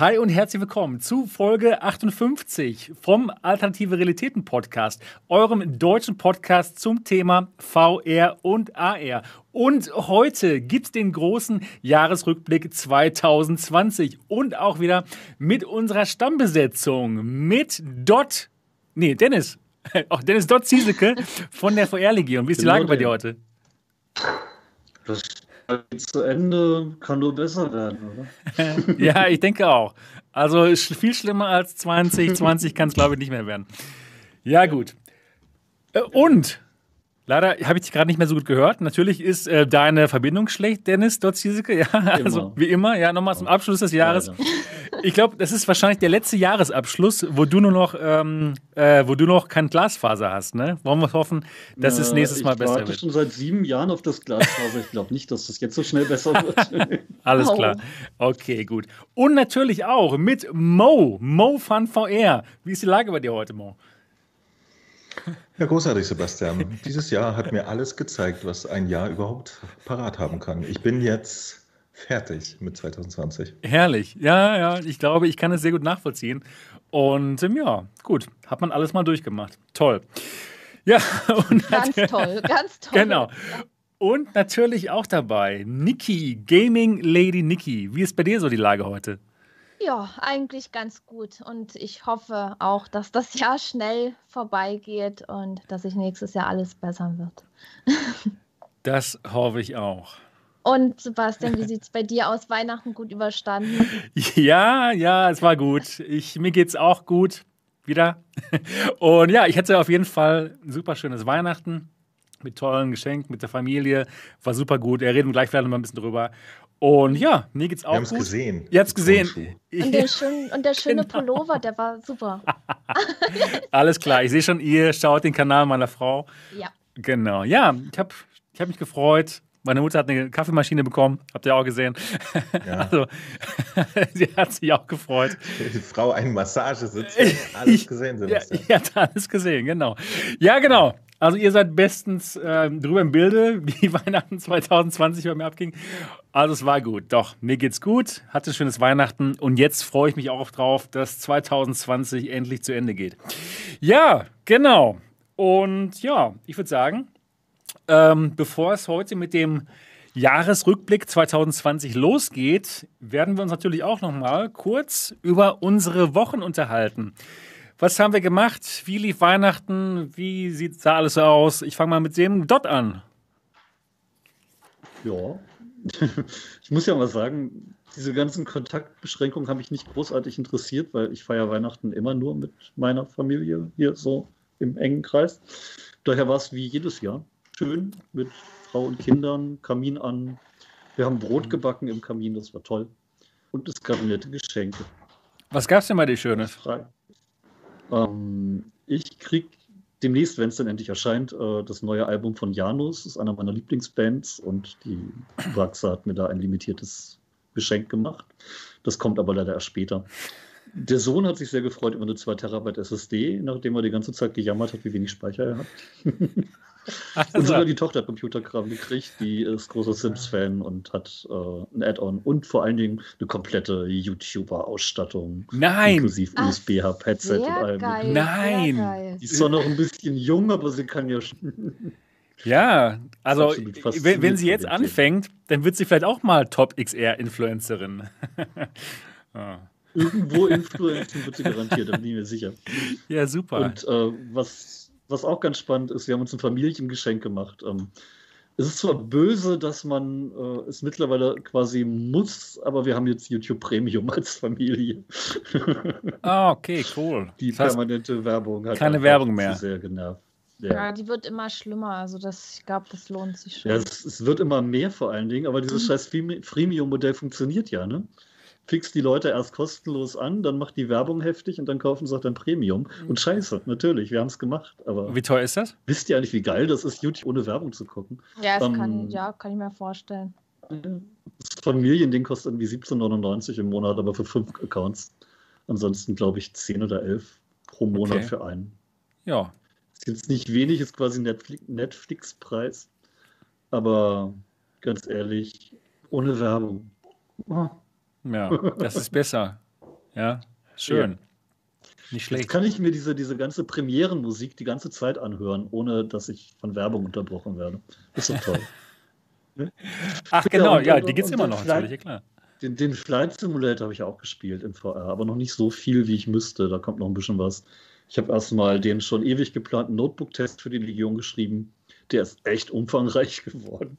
Hi und herzlich willkommen zu Folge 58 vom Alternative Realitäten Podcast, eurem deutschen Podcast zum Thema VR und AR. Und heute gibt es den großen Jahresrückblick 2020 und auch wieder mit unserer Stammbesetzung mit Dot, nee, Dennis, auch Dennis Dot Ziesecke von der VR-Legion. Wie ist die Lage bei dir heute? Das zu Ende kann nur besser werden, oder? ja, ich denke auch. Also viel schlimmer als 2020 kann es, glaube ich, nicht mehr werden. Ja, gut. Äh, und Leider habe ich dich gerade nicht mehr so gut gehört. Natürlich ist äh, deine Verbindung schlecht, Dennis Dotziseke. Ja, also immer. wie immer. Ja, nochmal zum Abschluss des Jahres. Ich glaube, das ist wahrscheinlich der letzte Jahresabschluss, wo du nur noch, ähm, äh, wo du noch kein Glasfaser hast. Ne? Wollen wir hoffen, dass es nächstes Mal besser wird. Ich warte schon seit sieben Jahren auf das Glasfaser. Ich glaube nicht, dass das jetzt so schnell besser wird. Alles klar. Okay, gut. Und natürlich auch mit Mo, Mo Fun VR. Wie ist die Lage bei dir heute, Mo? Ja, großartig, Sebastian. Dieses Jahr hat mir alles gezeigt, was ein Jahr überhaupt parat haben kann. Ich bin jetzt fertig mit 2020. Herrlich. Ja, ja, ich glaube, ich kann es sehr gut nachvollziehen. Und ähm, ja, gut, hat man alles mal durchgemacht. Toll. Ja, und ganz toll, ganz toll. Genau. Und natürlich auch dabei Niki, Gaming Lady Niki. Wie ist bei dir so die Lage heute? Ja, eigentlich ganz gut. Und ich hoffe auch, dass das Jahr schnell vorbeigeht und dass sich nächstes Jahr alles bessern wird. das hoffe ich auch. Und Sebastian, wie sieht es bei dir aus? Weihnachten gut überstanden? Ja, ja, es war gut. Ich, mir geht es auch gut. Wieder. Und ja, ich hatte auf jeden Fall ein super schönes Weihnachten mit tollen Geschenken, mit der Familie. War super gut. Wir reden gleich vielleicht noch mal ein bisschen drüber. Und ja, mir geht's auch Wir gut. Wir haben es gesehen. Ihr habt es gesehen. Und der, schön, und der schöne genau. Pullover, der war super. Alles klar. Ich sehe schon, ihr schaut den Kanal meiner Frau. Ja. Genau. Ja, ich habe ich hab mich gefreut. Meine Mutter hat eine Kaffeemaschine bekommen, habt ihr auch gesehen. Ja. Also, sie hat sich auch gefreut. Die Frau einen Massagesitz, alles gesehen, Sebastian. Ja, habt alles gesehen, genau. Ja, genau. Also ihr seid bestens äh, drüber im Bilde, wie Weihnachten 2020 bei mir abging. Also es war gut. Doch, mir geht's gut, hatte schönes Weihnachten und jetzt freue ich mich auch drauf, dass 2020 endlich zu Ende geht. Ja, genau. Und ja, ich würde sagen, ähm, bevor es heute mit dem Jahresrückblick 2020 losgeht, werden wir uns natürlich auch noch mal kurz über unsere Wochen unterhalten. Was haben wir gemacht? Wie lief Weihnachten? Wie sieht da alles aus? Ich fange mal mit dem Dot an. Ja, ich muss ja mal sagen, diese ganzen Kontaktbeschränkungen haben mich nicht großartig interessiert, weil ich feiere Weihnachten immer nur mit meiner Familie hier so im engen Kreis. Daher war es wie jedes Jahr schön mit Frau und Kindern, Kamin an. Wir haben Brot gebacken im Kamin, das war toll. Und es gab nette Geschenke. Was gab es denn bei dir Schönes? Frei. Ähm, ich krieg demnächst, wenn es dann endlich erscheint, äh, das neue Album von Janus. Ist einer meiner Lieblingsbands und die Braxa hat mir da ein limitiertes Geschenk gemacht. Das kommt aber leider erst später. Der Sohn hat sich sehr gefreut über eine 2 Terabyte SSD, nachdem er die ganze Zeit gejammert hat, wie wenig Speicher er hat. und sogar die Tochter hat Computerkram gekriegt, die ist großer Sims-Fan und hat äh, ein Add-on und vor allen Dingen eine komplette YouTuber-Ausstattung. Nein! Inklusive USB-Hub, Headset und allem. Geil, Nein! Die ist zwar noch ein bisschen jung, aber sie kann ja schon. Ja, also wenn, wenn sie jetzt anfängt, dann wird sie vielleicht auch mal Top-XR-Influencerin. ah. Irgendwo Influenzen wird sie garantiert, da bin ich mir sicher. Ja, super. Und äh, was was auch ganz spannend ist, wir haben uns ein Familiengeschenk gemacht. Ähm, es ist zwar böse, dass man äh, es mittlerweile quasi muss, aber wir haben jetzt YouTube Premium als Familie. Ah, okay, cool. Die das heißt, permanente Werbung hat keine Werbung mehr. Sehr genervt. Ja. ja. die wird immer schlimmer. Also das, ich glaube, das lohnt sich schon. Ja, es, es, wird immer mehr vor allen Dingen, aber dieses mhm. scheiß Freemium-Modell funktioniert ja, ne? Fixt die Leute erst kostenlos an, dann macht die Werbung heftig und dann kaufen sie auch dann Premium. Mhm. Und scheiße, natürlich, wir haben es gemacht. Aber wie teuer ist das? Wisst ihr eigentlich, wie geil das ist, YouTube ohne Werbung zu gucken? Ja, das ähm, kann, ja, kann ich mir vorstellen. Das Familiending kostet irgendwie 17,99 im Monat, aber für fünf Accounts. Ansonsten glaube ich 10 oder 11 pro Monat okay. für einen. Ja. Ist jetzt nicht wenig, ist quasi Netflix-Preis. Aber ganz ehrlich, ohne Werbung. Oh. Ja, das ist besser. Ja, schön. Nicht Jetzt schlecht. kann ich mir diese, diese ganze Premierenmusik die ganze Zeit anhören, ohne dass ich von Werbung unterbrochen werde. Ist doch toll. Ach Ja, genau, und- ja, und- die gibt's und immer noch, vielleicht- natürlich, ja klar. Den, den Flight Simulator habe ich auch gespielt in VR, aber noch nicht so viel, wie ich müsste. Da kommt noch ein bisschen was. Ich habe erstmal den schon ewig geplanten Notebook-Test für die Legion geschrieben. Der ist echt umfangreich geworden.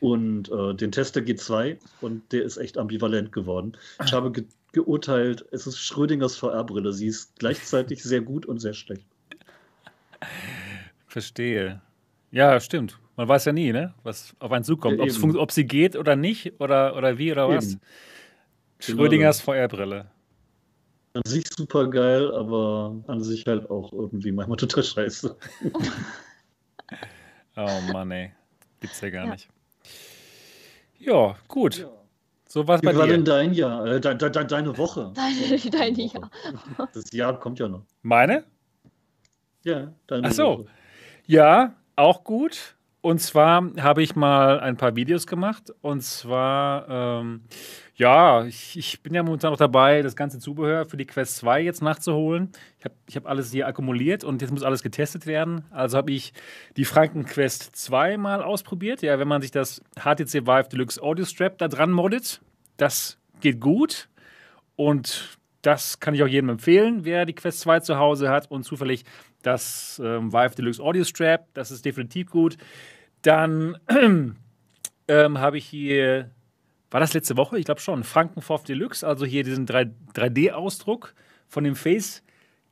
Und äh, den Test der G2 und der ist echt ambivalent geworden. Ich habe ge geurteilt, es ist Schrödingers VR-Brille. Sie ist gleichzeitig sehr gut und sehr schlecht. Verstehe. Ja, stimmt. Man weiß ja nie, ne? was auf einen zukommt. Ja, ob sie geht oder nicht oder, oder wie oder was. Eben. Schrödingers VR-Brille. An sich super geil, aber an sich halt auch irgendwie manchmal total scheiße. Oh Mann, ey. Gibt's ja gar Ja. nicht. Ja, gut. So was Wie bei war dir. denn dein Jahr? Äh, de, de, de, deine Woche? Deine, deine Woche. Jahr. Das Jahr kommt ja noch. Meine? Ja, deine Ach so. Woche. Ja, auch gut. Und zwar habe ich mal ein paar Videos gemacht. Und zwar, ähm, ja, ich, ich bin ja momentan noch dabei, das ganze Zubehör für die Quest 2 jetzt nachzuholen. Ich habe ich hab alles hier akkumuliert und jetzt muss alles getestet werden. Also habe ich die Franken Quest 2 mal ausprobiert. Ja, wenn man sich das HTC Vive Deluxe Audio Strap da dran moddet, das geht gut. Und das kann ich auch jedem empfehlen, wer die Quest 2 zu Hause hat und zufällig das ähm, Vive Deluxe Audio Strap. Das ist definitiv gut. Dann ähm, habe ich hier, war das letzte Woche? Ich glaube schon, Frankenfoff Deluxe, also hier diesen 3, 3D-Ausdruck von dem Face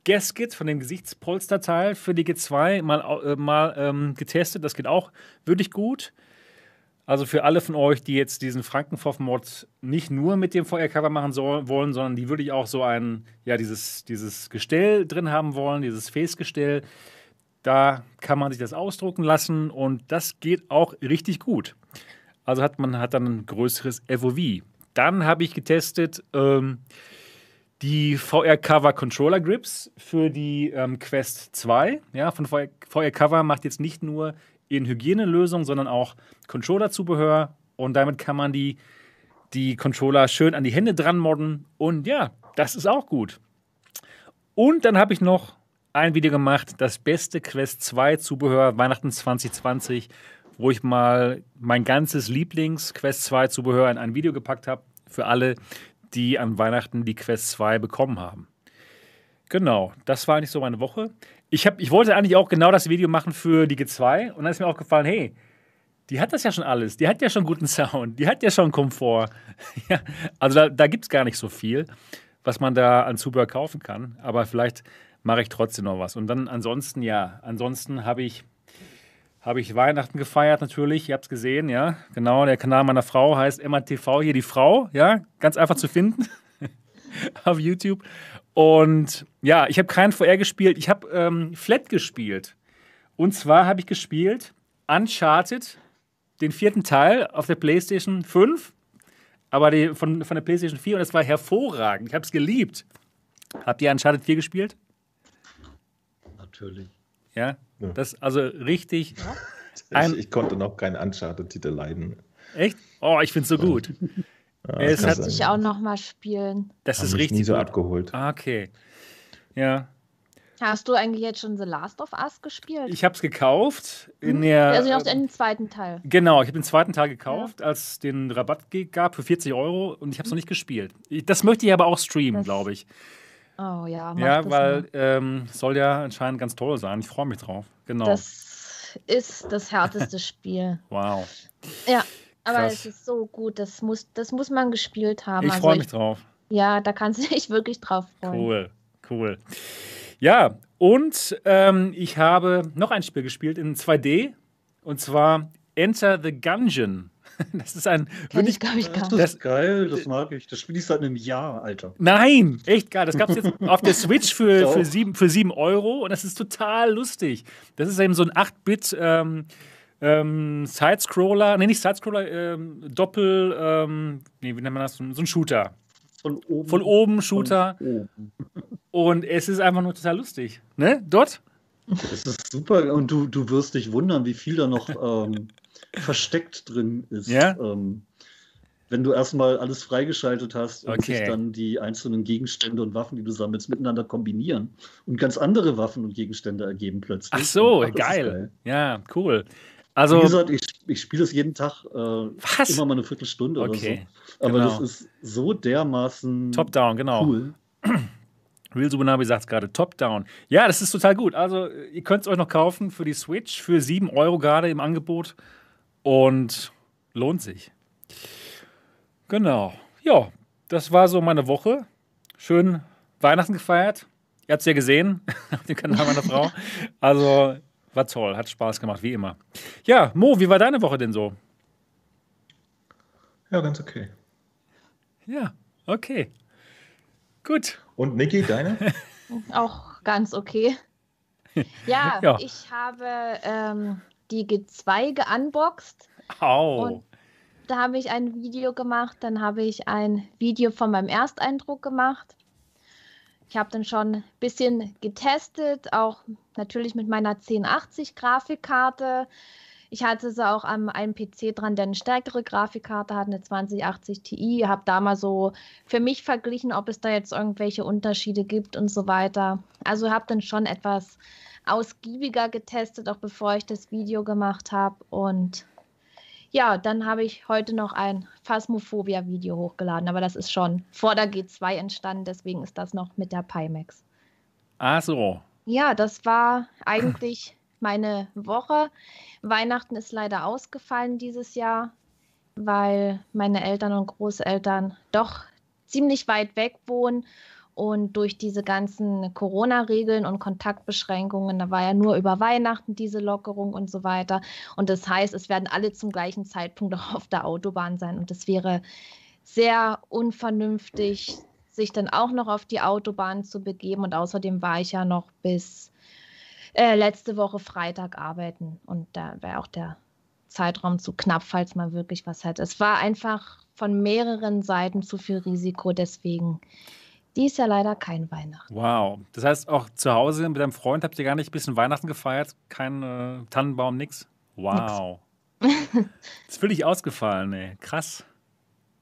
Gasket, von dem Gesichtspolsterteil für die G2 mal, äh, mal ähm, getestet. Das geht auch wirklich gut. Also für alle von euch, die jetzt diesen Frankenfoff-Mod nicht nur mit dem VR-Cover machen soll, wollen, sondern die wirklich auch so ein, ja, dieses, dieses Gestell drin haben wollen, dieses Face-Gestell, da kann man sich das ausdrucken lassen und das geht auch richtig gut. Also hat man hat dann ein größeres FOV. Dann habe ich getestet ähm, die VR-Cover Controller Grips für die ähm, Quest 2. Ja, von VR VR-Cover macht jetzt nicht nur in Hygienelösung, sondern auch Controller-Zubehör und damit kann man die, die Controller schön an die Hände dran modden und ja, das ist auch gut. Und dann habe ich noch ein Video gemacht, das beste Quest 2 Zubehör Weihnachten 2020, wo ich mal mein ganzes Lieblings-Quest 2 Zubehör in ein Video gepackt habe für alle, die an Weihnachten die Quest 2 bekommen haben. Genau, das war eigentlich so meine Woche. Ich, hab, ich wollte eigentlich auch genau das Video machen für die G2 und dann ist mir aufgefallen, hey, die hat das ja schon alles. Die hat ja schon guten Sound, die hat ja schon Komfort. ja, also da, da gibt es gar nicht so viel, was man da an Zubehör kaufen kann. Aber vielleicht mache ich trotzdem noch was. Und dann ansonsten, ja, ansonsten habe ich, habe ich Weihnachten gefeiert natürlich. Ihr habt es gesehen, ja. Genau, der Kanal meiner Frau heißt MATV, hier die Frau, ja. Ganz einfach zu finden auf YouTube. Und ja, ich habe keinen VR gespielt, ich habe ähm, Flat gespielt. Und zwar habe ich gespielt Uncharted, den vierten Teil auf der PlayStation 5, aber die, von, von der PlayStation 4 und das war hervorragend. Ich habe es geliebt. Habt ihr Uncharted 4 gespielt? Natürlich. Ja. Ja. Das also richtig. Ein- Ich, ich konnte noch keinen Uncharted-Titel leiden. Echt? Oh, ich finde es so gut. Ja, Es hat sein. Ich auch noch mal spielen. Das Haben ist mich richtig nie so gut. abgeholt. Ah, Okay. Ja. Hast du eigentlich jetzt schon The Last of Us gespielt? Ich habe es gekauft in Hm? der. also noch den zweiten Teil. Genau, ich habe den zweiten Teil gekauft, als es den Rabatt gab für 40 Euro und ich habe es noch nicht gespielt. Ich- Das möchte ich aber auch streamen, glaube ich. Oh ja, Ja, weil ähm, soll ja anscheinend ganz toll sein. Ich freue mich drauf. Genau. Das ist das härteste Spiel. wow. Ja, aber Krass. es ist so gut. Das muss, das muss man gespielt haben. Ich Also freue mich drauf. Ja, da kannst du dich wirklich drauf freuen. Cool, cool. Ja, und ähm, ich habe noch ein Spiel gespielt in 2D und zwar Enter the Gungeon. Das ist ein Kenn ich, glaube ich, gar Das nicht. Das- ist geil, das mag ich. Das spiele ich seit einem Jahr, Alter. Nein, echt geil. Das gab es jetzt auf der Switch für, Ich auch. für, sieben, für sieben Euro und das ist total lustig. Das ist eben so ein 8-Bit ähm, ähm, Sidescroller, nee, nicht Sidescroller, ähm, Doppel, ähm, nee, wie nennt man das? So ein Shooter. Von oben. Von oben Shooter Von oben. und es ist einfach nur total lustig. Ne? Dort? Das ist super und du, du wirst dich wundern, wie viel da noch ähm, versteckt drin ist. Ja? Ähm, wenn du erstmal alles freigeschaltet hast und Okay. sich dann die einzelnen Gegenstände und Waffen, die du sammelst, miteinander kombinieren und ganz andere Waffen und Gegenstände ergeben plötzlich. Ach so, Ach, das ist geil. Ja, cool. Also, Wie gesagt, ich, ich spiele es jeden Tag äh, Was? immer mal eine Viertelstunde Okay, oder so. Aber genau. das ist so dermaßen Top-Down, genau. cool. Real Subunabi sagt es gerade, Top-Down. Ja, das ist total gut. Also, ihr könnt es euch noch kaufen für die Switch für 7 Euro gerade im Angebot. Und lohnt sich. Genau. Ja, das war so meine Woche. Schön Weihnachten gefeiert. Ihr habt es ja gesehen auf dem Kanal meiner Frau. Also, war toll. Hat Spaß gemacht, wie immer. Ja, Mo, wie war deine Woche denn so? Ja, ganz okay. Ja, okay. Gut. Und Niki, deine? Auch ganz okay. Ja, Ja. ich habe ähm, die G2 geunboxed. Au. Und Da habe ich ein Video gemacht, dann habe ich ein Video von meinem Ersteindruck gemacht. Ich habe dann schon ein bisschen getestet, auch natürlich mit meiner 1080 Grafikkarte. Ich hatte sie auch am einem PC dran, der eine stärkere Grafikkarte hat, eine 2080 Ti. Habe da mal so für mich verglichen, ob es da jetzt irgendwelche Unterschiede gibt und so weiter. Also habe dann schon etwas ausgiebiger getestet, auch bevor ich das Video gemacht habe. Und ja, dann habe ich heute noch ein Phasmophobia-Video hochgeladen, aber das ist schon vor der G2 entstanden, deswegen ist das noch mit der Pimax. Ah, so. Ja, das war eigentlich meine Woche. Weihnachten ist leider ausgefallen dieses Jahr, weil meine Eltern und Großeltern doch ziemlich weit weg wohnen. Und durch diese ganzen Corona-Regeln und Kontaktbeschränkungen, da war ja nur über Weihnachten diese Lockerung und so weiter. Und das heißt, es werden alle zum gleichen Zeitpunkt auch auf der Autobahn sein. Und das wäre sehr unvernünftig, sich dann auch noch auf die Autobahn zu begeben. Und außerdem war ich ja noch bis äh, letzte Woche Freitag arbeiten. Und da wäre auch der Zeitraum zu knapp, falls man wirklich was hätte. Es war einfach von mehreren Seiten zu viel Risiko. Deswegen dies Jahr leider kein Weihnachten. Wow. Das heißt, auch zu Hause mit deinem Freund habt ihr gar nicht ein bisschen Weihnachten gefeiert? Kein äh, Tannenbaum, nix? Wow. ist völlig ausgefallen, ey. Krass.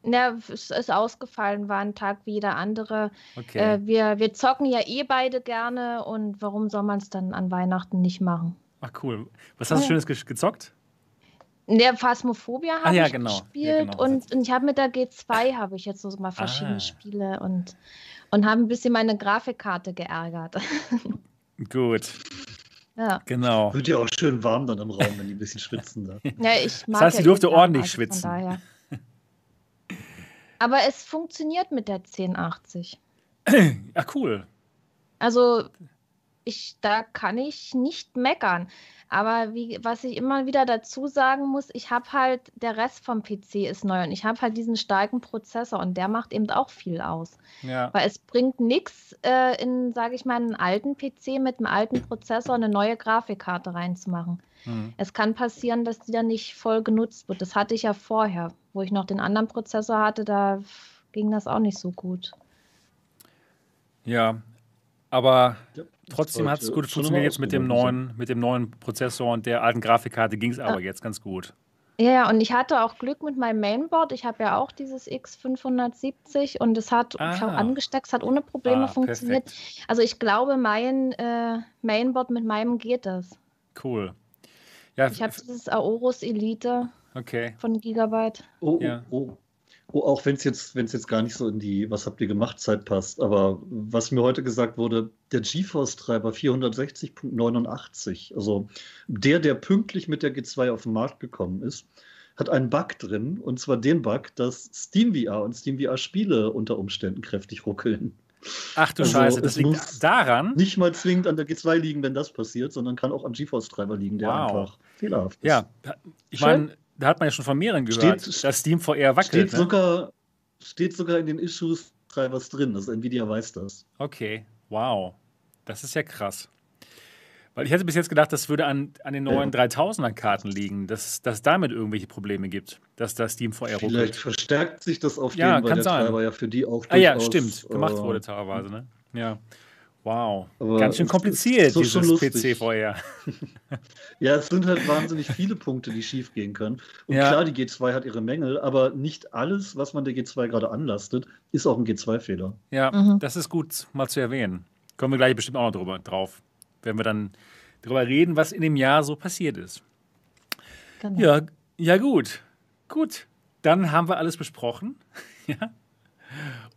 Ja, es ist ausgefallen, war ein Tag wie jeder andere. Okay. Äh, wir, wir zocken ja eh beide gerne und warum soll man es dann an Weihnachten nicht machen? Ach, cool. Was hast du Ja. Schönes ge gezockt? Der Phasmophobia habe Ah, ja, ich genau. Ja, gespielt genau. und, und ich habe mit der G2 habe ich jetzt so mal verschiedene Ah. Spiele und, und habe ein bisschen meine Grafikkarte geärgert. Gut. ja. Genau. Wird ja auch schön warm dann im Raum, wenn die ein bisschen schwitzen da. ja, ich mag heißt, ja sie durfte eh warm, ordentlich also schwitzen. Aber es funktioniert mit der 1080. Ja, cool. Also ich, da kann ich nicht meckern. Aber wie, was ich immer wieder dazu sagen muss, ich habe halt, der Rest vom PC ist neu und ich habe halt diesen starken Prozessor und der macht eben auch viel aus. Ja. Weil es bringt nichts, äh, in, sage ich mal, einen alten PC mit einem alten Prozessor eine neue Grafikkarte reinzumachen. Hm. Es kann passieren, dass die dann nicht voll genutzt wird. Das hatte ich ja vorher, wo ich noch den anderen Prozessor hatte, da ging das auch nicht so gut. Ja. Aber Ja, trotzdem hat es gut funktioniert jetzt mit dem, neuen, mit dem neuen Prozessor und der alten Grafikkarte ging es aber jetzt ganz gut. Ja, und ich hatte auch Glück mit meinem Mainboard. Ich habe ja auch dieses X570 und es hat, Ah. angesteckt, es hat ohne Probleme Ah, funktioniert. perfekt. Also ich glaube, mein äh, Mainboard mit meinem geht das. Cool. Ja, Ich habe dieses Aorus Elite okay. von Gigabyte. Oh, Ja. oh, oh. oh auch wenn es jetzt, wenn's jetzt gar nicht so in die Was habt ihr gemacht Zeit passt. Aber was mir heute gesagt wurde, der GeForce-Treiber 460.89, also der, der pünktlich mit der G2 auf den Markt gekommen ist, hat einen Bug drin. Und zwar den Bug, dass SteamVR und SteamVR-Spiele unter Umständen kräftig ruckeln. Ach du Also, Scheiße, das liegt muss- daran. Nicht mal zwingend an der G2 liegen, wenn das passiert, sondern kann auch am GeForce-Treiber liegen, der Wow. einfach fehlerhaft ist. Ja, ich meine, da hat man ja schon von mehreren gehört, Steht- dass Steam VR wackelt. Steht, Ne? sogar, steht sogar in den Issues Treibers drin. Also Nvidia weiß das. Okay, wow. Das ist ja krass. Weil ich hätte bis jetzt gedacht, das würde an, an den neuen 3000er-Karten liegen, dass dass damit irgendwelche Probleme gibt, dass da Steam VR Vielleicht ruckelt. verstärkt sich das auf Ja, den, weil der sein. Treiber ja für die auch Ah ja, durchaus, stimmt, gemacht äh, wurde teilweise, ne? Ja. Wow. Aber Ganz schön kompliziert, so schon dieses lustig. PC vorher. Ja, es sind halt wahnsinnig viele Punkte, die schief gehen können. Und Ja. klar, die G2 hat ihre Mängel, aber nicht alles, was man der G2 gerade anlastet, ist auch ein G2-Fehler. Ja, Mhm. das ist gut mal zu erwähnen. Kommen wir gleich bestimmt auch noch drüber, drauf, wenn wir dann drüber reden, was in dem Jahr so passiert ist. Genau. Ja, ja gut. Gut. Dann haben wir alles besprochen. ja.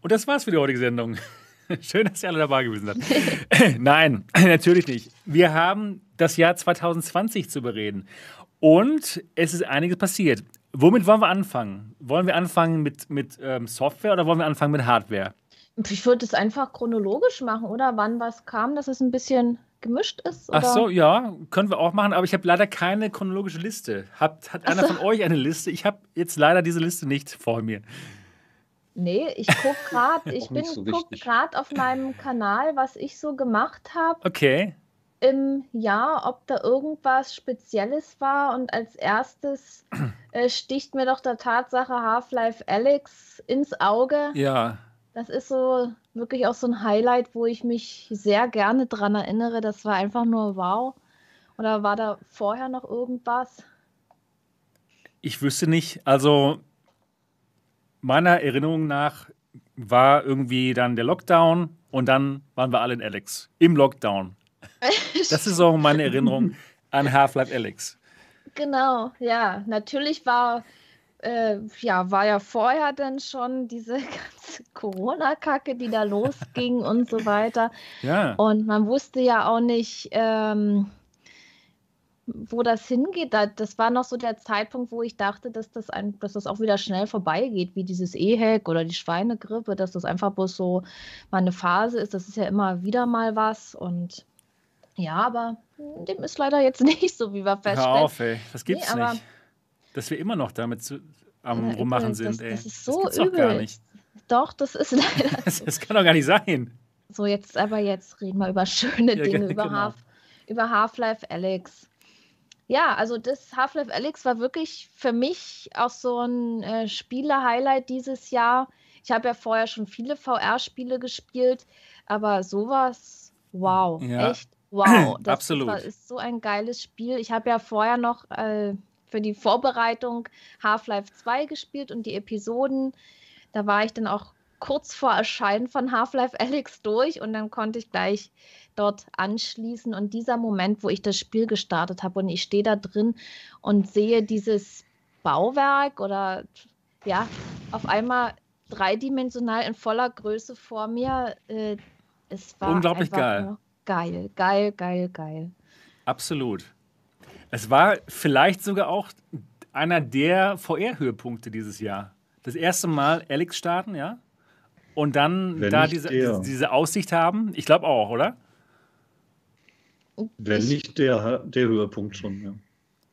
Und das war's für die heutige Sendung. Schön, dass ihr alle dabei gewesen seid. Nein, natürlich nicht. Wir haben das Jahr 2020 zu bereden. Und es ist einiges passiert. Womit wollen wir anfangen? Wollen wir anfangen mit, mit ähm, Software oder wollen wir anfangen mit Hardware? Ich würde es einfach chronologisch machen, oder? Wann was kam, dass es ein bisschen gemischt ist? Oder? Ach so, ja, können wir auch machen, aber ich habe leider keine chronologische Liste. Hat, hat einer von euch eine Liste? Ich habe jetzt leider diese Liste nicht vor mir. Nee, ich gucke gerade, ich bin so gerade auf meinem Kanal, was ich so gemacht habe Okay. im Jahr, ob da irgendwas Spezielles war. Und als erstes äh, sticht mir doch der Tatsache Half-Life Alyx ins Auge. Ja. Das ist so wirklich auch so ein Highlight, wo ich mich sehr gerne dran erinnere. Das war einfach nur wow. Oder war da vorher noch irgendwas? Ich wüsste nicht. Also, meiner Erinnerung nach war irgendwie dann der Lockdown und dann waren wir alle in Alex. Im Lockdown. Das ist auch meine Erinnerung an Half-Life Alex. Genau, ja. Natürlich war, äh, ja, war ja vorher dann schon diese ganze Corona-Kacke, die da losging und so weiter. Ja. Und man wusste ja auch nicht, ähm, wo das hingeht. Da, das war noch so der Zeitpunkt, wo ich dachte, dass das, ein, dass das auch wieder schnell vorbeigeht, wie dieses EHEC oder die Schweinegrippe, dass das einfach bloß so mal eine Phase ist. Das ist ja immer wieder mal was. Und ja, aber dem ist leider jetzt nicht so, wie wir Hör feststellen. auf, ey. Das gibt's Nee, aber- nicht. Dass wir immer noch damit zu, am Ja, Rummachen übel. sind, Das- ey. das ist so gibt's doch gar übel. nicht. Doch, das ist leider Das, das kann doch gar nicht sein. so. Jetzt aber jetzt reden wir über schöne Ja, Dinge, ge- über, genau. Half, über Half-Life Alyx. Ja, also das Half-Life Alyx war wirklich für mich auch so ein äh, Spiele-Highlight dieses Jahr. Ich habe ja vorher schon viele VR-Spiele gespielt, aber sowas, wow, Ja. echt wow. Das Absolut. War, ist so ein geiles Spiel. Ich habe ja vorher noch äh, für die Vorbereitung Half-Life 2 gespielt und die Episoden. Da war ich dann auch kurz vor Erscheinen von Half-Life Alyx durch und dann konnte ich gleich dort anschließen. Und dieser Moment, wo ich das Spiel gestartet habe und ich stehe da drin und sehe dieses Bauwerk oder ja, auf einmal dreidimensional in voller Größe vor mir, äh, es war Unglaublich geil. Geil, geil, geil, geil. Absolut. Es war vielleicht sogar auch einer der VR-Höhepunkte dieses Jahr. Das erste Mal Alex starten, ja? Und dann Wenn da diese, der. diese Aussicht haben. Ich glaube auch, oder? Wenn Ich- nicht der, der Höhepunkt schon. Ja.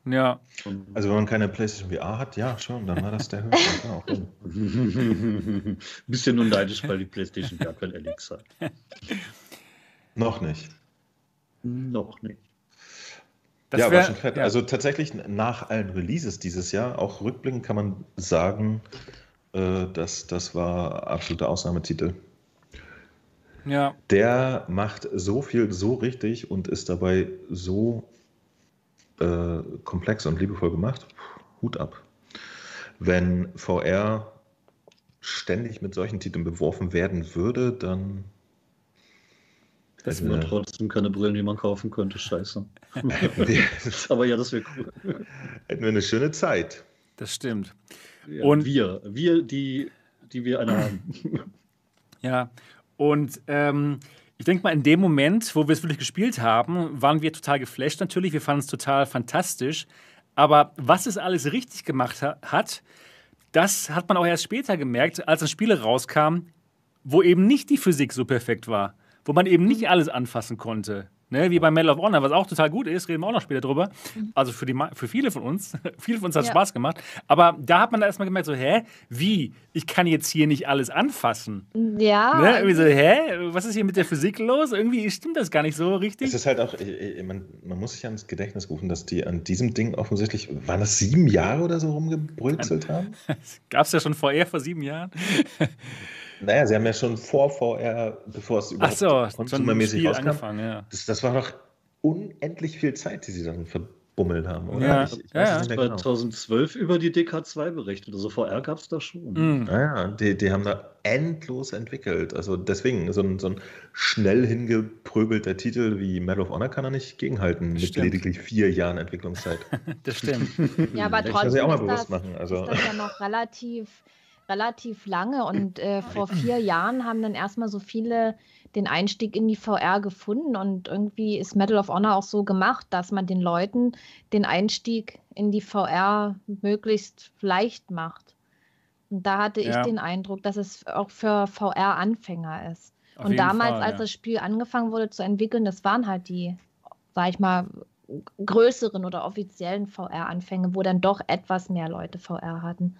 Ja. Schon. Also wenn man keine PlayStation VR hat, ja schon, dann war das der Höhepunkt. Ja, okay. Bisschen nur neidisch, weil die PlayStation ja kein Alex hat. Noch nicht. Noch nicht. Das ja, wär- war schon fett. ja. Also tatsächlich nach allen Releases dieses Jahr, auch rückblickend kann man sagen, äh, dass das war absoluter Ausnahmetitel. Ja. Der macht so viel so richtig und ist dabei so äh, komplex und liebevoll gemacht. Hut ab. Wenn VR ständig mit solchen Titeln beworfen werden würde, dann Das hätten sind wir, trotzdem keine Brillen, die man kaufen könnte. Scheiße. hätten wir, Aber ja, das wäre cool. hätten wir eine schöne Zeit. Das stimmt. Ja, Und- wir, wir, die, die wir eine haben. Ja. Und ähm, ich denke mal, in dem Moment, wo wir es wirklich gespielt haben, waren wir total geflasht natürlich. Wir fanden es total fantastisch. Aber was es alles richtig gemacht ha hat, das hat man auch erst später gemerkt, als dann Spiele rauskamen, wo eben nicht die Physik so perfekt war. Wo man eben nicht alles anfassen konnte. Ne, wie bei Medal of Honor, was auch total gut ist, reden wir auch noch später drüber. Also für, die, für viele von uns. viele von uns hat es Ja. Spaß gemacht. Aber da hat man erstmal gemerkt, so, hä, wie? Ich kann jetzt hier nicht alles anfassen. Ja, Ne? Irgendwie so, hä? Was ist hier mit der Physik los? Irgendwie stimmt das gar nicht so richtig. Es ist halt auch, man, man muss sich ans Gedächtnis rufen, dass die an diesem Ding offensichtlich, waren das sieben Jahre oder so rumgebrülzelt haben? Gab es ja schon vorher, vor sieben Jahren. Naja, sie haben ja schon vor VR, bevor es überhaupt so, konsumermäßig rauskam, angefangen, ja. das, das war doch unendlich viel Zeit, die sie dann verbummelt haben, oder? Ja, ich, ich ja, ja. es nicht mehr genau. 2012 über die DK2 berichtet. Also VR gab es da schon. Mhm. Naja, die, die haben da endlos entwickelt. Also deswegen, so ein, so ein schnell hingepröbelter Titel wie Medal of Honor kann er nicht gegenhalten mit Stimmt. lediglich vier Jahren Entwicklungszeit. Das stimmt. Ja, aber Ich muss trotzdem ja auch mal ist bewusst das, machen. Also, ist das ja noch relativ, relativ lange. Und äh, vor vier Jahren haben dann erstmal so viele den Einstieg in die VR gefunden. Und irgendwie ist Medal of Honor auch so gemacht, dass man den Leuten den Einstieg in die VR möglichst leicht macht. Und da hatte Ja. ich den Eindruck, dass es auch für VR-Anfänger ist. Auf Und damals, Fall, als ja. das Spiel angefangen wurde zu entwickeln, das waren halt die, sag ich mal, größeren oder offiziellen VR-Anfänge, wo dann doch etwas mehr Leute VR hatten.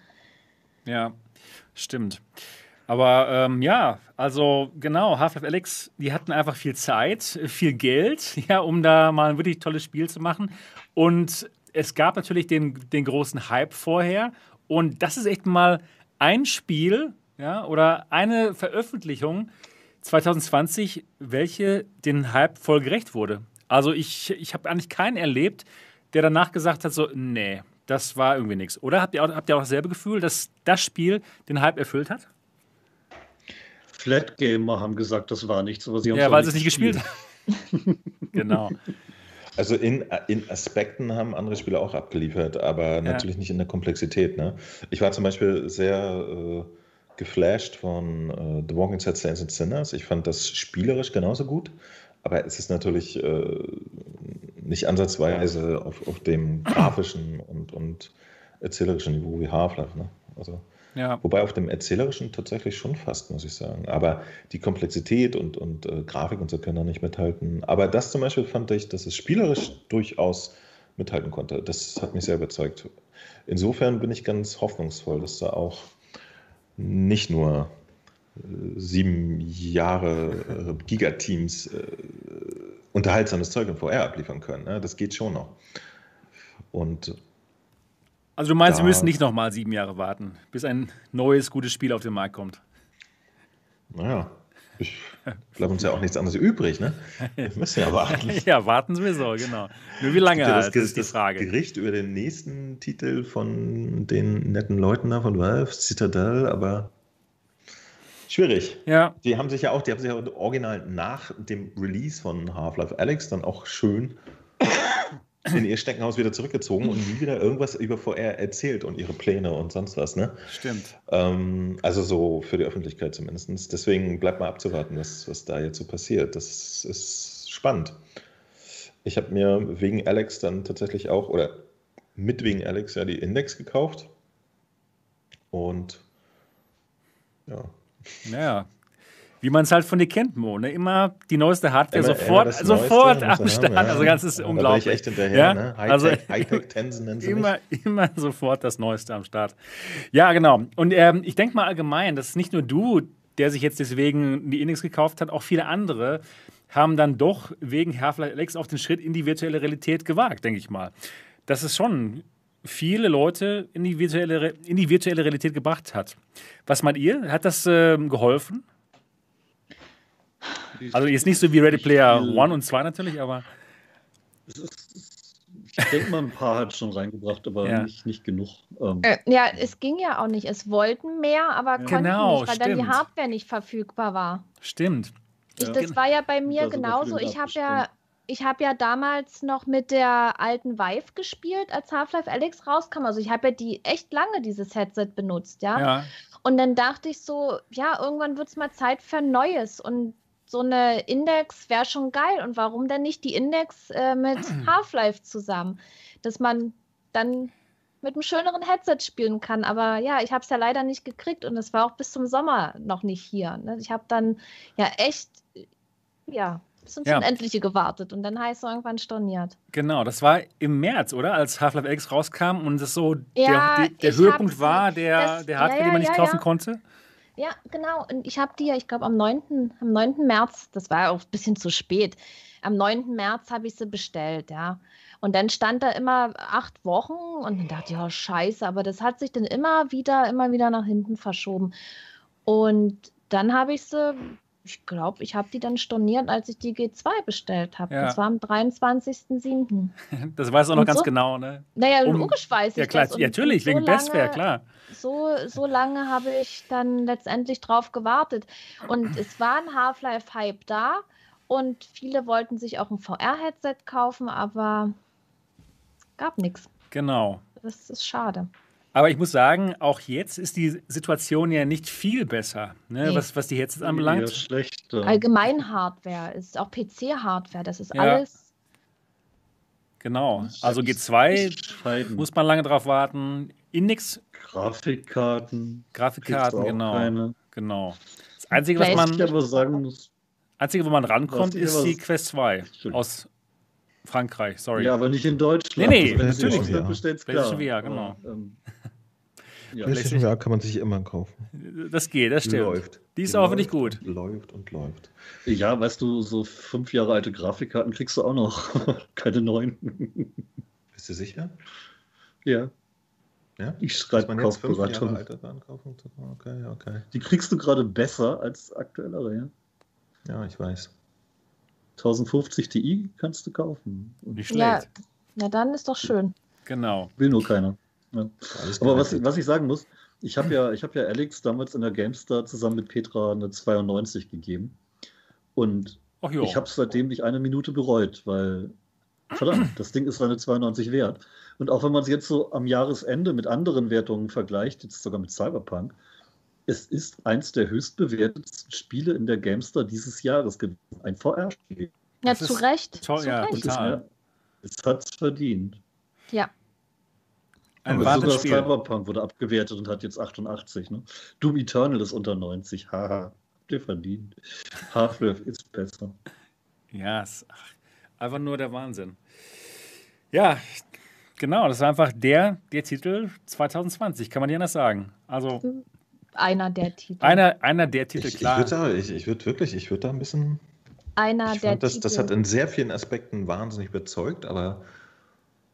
Ja, stimmt. Aber ähm, ja, also genau, Half-Life Alex, die hatten einfach viel Zeit, viel Geld, ja, um da mal ein wirklich tolles Spiel zu machen. Und es gab natürlich den, den großen Hype vorher. Und das ist echt mal ein Spiel, ja, oder eine Veröffentlichung 2020, welche den Hype voll gerecht wurde. Also ich, ich habe eigentlich keinen erlebt, der danach gesagt hat, so, nee, das war irgendwie nichts. Oder habt ihr, auch, habt ihr auch dasselbe Gefühl, dass das Spiel den Hype erfüllt hat? Flat Gamer haben gesagt, das war nichts, aber sie haben Ja, weil sie es nicht gespielt haben. genau. also in, in Aspekten haben andere Spiele auch abgeliefert, aber natürlich nicht in der Komplexität. Ne? Ich war zum Beispiel sehr äh, geflasht von äh, The Walking Dead Saints and Sinners. Ich fand das spielerisch genauso gut, aber es ist natürlich äh, nicht ansatzweise auf, auf dem grafischen und, und erzählerischen Niveau wie Half-Life. Ne? Also, Ja. Wobei auf dem erzählerischen tatsächlich schon fast, muss ich sagen. Aber die Komplexität und, und äh, Grafik und so können da nicht mithalten. Aber das zum Beispiel fand ich, dass es spielerisch durchaus mithalten konnte. Das hat mich sehr überzeugt. Insofern bin ich ganz hoffnungsvoll, dass da auch nicht nur äh, sieben Jahre äh, Gigateams äh, unterhaltsames Zeug in VR abliefern können. Ne? Das geht schon noch. Und Also du meinst, wir müssen nicht noch mal sieben Jahre warten, bis ein neues, gutes Spiel auf den Markt kommt. naja, ich bleibt uns ja auch nichts anderes übrig, ne? Wir müssen ja warten. ja, warten sowieso, genau. Nur wie lange Ja, halt, das, ist die das Frage. Gericht über den nächsten Titel von den netten Leuten da von Valve, Citadel, aber schwierig. Ja, Die haben sich ja auch, die haben sich ja original nach dem Release von Half-Life Alex dann auch schön in ihr Steckenhaus wieder zurückgezogen und nie wieder irgendwas über VR erzählt und ihre Pläne und sonst was, ne? stimmt. Ähm, also so für die Öffentlichkeit zumindest. Deswegen bleibt mal abzuwarten, was, was da jetzt so passiert. Das ist spannend. Ich habe mir wegen Alex dann tatsächlich auch, oder mit wegen Alex ja die Index gekauft. Und ja. Ja. Wie man es halt von dir kennt, Mo. Ne? Immer die neueste Hardware Immer- sofort, immer das sofort Neueste am Start. haben, ja. Also ganz ist Ja, unglaublich. Da bin ich echt hinterher, Ja? ne? Also- Hightech, Hightech Tensen nennen sie Immer, mich. immer sofort das Neueste am Start. Ja, genau. Und ähm, ich denke mal allgemein, dass nicht nur du, der sich jetzt deswegen die Index gekauft hat, auch viele andere haben dann doch wegen Half-Life Alex auf den Schritt in die virtuelle Realität gewagt, denke ich mal. Dass es schon viele Leute in die virtuelle, in die virtuelle Realität gebracht hat. Was meint ihr? Hat das ähm, geholfen? Also jetzt nicht so wie Ready Player One und 2 natürlich, aber ist, ich denke mal, ein paar hat es schon reingebracht, aber Ja. nicht, nicht genug. Ähm, Äh, ja, es ging ja auch nicht. Es wollten mehr, aber konnten Genau, nicht, weil dann die stimmt. Hardware nicht verfügbar war. stimmt. Ich, Ja. das war ja bei mir genauso. Ich habe ja. Ich habe ja damals noch mit der alten Vive gespielt, als Half-Life Alex rauskam. Also ich habe ja die echt lange dieses Headset benutzt, ja. Ja, Und dann dachte ich so, ja, irgendwann wird es mal Zeit für ein Neues. Und so eine Index wäre schon geil. Und warum denn nicht die Index äh, mit Half-Life zusammen? Dass man dann mit einem schöneren Headset spielen kann. Aber ja, ich habe es ja leider nicht gekriegt und es war auch bis zum Sommer noch nicht hier. Ne? Ich habe dann ja echt, ja, bis ins Ja. Unendliche gewartet und dann heißt es irgendwann storniert. Genau, das war im März, oder? Als Half-Life Alex rauskam und es so Ja, der, der, Höhepunkt war, der, das- der Hardware, ja, die man ja, nicht ja, kaufen ja. konnte. Ja, genau. Und ich habe die ja, ich glaube, am 9., am 9. März, das war auch ein bisschen zu spät, am 9. März habe ich sie bestellt, ja. Und dann stand da immer acht Wochen und dann dachte ich, ja, scheiße, aber das hat sich dann immer wieder, immer wieder nach hinten verschoben. Und dann habe ich sie, ich glaube, ich habe die dann storniert, als ich die G2 bestellt habe. Ja. Das war am 23.07. Das weiß auch noch Und ganz so? genau, ne? Naja, Um- logisch weiß ich Ja, klar, das. Ja, natürlich, so wegen Bestware, klar. So, so lange habe ich dann letztendlich drauf gewartet. Und es war ein Half-Life-Hype da und viele wollten sich auch ein VR-Headset kaufen, aber gab nichts. Genau. Das ist schade. Aber ich muss sagen, auch jetzt ist die Situation ja nicht viel besser, ne? Nee. was, was die Headsets anbelangt. schlechter. Allgemein Hardware ist auch PC-Hardware, das ist Ja. alles. Genau. Also G2 Scheiden. muss man lange drauf warten. Index, Grafikkarten. Grafikkarten, genau. Keine. Genau. Das Einzige, was ich man, aber sagen muss, Einzige, wo man rankommt, ist die Quest 2 Entschuldigung. aus Frankreich. Sorry. ja, aber nicht in Deutschland. Nee, nee, Wenn es natürlich. im Ausland bestellst, klar. PlayStation VR, genau. Ähm, ja. PlayStation VR kann man sich immer kaufen. Das geht, das stimmt. Läuft. Die ist auch wirklich gut. Läuft und läuft. ja, weißt du, so fünf Jahre alte Grafikkarten kriegst du auch noch. Keine neuen. Bist du sicher? ja, Ja? ich schreibe Kaufberatung. Okay, okay. Die kriegst du gerade besser als aktuellere, ja. Ja, ich weiß. 1050 Ti kannst du kaufen. Nicht Ja, schlecht. na dann ist doch schön. Genau. Will nur keiner. Ja. Aber was, was ich sagen muss, ich habe ja, ich hab ja Alex damals in der GameStar zusammen mit Petra eine 92 gegeben. Und ich habe es seitdem nicht eine Minute bereut, weil, verdammt, das Ding ist eine 92 wert. Und auch wenn man es jetzt so am Jahresende mit anderen Wertungen vergleicht, jetzt sogar mit Cyberpunk, es ist eins der höchst bewertetsten Spiele in der GameStar dieses Jahres gewesen. Ein VR-Spiel. Ja, zu ist Recht. toll, zu ja, Recht. Es ist Total. Es hat es verdient. Ja. Ein Aber sogar. Cyberpunk wurde abgewertet und hat jetzt 88. Ne? Doom Eternal ist unter 90. Haha, habt ihr verdient. Half-Life ist besser. Ja, es, ach, einfach nur der Wahnsinn. Ja, genau, das war einfach der, der Titel 2020, kann man nicht anders sagen. Also Einer der Titel. einer, einer der Titel, Ich, ich klar. würde da, ich, ich würd wirklich, ich würde da ein bisschen. Einer Ich der fand, das, Titel. das hat in sehr vielen Aspekten wahnsinnig überzeugt, aber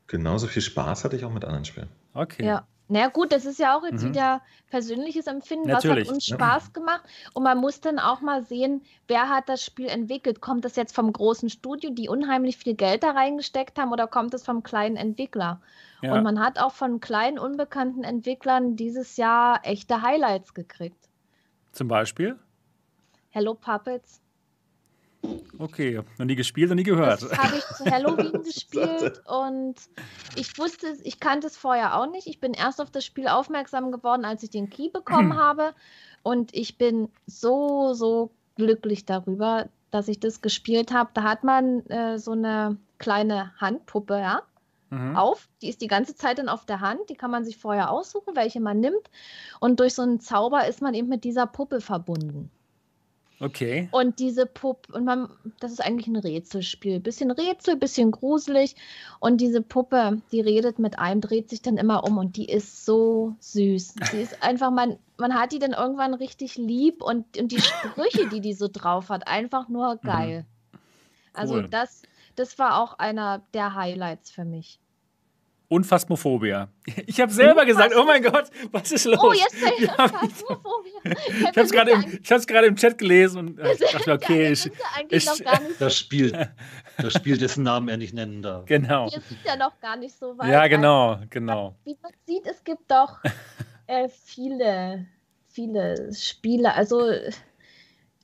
genauso viel Spaß hatte ich auch mit anderen Spielen. Okay. Ja. Na ja, gut, das ist ja auch jetzt Mhm. wieder persönliches Empfinden. Natürlich, Was hat uns ja. Spaß gemacht? Und man muss dann auch mal sehen, wer hat das Spiel entwickelt? Kommt das jetzt vom großen Studio, die unheimlich viel Geld da reingesteckt haben, oder kommt es vom kleinen Entwickler? Ja. Und man hat auch von kleinen, unbekannten Entwicklern dieses Jahr echte Highlights gekriegt. Zum Beispiel? Hello Puppets. Okay, noch nie gespielt, noch nie gehört. Das habe ich zu Halloween gespielt und ich wusste, ich kannte es vorher auch nicht. Ich bin erst auf das Spiel aufmerksam geworden, als ich den Key bekommen habe. Und ich bin so, so glücklich darüber, dass ich das gespielt habe. Da hat man äh, so eine kleine Handpuppe, ja, Mhm. auf. Die ist die ganze Zeit dann auf der Hand. Die kann man sich vorher aussuchen, welche man nimmt. Und durch so einen Zauber ist man eben mit dieser Puppe verbunden. Okay. Und diese Puppe, und man, das ist eigentlich ein Rätselspiel. Bisschen Rätsel, bisschen gruselig. Und diese Puppe, die redet mit einem, dreht sich dann immer um und die ist so süß. Die ist einfach, man, man hat die dann irgendwann richtig lieb und, und die Sprüche, die die so drauf hat, einfach nur geil. Also Cool. das, das war auch einer der Highlights für mich. Und Phasmophobia. Ich habe selber gesagt, oh mein Gott, was ist los? Oh, jetzt Ja, das Phasmophobia. Ich habe es gerade im, ich hab's gerade im Chat gelesen und äh, ich dachte, mir, okay, ich, ich- Das Spiel, das Spiel, dessen Namen er nicht nennen darf. genau. wir sind ja noch gar nicht so weit. Ja, genau, genau. wie man sieht, es gibt doch äh, viele, viele Spiele. Also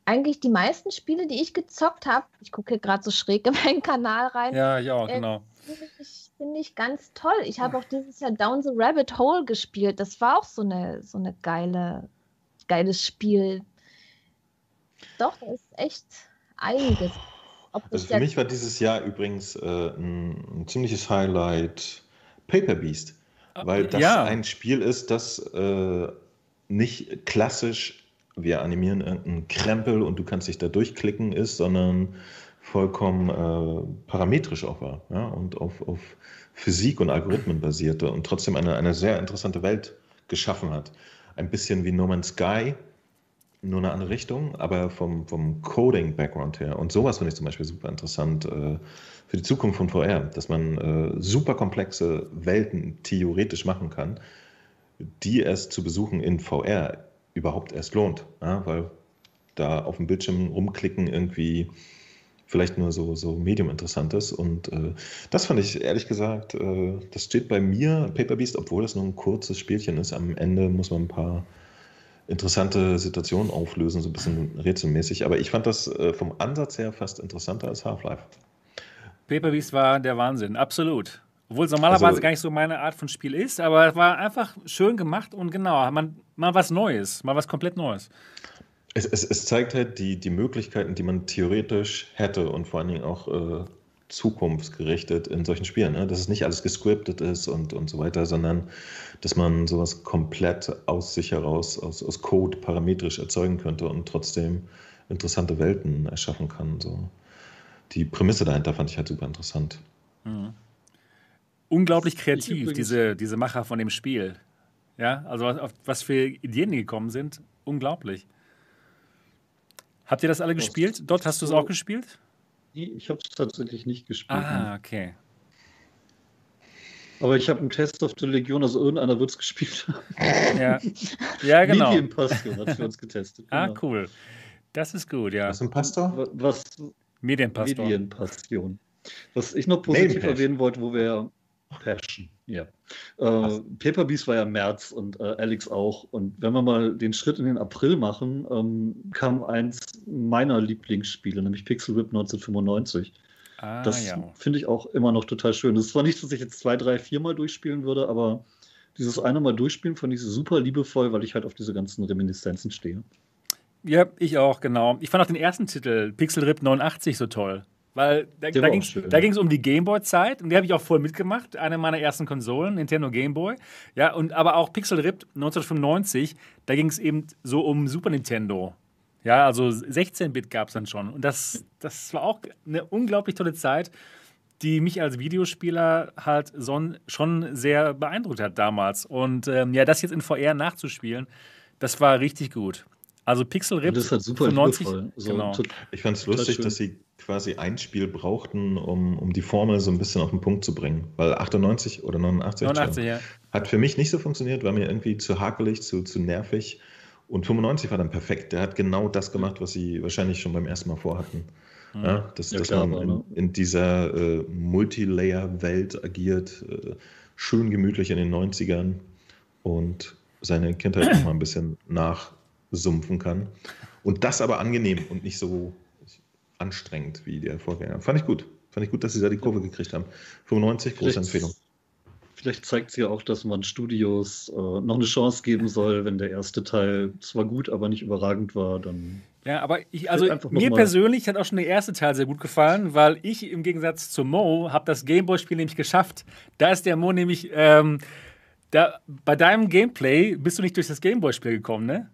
eigentlich die meisten Spiele, die ich gezockt habe, ich gucke hier gerade so schräg in meinen Kanal rein, Ja, ja, Äh, genau. ich, find ich ganz toll. Ich habe auch dieses Jahr Down the Rabbit Hole gespielt. Das war auch so eine, so eine geile, geiles Spiel. Doch, da ist echt einiges. Also für mich war dieses Jahr übrigens äh, ein, ein ziemliches Highlight Paper Beast, weil das ja. ein Spiel ist, das äh, nicht klassisch, wir animieren irgendeinen Krempel und du kannst dich da durchklicken ist, sondern vollkommen äh, parametrisch auch war ja, und auf, auf Physik und Algorithmen basierte und trotzdem eine, eine sehr interessante Welt geschaffen hat. Ein bisschen wie No Man's Sky, nur eine andere Richtung, aber vom, vom Coding-Background her. Und sowas finde ich zum Beispiel super interessant äh, für die Zukunft von VR, dass man äh, super komplexe Welten theoretisch machen kann, die es zu besuchen in VR überhaupt erst lohnt. Ja? Weil da auf dem Bildschirm rumklicken irgendwie vielleicht nur so, so medium interessant ist. Und äh, das fand ich ehrlich gesagt, äh, das steht bei mir, Paper Beast, obwohl das nur ein kurzes Spielchen ist. Am Ende muss man ein paar interessante Situationen auflösen, so ein bisschen rätselmäßig. Aber ich fand das äh, vom Ansatz her fast interessanter als Half-Life. Paper Beast war der Wahnsinn, absolut. Obwohl es normalerweise also, gar nicht so meine Art von Spiel ist, aber es war einfach schön gemacht und genau, man, mal was Neues, mal was komplett Neues. Es, es, es, zeigt halt die, die Möglichkeiten, die man theoretisch hätte und vor allen Dingen auch äh, zukunftsgerichtet in solchen Spielen. Ne? Dass es nicht alles gescriptet ist und, und so weiter, sondern dass man sowas komplett aus sich heraus, aus, aus Code parametrisch erzeugen könnte und trotzdem interessante Welten erschaffen kann. So. Die Prämisse dahinter fand ich halt super interessant. Mhm. Unglaublich kreativ, diese, diese Macher von dem Spiel. Ja, also was, was für Ideen gekommen sind, unglaublich. Habt ihr das alle gespielt? Dort hast du es auch gespielt? Nee, ich habe es tatsächlich nicht gespielt. Ah, okay. Aber ich habe einen Test of the Legion, also irgendeiner wird es gespielt haben. Ja, ja genau. Medienpassion hat für uns getestet. Ah, genau. Ah, cool. Das ist gut, ja. Was ist ein Pastor? Was? Medienpastor. Medienpassion. Was ich noch positiv erwähnen wollte, wo wir Passion, ja. Äh, Paper Beast war ja im März und äh, Alex auch. Und wenn wir mal den Schritt in den April machen, ähm, kam eins meiner Lieblingsspiele, nämlich Pixel Rip 1995. Ah, das ja. finde ich auch immer noch total schön. Das war nicht, dass ich jetzt zwei, drei, viermal durchspielen würde, aber dieses eine Mal durchspielen fand ich super liebevoll, weil ich halt auf diese ganzen Reminiszenzen stehe. Ja, ich auch, genau. Ich fand auch den ersten Titel, Pixel Rip 89, so toll. Weil da, da ging es um die Gameboy-Zeit und die habe ich auch voll mitgemacht. Eine meiner ersten Konsolen, Nintendo Gameboy. Ja, und aber auch Pixel Ripped 1995, da ging es eben so um Super Nintendo. Ja, also 16-Bit gab es dann schon. Und das, das war auch eine unglaublich tolle Zeit, die mich als Videospieler halt so, schon sehr beeindruckt hat damals. Und ähm, ja, das jetzt in VR nachzuspielen, das war richtig gut. Also Pixel Ripped. Das ist halt super 95, so, genau. Ich fand es lustig, dass sie quasi ein Spiel brauchten, um, um die Formel so ein bisschen auf den Punkt zu bringen. Weil 98 oder 89, 89 ja. hat für mich nicht so funktioniert, war mir irgendwie zu hakelig, zu, zu nervig. Und 95 war dann perfekt. Der hat genau das gemacht, was sie wahrscheinlich schon beim ersten Mal vorhatten. Mhm. Ja, dass, ja, dass klar, man in, ne? in dieser äh, Multilayer-Welt agiert, äh, schön gemütlich in den 90ern und seine Kindheit noch mal ein bisschen nachsumpfen kann. Und das aber angenehm und nicht so anstrengend wie der Vorgänger. Fand ich gut. Fand ich gut, dass sie da die Kurve gekriegt haben. 95, große vielleicht, Empfehlung. Vielleicht zeigt es ja auch, dass man Studios äh, noch eine Chance geben soll, wenn der erste Teil zwar gut, aber nicht überragend war, dann. Ja, aber ich, also mir persönlich hat auch schon der erste Teil sehr gut gefallen, weil ich im Gegensatz zu Mo habe das Gameboy-Spiel nämlich geschafft. Da ist der Mo nämlich, ähm, da, bei deinem Gameplay bist du nicht durch das Gameboy-Spiel gekommen, ne?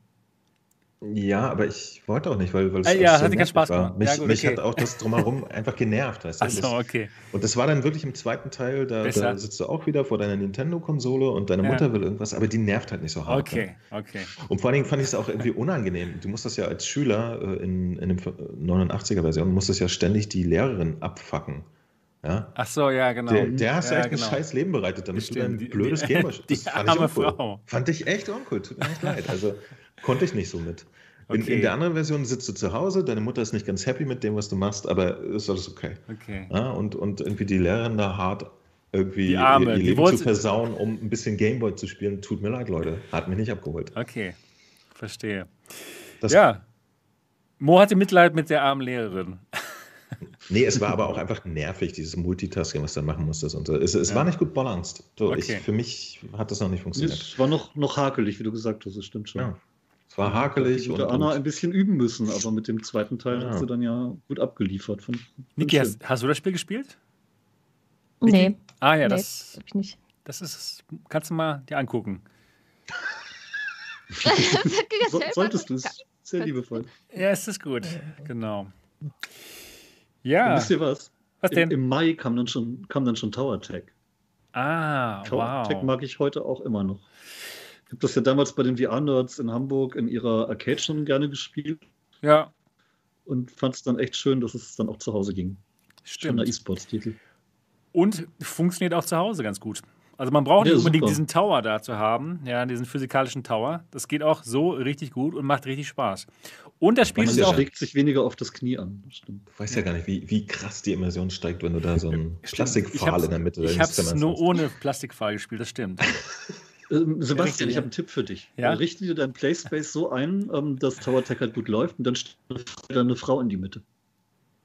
Ja, aber ich wollte auch nicht, weil, weil es ah, ja, hatte keinen Spaß war. Mich, ja, gut, mich okay. hat auch das drumherum einfach genervt. Weißt du? Ach so, okay. Und das war dann wirklich im zweiten Teil, da, da sitzt du auch wieder vor deiner Nintendo-Konsole und deine Mutter ja. will irgendwas, aber die nervt halt nicht so hart. Okay, ne? okay. Und vor allen Dingen fand ich es auch irgendwie unangenehm. Du musst das ja als Schüler äh, in, in dem 89er-Version, musst das ja ständig die Lehrerin abfacken. Ja? Ach so, ja, genau. Der, der hast ja, echt genau. ein scheiß Leben bereitet, damit Bestimmt. du dein blödes Gameboy Die, die uncool. Frau. Fand ich echt uncool, tut mir echt leid. Also konnte ich nicht so mit. In, okay. in, der anderen Version sitzt du zu Hause, deine Mutter ist nicht ganz happy mit dem, was du machst, aber ist alles okay. okay. Ja, und, und irgendwie die Lehrerin da hart irgendwie Arme, ihr, ihr Leben zu versauen, um ein bisschen Gameboy zu spielen, tut mir leid, Leute. Hat mich nicht abgeholt. Okay, verstehe. Das ja, Mo hatte Mitleid mit der armen Lehrerin. Nee, es war aber auch einfach nervig, dieses Multitasking, was du machen musstest. Und es, es ja. war nicht gut balanced. So, okay. ich, für mich hat das noch nicht funktioniert. Es war noch, noch hakelig, wie du gesagt hast, das stimmt schon. Ja. Es war hakelig. Ich würde Anna ein bisschen üben müssen, aber mit dem zweiten Teil ja. hat sie dann ja gut abgeliefert. Von, Niki, hast, hast, du das Spiel gespielt? Nee. Ah ja, nee, das, hab ich nicht. das ist, kannst du mal dir angucken. so, solltest du es. Sehr liebevoll. Ja, es ist gut. Genau. Ja. Und wisst ihr was? Was denn? Im, Im, Mai kam dann schon, kam dann schon Tower Tech. Ah, Tower wow. Tech mag ich heute auch immer noch. Ich habe das ja damals bei den VR-Nerds in Hamburg in ihrer Arcade schon gerne gespielt. Ja. Und fand es dann echt schön, dass es dann auch zu Hause ging. Stimmt. Schöner E-Sports-Titel. Und funktioniert auch zu Hause ganz gut. Also man braucht Ja, nicht unbedingt super. diesen Tower da zu haben, ja, diesen physikalischen Tower. Das geht auch so richtig gut und macht richtig Spaß. Und das Spiel Man ist auch. schlägt sich weniger auf das Knie an. Das stimmt. Du weißt ja gar nicht, wie, wie krass die Immersion steigt, wenn du da so einen. Plastikpfahl in der Mitte Ich habe es nur hast. ohne Plastikpfahl gespielt, das stimmt. Ähm, Sebastian, richtig, ich habe einen Tipp für dich. Ja? Richte dir deinen Playspace so ein, ähm, dass Tower Tech halt gut läuft und dann stellt da eine Frau in die Mitte.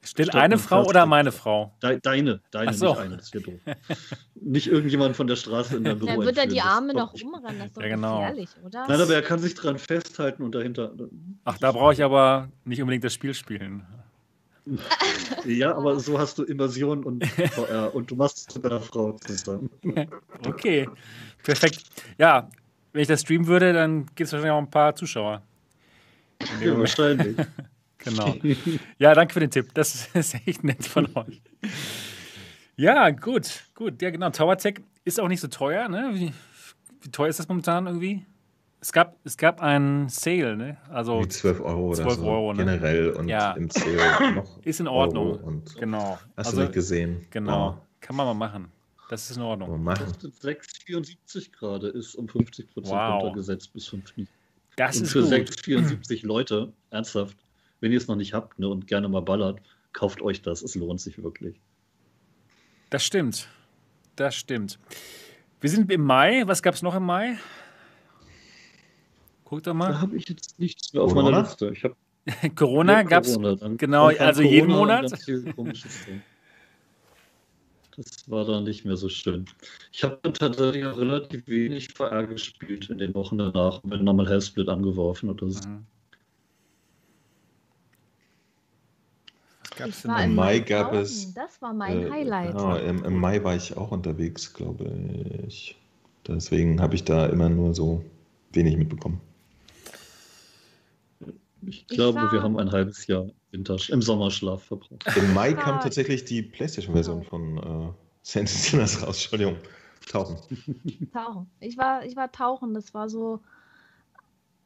Still Statt eine Frau oder meine Frau? De deine, deine, so. nicht eine, das wäre doof. nicht irgendjemand von der Straße in deinem Büro. Dann wird er die Arme noch nicht. umrennen, das ist doch Ja, genau. gefährlich, oder? Nein, aber er kann sich dran festhalten und dahinter. Ach, da brauche ich aber nicht unbedingt das Spiel spielen. Ja, aber so hast du Immersion und VR und du machst es mit einer Frau zusammen. Okay, perfekt. Ja, wenn ich das streamen würde, dann gibt es wahrscheinlich auch ein paar Zuschauer. Ja, wahrscheinlich. Genau. Ja, danke für den Tipp. Das ist echt nett von euch. Ja, gut, gut. Ja, genau. Tower Tech ist auch nicht so teuer, ne? Wie, wie teuer ist das momentan irgendwie? Es gab, es gab einen Sale, ne? Also Wie 12 Euro oder 12 so. Euro, ne? Generell und Ja. im Sale noch. ist in Ordnung. Euro und Genau. hast also, du nicht gesehen? Genau. Kann man mal machen. Das ist in Ordnung. oh, machen. Kostet 6,74 gerade, ist um 50 Prozent Wow. runtergesetzt bis 5 Knie. Das Und ist für gut. 6,74 Leute, ernsthaft, wenn ihr es noch nicht habt ne, und gerne mal ballert, kauft euch das. Es lohnt sich wirklich. Das stimmt. Das stimmt. Wir sind im Mai. Was gab es noch im Mai? Guck doch Da mal. habe ich jetzt nichts mehr auf Corona? meiner Liste. Ich habe Corona Ja, gab es. Genau, also jeden Corona und Monat? Das war dann nicht mehr so schön. Ich habe tatsächlich auch relativ wenig VR gespielt in den Wochen danach, wenn dann mal Hellsplit angeworfen oder so. Mhm. Was gab es Ich denn? Im in Mai gab es, Das war mein Äh, Highlight. Genau, im, im Mai war ich auch unterwegs, glaube ich. Deswegen habe ich da immer nur so wenig mitbekommen. Ich glaube, war- wir haben ein halbes Jahr Winter im Sommerschlaf verbracht. Im Mai kam tatsächlich die PlayStation-Version von äh, Saints Sinners raus. Entschuldigung. Tauchen. Tauchen. Ich war, ich war tauchen. Das war so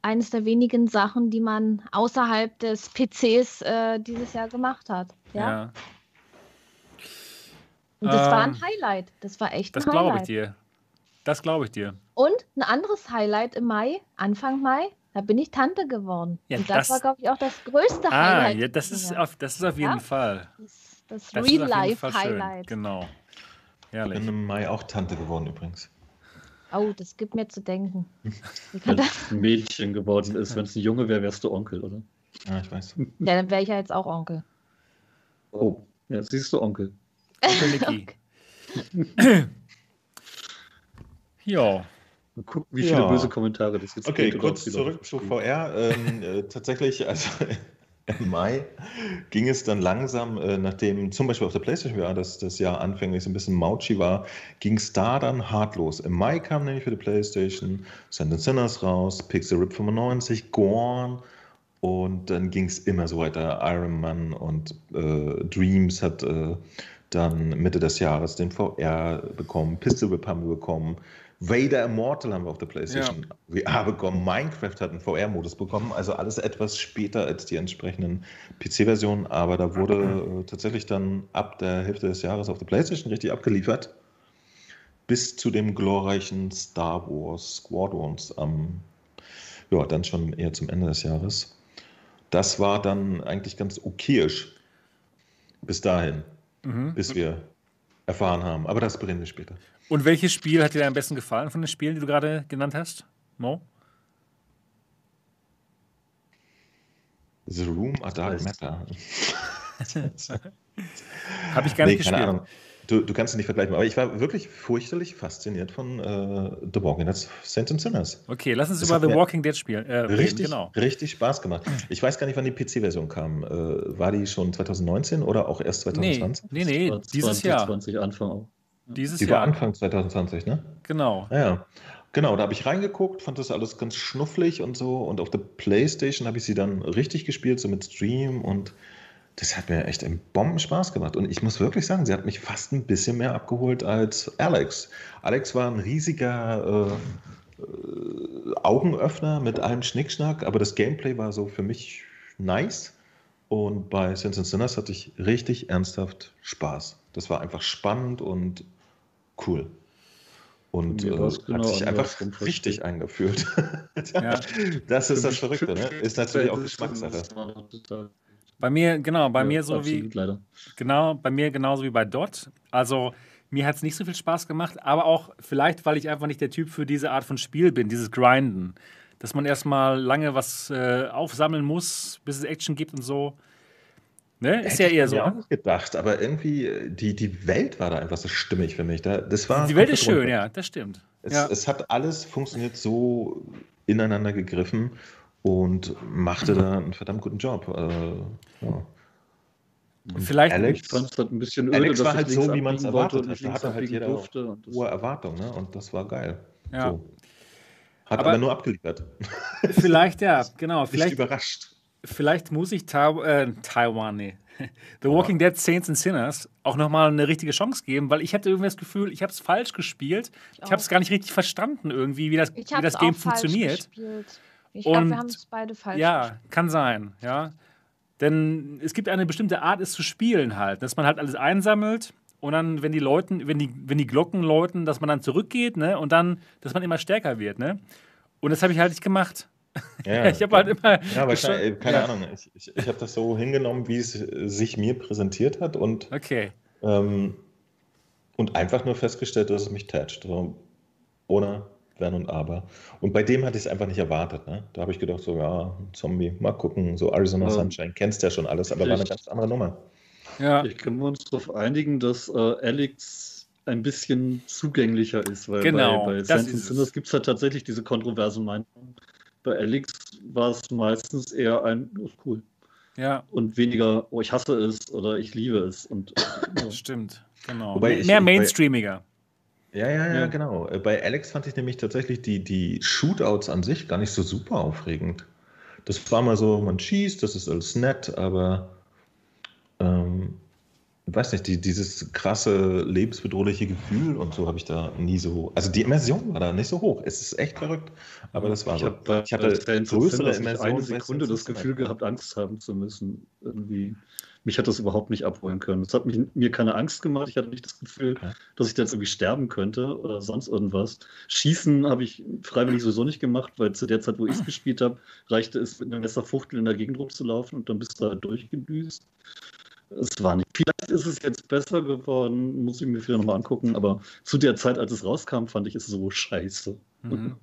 eines der wenigen Sachen, die man außerhalb des PCs äh, dieses Jahr gemacht hat. Ja. Ja, Und das war Ähm, ein Highlight. Das war echt das ein glaube ich Highlight. dir. Das glaube ich dir. Und ein anderes Highlight im Mai, Anfang Mai, da bin ich Tante geworden. Ja, Und das, das- war, glaube ich, auch das größte Ah, Highlight. ja, das, ist auf, das ist auf jeden Ja? Fall. das, das Das. Real-Life-Highlight. Genau. Ich Herrlich. bin im Mai auch Tante geworden übrigens. Oh, das gibt mir zu denken. Wenn das? es ein Mädchen geworden ist, wenn es ein Junge wäre, wärst du Onkel, oder? Ja, ich weiß. Ja, dann wäre ich ja jetzt auch Onkel. Oh, ja, siehst du Onkel. Onkel Niki. Ja. Mal gucken, wie viele Ja. böse Kommentare das jetzt Okay, kurz zurück zu. VR. Ähm, äh, tatsächlich, also im Mai ging es dann langsam, äh, nachdem zum Beispiel auf der PlayStation VR das, das Jahr anfänglich so ein bisschen mauchi war, ging es da dann hart los. Im Mai kam nämlich für die PlayStation Sand Sinners raus, Pixel Rip 95, Gorn und dann ging es immer so weiter. Iron Man und äh, Dreams hat äh, dann Mitte des Jahres den VR bekommen, Pistol Whip haben wir bekommen, Vader Immortal haben wir auf der PlayStation. VR bekommen, Minecraft hat einen VR-Modus bekommen, also alles etwas später als die entsprechenden PC-Versionen, aber da wurde äh, tatsächlich dann ab der Hälfte des Jahres auf der PlayStation richtig abgeliefert, bis zu dem glorreichen Star Wars Squadrons am, ja, dann schon eher zum Ende des Jahres. Das war dann eigentlich ganz okayisch. Bis dahin, Mhm. bis wir erfahren haben, aber das bereden wir später. Und welches Spiel hat dir am besten gefallen von den Spielen, die du gerade genannt hast? Mo? The Room a Dark Matter. Habe ich gar Nee, nicht keine gespielt. Ahnung. Du, du kannst es nicht vergleichen, aber ich war wirklich furchterlich fasziniert von äh, The Walking Dead Saints and Sinners. Okay, lass uns Das über The Walking Dead spielen. Äh, reden, Richtig, Genau. richtig Spaß gemacht. Ich weiß gar nicht, wann die PC-Version kam. Äh, war die schon 2019 oder auch erst Nee, 2020? nee, nee, War dieses Jahr. 2020 Anfang auch. Dieses Die war Jahr. Anfang 2020, ne? Genau. Ja, ja. Genau, da habe ich reingeguckt, fand das alles ganz schnufflig und so. Und auf der Playstation habe ich sie dann richtig gespielt, so mit Stream. Und das hat mir echt einen Bombenspaß gemacht. Und ich muss wirklich sagen, sie hat mich fast ein bisschen mehr abgeholt als Alex. Alex war ein riesiger äh, äh, Augenöffner mit allem Schnickschnack, aber das Gameplay war so für mich nice. Und bei Sins and Sinners hatte ich richtig ernsthaft Spaß. Das war einfach spannend und cool. Und äh, war's hat genau sich einfach richtig eingefühlt. Ja. Das ist das Verrückte, ne? Ist natürlich auch Geschmackssache. Bei mir, genau, bei Ja, mir so absolut, wie, leider. genau, bei mir genauso wie bei Dot. Also mir hat es nicht so viel Spaß gemacht, aber auch vielleicht, weil ich einfach nicht der Typ für diese Art von Spiel bin, dieses Grinden. Dass man erstmal lange was äh, aufsammeln muss, bis es Action gibt und so. Ne? Ist ja ich eher mir so. auch ne? nicht gedacht, aber irgendwie, die, die Welt war da einfach so stimmig für mich. Da, das war Die Welt ist schön, ja, das stimmt. Es, ja. es hat alles funktioniert so ineinander gegriffen und machte da einen verdammt guten Job. Äh, ja. Und Vielleicht- Alex, Ich fand es halt ein bisschen öde, Alex war ich halt so, wie man es erwartet hat. nicht Da hatte halt jeder durfte. Hohe Erwartungen ne? und das war geil. Ja. So. Hat Aber- aber, nur abgeliefert. Vielleicht, ja, genau. Nicht Vielleicht, überrascht. Vielleicht muss ich Ta äh, Taiwan, nee. The Walking Dead Saints and Sinners auch nochmal eine richtige Chance geben, weil ich hatte irgendwie das Gefühl, ich habe es falsch gespielt. Ich habe es gar nicht richtig verstanden, irgendwie, wie das, Ich wie habe das es Game funktioniert. gespielt. Ich glaube, wir haben es beide falsch Ja, gespielt. kann sein, ja. Denn es gibt eine bestimmte Art, es zu spielen halt, dass man halt alles einsammelt und dann, wenn die Leuten, wenn die, wenn die Glocken läuten, dass man dann zurückgeht, ne? Und dann, dass man immer stärker wird, ne? Und das habe ich halt nicht gemacht. Ja, ich habe halt immer. Ja, aber gesch- keine, keine ja. Ahnung. Ich, ich, ich habe das so hingenommen, wie es äh, sich mir präsentiert hat und, Okay. ähm, und einfach nur festgestellt, dass es mich toucht. So, ohne Wenn und Aber. Und bei dem hatte ich es einfach nicht erwartet. Ne? Da habe ich gedacht, so, ja, ein Zombie, mal gucken, so Arizona Ja. Sunshine, kennst ja schon alles, aber war eine ganz andere Nummer. Ja. Vielleicht können wir uns darauf einigen, dass äh, Alex ein bisschen zugänglicher ist, weil Genau, bei, bei es. Sinners gibt es halt tatsächlich diese kontroverse Meinung. Bei Alex war es meistens eher ein, oh, ist cool. Ja, Und weniger, oh, ich hasse es oder ich liebe es. Und ja. stimmt. Genau. Wobei Mehr ich- Mainstreamiger. Ja, ja, ja, Ja. genau. Bei Alex fand ich nämlich tatsächlich die, die Shootouts an sich gar nicht so super aufregend. Das war mal so, man schießt, das ist alles nett, aber ähm, weiß nicht, die, dieses krasse lebensbedrohliche Gefühl und so habe ich da nie so. Also die Immersion war da nicht so hoch. Es ist echt verrückt, aber das war ich so. habe bei Ich hatte Saints and größere Immersion. eine Sekunde das and Gefühl gehabt, Angst haben zu müssen. Irgendwie. Mich hat das überhaupt nicht abholen können. Es hat mich, mir keine Angst gemacht. Ich hatte nicht das Gefühl, Ja. dass ich da jetzt irgendwie sterben könnte oder sonst irgendwas. Schießen habe ich freiwillig sowieso nicht gemacht, weil zu der Zeit, wo ich es gespielt habe, reichte es mit einem Messerfuchtel in der Gegend rumzulaufen und dann bist du halt durchgedüst. Es war nicht. Vielleicht ist es jetzt besser geworden, muss ich mir wieder nochmal angucken, aber zu der Zeit, als es rauskam, fand ich es so scheiße. Mhm.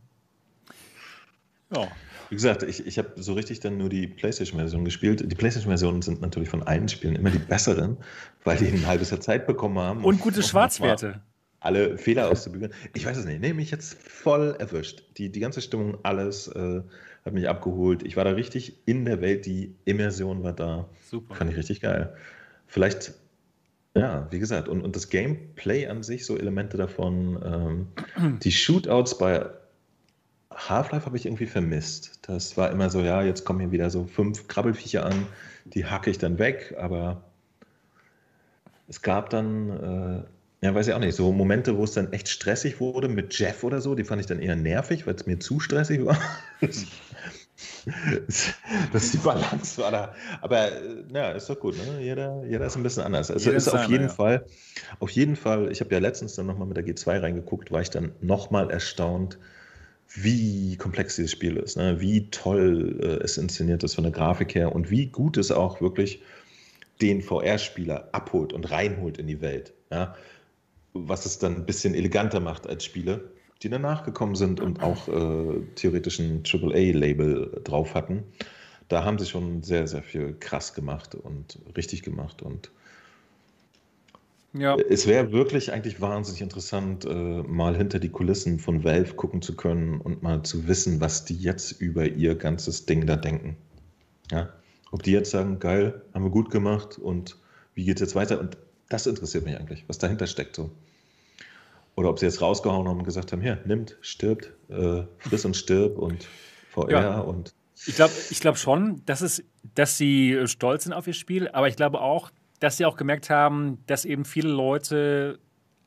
Ja. Wie gesagt, ich, ich habe so richtig dann nur die PlayStation-Version gespielt. Die PlayStation-Versionen sind natürlich von allen Spielen immer die besseren, weil die ein halbes Jahr Zeit bekommen haben. Und um gute Schwarzwerte. Alle Fehler auszubügeln. Ich weiß es nicht. Nee, mich jetzt voll erwischt. Die, die ganze Stimmung, alles äh, hat mich abgeholt. Ich war da richtig in der Welt. Die Immersion war da. Super. Fand ich richtig geil. Vielleicht, ja, wie gesagt, und, und das Gameplay an sich, so Elemente davon, ähm, die Shootouts bei Half-Life habe ich irgendwie vermisst. Das war immer so, ja, jetzt kommen hier wieder so fünf Krabbelfiecher an, die hacke ich dann weg, aber es gab dann, äh, ja, weiß ich auch nicht, so Momente, wo es dann echt stressig wurde mit Jeff oder so, die fand ich dann eher nervig, weil es mir zu stressig war. dass die Balance war da. Aber äh, ja, ist doch gut, ne? Jeder, jeder ist ein bisschen anders. Also Jeder ist ist auf jeden ja. Fall, auf jeden Fall, ich habe ja letztens dann nochmal mit der G2 reingeguckt, war ich dann nochmal erstaunt, wie komplex dieses Spiel ist, ne? wie toll äh, es inszeniert ist von der Grafik her und wie gut es auch wirklich den VR-Spieler abholt und reinholt in die Welt. Ja? Was es dann ein bisschen eleganter macht als Spiele, die danach gekommen sind und auch äh, theoretisch ein AAA-Label drauf hatten. Da haben sie schon sehr, sehr viel krass gemacht und richtig gemacht. Und Ja. es wäre wirklich eigentlich wahnsinnig interessant, äh, mal hinter die Kulissen von Valve gucken zu können und mal zu wissen, was die jetzt über ihr ganzes Ding da denken. Ja? Ob die jetzt sagen, geil, haben wir gut gemacht und wie geht es jetzt weiter? Und das interessiert mich eigentlich, was dahinter steckt so. Oder ob sie jetzt rausgehauen haben und gesagt haben, hier, nimmt, stirbt, äh, friss und stirb und VR Ja. und Ich glaube ich glaub schon, dass, es, dass sie äh, stolz sind auf ihr Spiel, aber ich glaube auch, dass sie auch gemerkt haben, dass eben viele Leute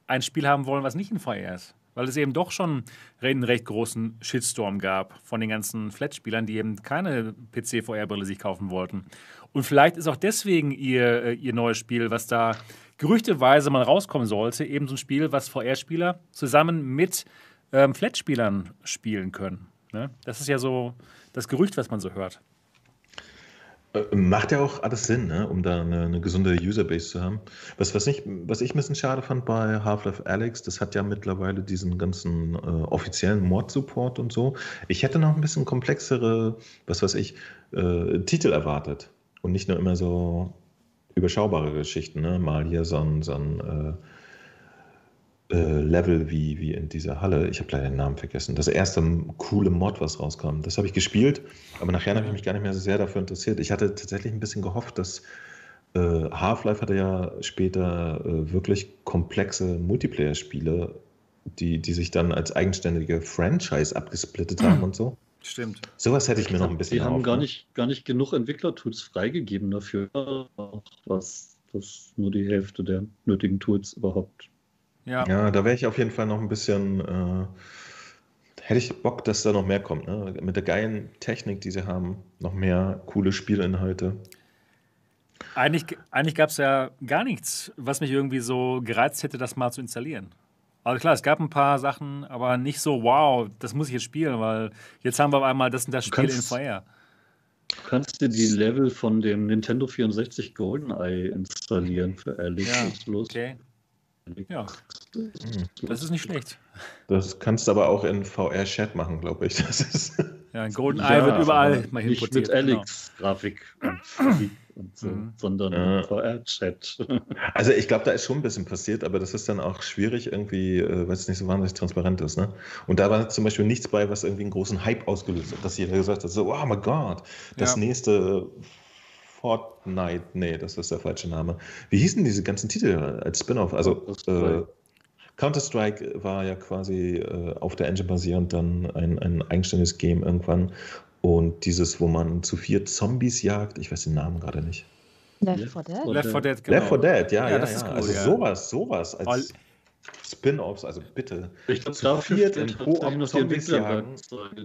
ein Spiel haben wollen, was nicht in VR ist. Weil es eben doch schon einen recht großen Shitstorm gab von den ganzen Flat-Spielern, die eben keine PC-VR-Brille sich kaufen wollten. Und vielleicht ist auch deswegen ihr, äh, ihr neues Spiel, was da gerüchteweise mal rauskommen sollte, eben so ein Spiel, was VR-Spieler zusammen mit ähm, Flat-Spielern spielen können. Ne? Das ist ja so das Gerücht, was man so hört. Äh, macht ja auch alles Sinn, ne? um da eine, eine, gesunde Userbase zu haben. Was, was, ich, was ich ein bisschen schade fand bei Half-Life Alex, das hat ja mittlerweile diesen ganzen äh, offiziellen Mod-Support und so. Ich hätte noch ein bisschen komplexere, was weiß ich, äh, Titel erwartet. Und nicht nur immer so überschaubare Geschichten, ne? mal hier so ein, so ein äh, äh, Level wie, wie in dieser Halle. Ich habe leider den Namen vergessen. Das erste coole Mod, was rauskam. Das habe ich gespielt, aber nachher habe ich mich gar nicht mehr so sehr dafür interessiert. Ich hatte tatsächlich ein bisschen gehofft, dass äh, Half-Life hatte ja später äh, wirklich komplexe Multiplayer-Spiele, die, die sich dann als eigenständige Franchise abgesplittet haben und so. Stimmt. Sowas hätte ich mir noch ein bisschen Die haben gar nicht, gar nicht genug Entwicklertools freigegeben dafür, was, was nur die Hälfte der nötigen Tools überhaupt ja, ja da wäre ich auf jeden Fall noch ein bisschen. Äh, hätte ich Bock, dass da noch mehr kommt. Ne? Mit der geilen Technik, die sie haben, noch mehr coole Spielinhalte. Eigentlich, eigentlich gab es ja gar nichts, was mich irgendwie so gereizt hätte, das mal zu installieren. Also klar, es gab ein paar Sachen, aber nicht so, wow, das muss ich jetzt spielen, weil jetzt haben wir auf einmal das und das Spiel in VR. Du kannst dir die Level von dem Nintendo 64 GoldenEye installieren für Alex. Ja, okay. Ja, hm. das ist nicht schlecht. Das kannst du aber auch in VR-Chat machen, glaube ich. Das ist ja, ein GoldenEye ja, wird überall mal Nicht mit Alex-Grafik genau. Und, so, mhm. sondern ja. VR-Chat. Also ich glaube, da ist schon ein bisschen passiert, aber das ist dann auch schwierig irgendwie, äh, weil es nicht so wahnsinnig transparent ist. Ne? Und da war zum Beispiel nichts bei, was irgendwie einen großen Hype ausgelöst hat, dass jeder gesagt hat, so, oh mein Gott, das ja. nächste Fortnite, nee, das ist der falsche Name. Wie hießen diese ganzen Titel als Spin-off? Also äh, Counter-Strike war ja quasi äh, auf der Engine basierend dann ein, ein eigenständiges Game irgendwann. Und dieses, wo man zu vier Zombies jagt, ich weiß den Namen gerade nicht. Left 4 Dead? Left 4 Dead, genau. Left 4 Dead, ja, ja, ja. ja. Cool, also ja. sowas, sowas als Spin-offs, also bitte. Ich glaube, dafür in Co-op Zombies jagen.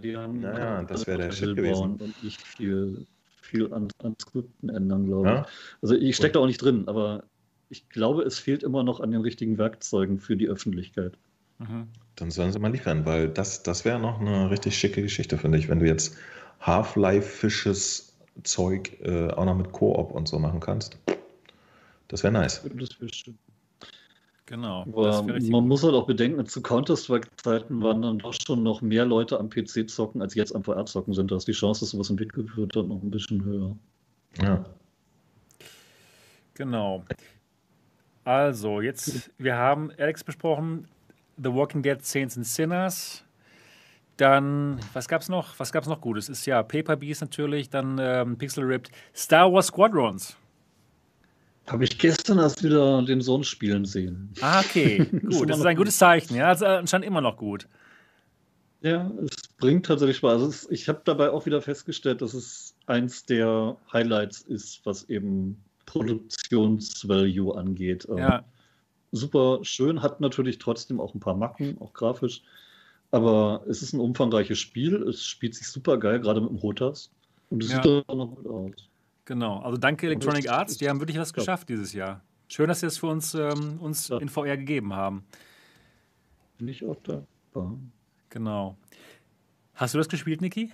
Die haben naja, das wäre der Shit gewesen. Und nicht viel viel an, an Skripten ändern, glaube ich. Ja? Also ich stecke da auch nicht drin, aber ich glaube, es fehlt immer noch an den richtigen Werkzeugen für die Öffentlichkeit. Mhm. Dann sollen sie mal liefern, weil das, das wäre noch eine richtig schicke Geschichte, finde ich, wenn du jetzt Half-Life-Fisches Zeug äh, auch noch mit Koop und so machen kannst. Das wäre nice. Das wäre schön. Genau. Aber man gut. muss halt auch bedenken, zu Counter-Strike-Zeiten waren dann doch schon noch mehr Leute am PC zocken, als jetzt am VR zocken sind. Da ist die Chance, dass sowas entwickelt wird, dann noch ein bisschen höher. Ja. Genau. Also, jetzt, wir haben Alex besprochen, The Walking Dead Saints and Sinners. Dann, was gab's noch? Was gab's noch Gutes? Ist ja Paper Beast natürlich, dann ähm, Pixel Ripped, Star Wars Squadrons. Habe ich gestern erst wieder den Sohn spielen sehen. Ah, okay. Gut, das ist ein gutes Zeichen. Ja, das ist anscheinend immer noch gut. Ja, es bringt tatsächlich Spaß. Also ich habe dabei auch wieder festgestellt, dass es eins der Highlights ist, was eben Produktionsvalue angeht. Ähm, ja. Super schön, hat natürlich trotzdem auch ein paar Macken, auch grafisch. Aber es ist ein umfangreiches Spiel. Es spielt sich super geil, gerade mit dem Rotas. Und es ja. sieht auch noch gut aus. Genau, also danke Electronic Arts, die haben wirklich was geschafft dieses Jahr. Schön, dass sie es für uns, ähm, uns ja. in VR gegeben haben. Bin ich auch da. Genau. Hast du das gespielt, Niki?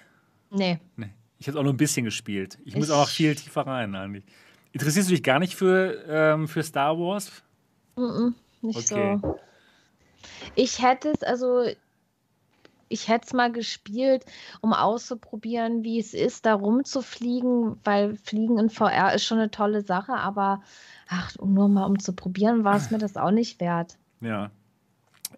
Nee. nee. Ich habe auch nur ein bisschen gespielt. Ich, ich, muss auch noch viel tiefer rein eigentlich. Interessierst du dich gar nicht für, ähm, für Star Wars? Mm, -mm nicht okay. so. Ich hätte es, also ich hätte es mal gespielt, um auszuprobieren, wie es ist, da rumzufliegen, weil Fliegen in VR ist schon eine tolle Sache, aber ach, nur mal um zu probieren, war es mir das auch nicht wert. Ja.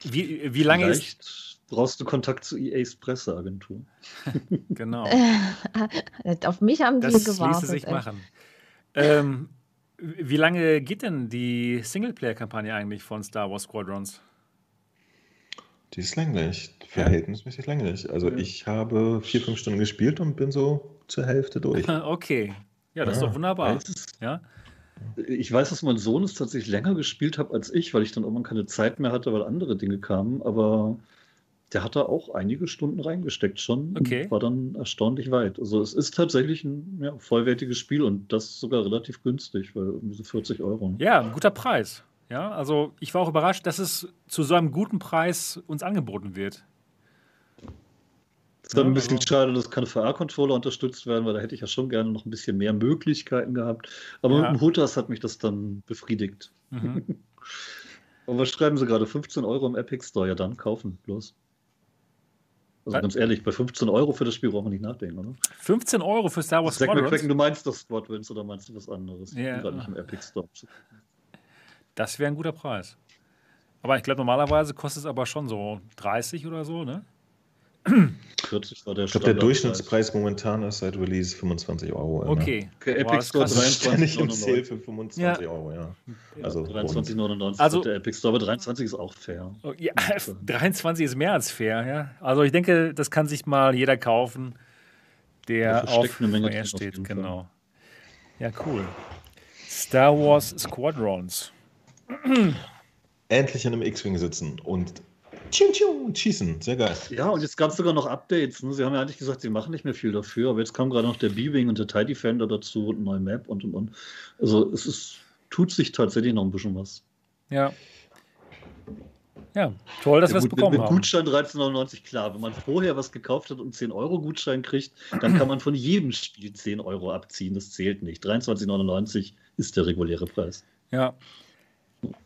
Wie, wie lange Vielleicht ist. Brauchst du Kontakt zu EA's Presseagentur? genau. Auf mich haben das die gewartet. Das ließe sich machen. Ähm, wie lange geht denn die Singleplayer-Kampagne eigentlich von Star Wars Squadrons? Die ist länglich, verhältnismäßig länglich. Also ja. ich habe vier, fünf Stunden gespielt und bin so zur Hälfte durch. okay. Ja, das ja. ist doch wunderbar. Ja. Ich weiß, dass mein Sohn es tatsächlich länger gespielt hat als ich, weil ich dann irgendwann keine Zeit mehr hatte, weil andere Dinge kamen. Aber der hat da auch einige Stunden reingesteckt schon okay. und war dann erstaunlich weit. Also es ist tatsächlich ein ja, vollwertiges Spiel und das sogar relativ günstig, weil irgendwie so 40 Euro. Ja, ein guter Preis. Ja, also ich war auch überrascht, dass es zu so einem guten Preis uns angeboten wird. ist dann ein bisschen also- schade, dass keine VR-Controller unterstützt werden, weil da hätte ich ja schon gerne noch ein bisschen mehr Möglichkeiten gehabt. Aber Ja. mit dem Hutas hat mich das dann befriedigt. Mhm. Und was schreiben sie gerade? 15 Euro im Epic Store? Ja, dann kaufen, bloß. Also Was? ganz ehrlich, bei 15 Euro für das Spiel brauchen wir nicht nachdenken, oder? 15 Euro für Star Wars Sag Squadrons. Du meinst doch Squadrons oder meinst du was anderes? Ich Ja. bin gerade nicht im Epic Store. Das wäre ein guter Preis. Aber ich glaube, normalerweise kostet es aber schon so 30 oder so, ne? 40 war der Ich glaube, der. Durchschnittspreis momentan ist seit Release 25 Euro. immer. Okay. Okay, Epic Store krass. Das ist ständig im 23,99. Sale für 25 Euro, ja. Also, 23,99 Also- also, der Epic Store, aber 23 ist auch fair. Oh, Ja, 23 ist mehr als fair, ja. Also ich denke, das kann sich mal jeder kaufen, der auf eine Menge steht. Genau. Ja, cool. Star Wars Squadrons. Endlich in einem X-Wing sitzen und tschiu, tschiu, schießen. Sehr geil. Ja, und jetzt gab es sogar noch Updates. Ne? Sie haben ja eigentlich gesagt, sie machen nicht mehr viel dafür, aber jetzt kam gerade noch der B-Wing und der TIE Defender dazu und eine neue Map und und und. Also es ist, tut sich tatsächlich noch ein bisschen was. Ja. Ja, toll, dass wir es gut, mit, bekommen mit haben. Gutschein 13,99, klar. Wenn man vorher was gekauft hat und 10 Euro Gutschein kriegt, dann kann man von jedem Spiel 10 Euro abziehen. Das zählt nicht. 23,99 ist der reguläre Preis. Ja.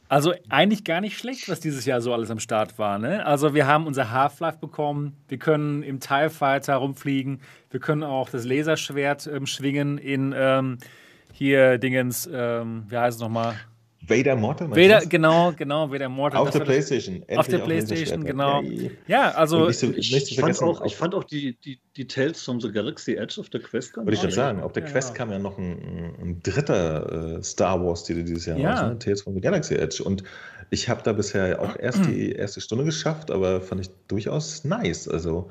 Also eigentlich gar nicht schlecht, was dieses Jahr so alles am Start war. Ne? Also wir haben unser Half-Life bekommen, wir können im TIE Fighter rumfliegen, wir können auch das Laserschwert ähm, schwingen in ähm, hier Dingens, ähm, wie heißt es nochmal? Vader Mortal? Vader, das? genau, genau, Vader Mortal. Auf das der Playstation. Auf der Endlich Playstation, genau. Ja, also so- Ich, ich, fand, auch, ich fand auch die, die, die Tales from the Galaxy Edge auf der Quest ganz Würde ich gerade geil. sagen, auf der Ja, Quest genau. kam ja noch ein, ein dritter äh, Star Wars-Titel dieses Jahr Ja. raus, ne? Tales from the Galaxy Edge. Und ich habe da bisher auch erst die erste Stunde geschafft, aber fand ich durchaus nice. Also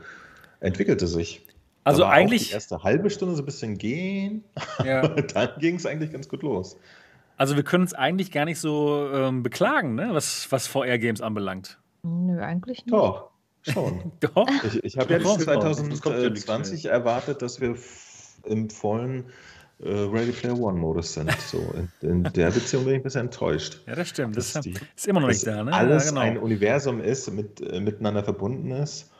entwickelte sich. Also auch eigentlich- Die erste halbe Stunde so ein bisschen gehen, ja. dann ging es eigentlich ganz gut los. Also wir können uns eigentlich gar nicht so ähm, beklagen, ne? was, was VR-Games anbelangt. Nö, eigentlich nicht. Doch, schon. Doch. Ich, ich habe Ja, nichts 2020 erwartet, dass wir im vollen äh, Ready Player One-Modus sind. So, in, in der Beziehung bin ich ein bisschen enttäuscht. Ja, das stimmt. Das ist, die- ist immer noch nicht da, ne? alles ja, genau. ein Universum ist, mit, äh, miteinander verbunden ist.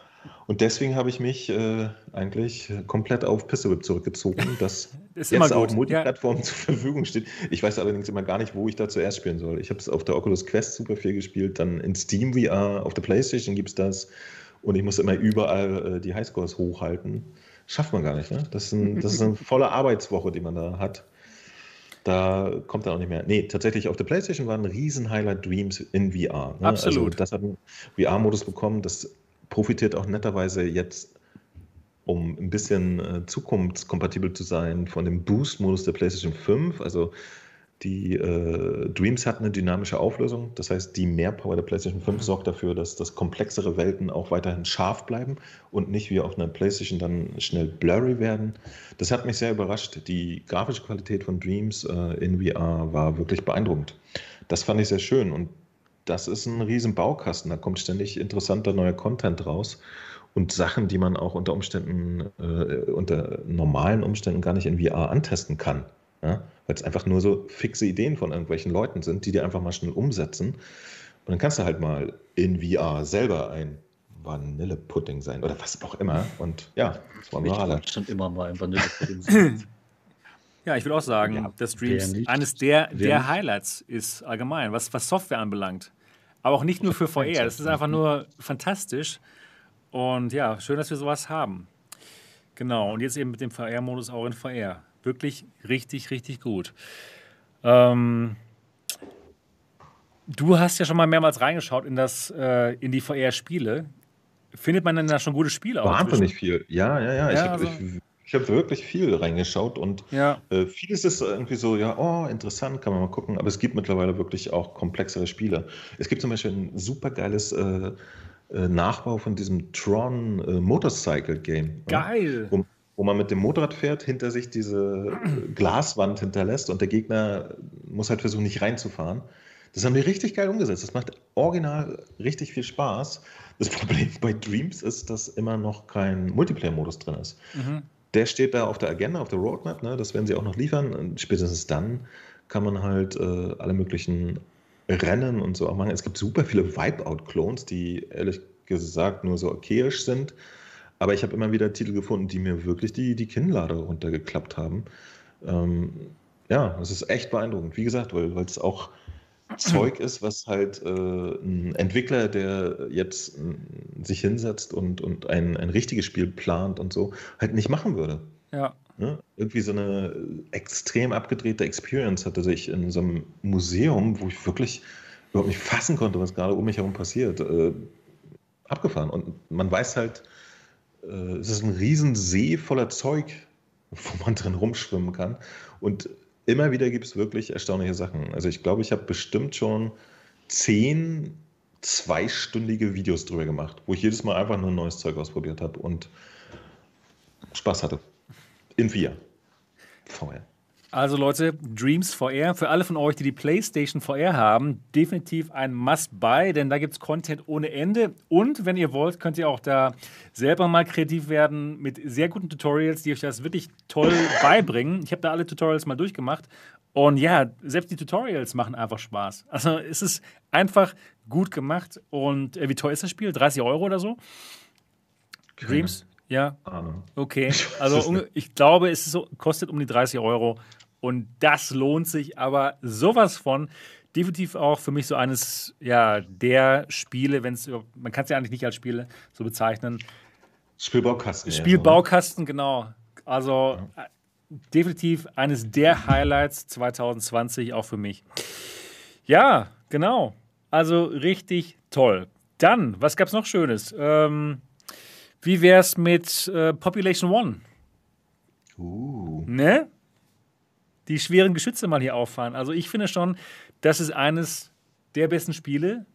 Und deswegen habe ich mich äh, eigentlich komplett auf Pissewhip zurückgezogen, das Ist jetzt immer auf gut. Ja, Multiplattformen zur Verfügung steht. Ich weiß allerdings immer gar nicht, wo ich da zuerst spielen soll. Ich habe es auf der Oculus Quest super viel gespielt, dann in Steam VR, auf der Playstation gibt es das. Und ich muss immer überall äh, die Highscores hochhalten. Schafft man gar nicht, ne? Das ist, ein, das ist eine volle Arbeitswoche, die man da hat. Da kommt er auch nicht mehr. Nee, tatsächlich auf der PlayStation war ein riesen Highlight Dreams in VR. Ne? Also Absolut. das hat einen VR-Modus bekommen. Das profitiert auch netterweise jetzt, um ein bisschen äh, zukunftskompatibel zu sein, von dem Boost-Modus der PlayStation 5. Also die äh, Dreams hat eine dynamische Auflösung. Das heißt, die Mehrpower der PlayStation 5 sorgt dafür, dass das komplexere Welten auch weiterhin scharf bleiben und nicht wie auf einer PlayStation dann schnell blurry werden. Das hat mich sehr überrascht. Die grafische Qualität von Dreams äh, in VR war wirklich beeindruckend. Das fand ich sehr schön und das ist ein riesen Baukasten. Da kommt ständig interessanter neuer Content raus und Sachen, die man auch unter Umständen, äh, unter normalen Umständen gar nicht in VR antesten kann. Ja? Weil es einfach nur so fixe Ideen von irgendwelchen Leuten sind, die die einfach mal schnell umsetzen. Und dann kannst du halt mal in VR selber ein Vanillepudding sein oder was auch immer. Und ja, das war wollte schon immer mal ein Vanillepudding sein. Ja, ich will auch sagen, Ja, dass nicht? eines der, der? Highlights ist allgemein, was, was Software anbelangt. Aber auch nicht nur für VR. Das ist einfach nur fantastisch. Und ja, schön, dass wir sowas haben. Genau. Und jetzt eben mit dem VR-Modus auch in VR. Wirklich richtig, richtig gut. Ähm, du hast ja schon mal mehrmals reingeschaut in, das, äh, in die VR-Spiele. Findet man denn da schon gute Spiele? Wahnsinnig viel. Ja, ja, ja. ich Ja, habe also- ich, ich hab wirklich viel reingeschaut und? Ja, Äh, vieles ist irgendwie so, ja, oh, interessant, kann man mal gucken, aber es gibt mittlerweile wirklich auch komplexere Spiele. Es gibt zum Beispiel ein super geiles äh, äh, Nachbau von diesem Tron äh, Motorcycle Game. geil. Wo, wo man mit dem Motorrad fährt, hinter sich diese äh, Glaswand hinterlässt und der Gegner muss halt versuchen, nicht reinzufahren. Das haben die richtig geil umgesetzt. Das macht original richtig viel Spaß. Das Problem bei Dreams ist, dass immer noch kein Multiplayer-Modus drin ist. Mhm. Der steht da auf der Agenda, auf der Roadmap, ne? das werden sie auch noch liefern. Und spätestens dann kann man halt äh, alle möglichen Rennen und so auch machen. Es gibt super viele Wipeout-Clones, die ehrlich gesagt nur so okayisch sind. Aber ich habe immer wieder Titel gefunden, die mir wirklich die, die Kinnlade runtergeklappt haben. Ähm, ja, das ist echt beeindruckend. Wie gesagt, weil es auch Zeug ist, was halt äh, ein Entwickler, der jetzt äh, sich hinsetzt und, und ein, ein richtiges Spiel plant und so, halt nicht machen würde. Ja. Ne? Irgendwie so eine extrem abgedrehte Experience hatte sich in so einem Museum, wo ich wirklich überhaupt nicht fassen konnte, was gerade um mich herum passiert, äh, abgefahren. Und man weiß halt, äh, es ist ein Riesensee voller Zeug, wo man drin rumschwimmen kann. Und immer wieder gibt es wirklich erstaunliche Sachen. Also ich glaube, ich habe bestimmt schon zehn zweistündige Videos drüber gemacht, wo ich jedes Mal einfach nur neues Zeug ausprobiert habe und Spaß hatte. In VR. VR. Also Leute, Dreams VR, für alle von euch, die die PlayStation VR haben, definitiv ein Must-Buy, denn da gibt es Content ohne Ende. Und wenn ihr wollt, könnt ihr auch da selber mal kreativ werden mit sehr guten Tutorials, die euch das wirklich toll beibringen. Ich habe da alle Tutorials mal durchgemacht. Und ja, selbst die Tutorials machen einfach Spaß. Also es ist einfach gut gemacht. Und äh, wie teuer ist das Spiel? 30 Euro oder so? Dreams? Ja. Ahnung. Okay. Also ich glaube, es so, kostet um die 30 Euro. Und das lohnt sich aber sowas von. Definitiv auch für mich so eines ja, der Spiele, wenn es, man kann es ja eigentlich nicht als Spiele so bezeichnen. Spielbaukasten. Spielbaukasten, genau. Also ja. definitiv eines der Highlights 2020 auch für mich. Ja, genau. Also richtig toll. Dann, was gab es noch Schönes? Ähm, wie wäre es mit äh, Population One? Uh. Ne? Die schweren Geschütze mal hier auffahren. Also ich finde schon, das ist eines der besten Spiele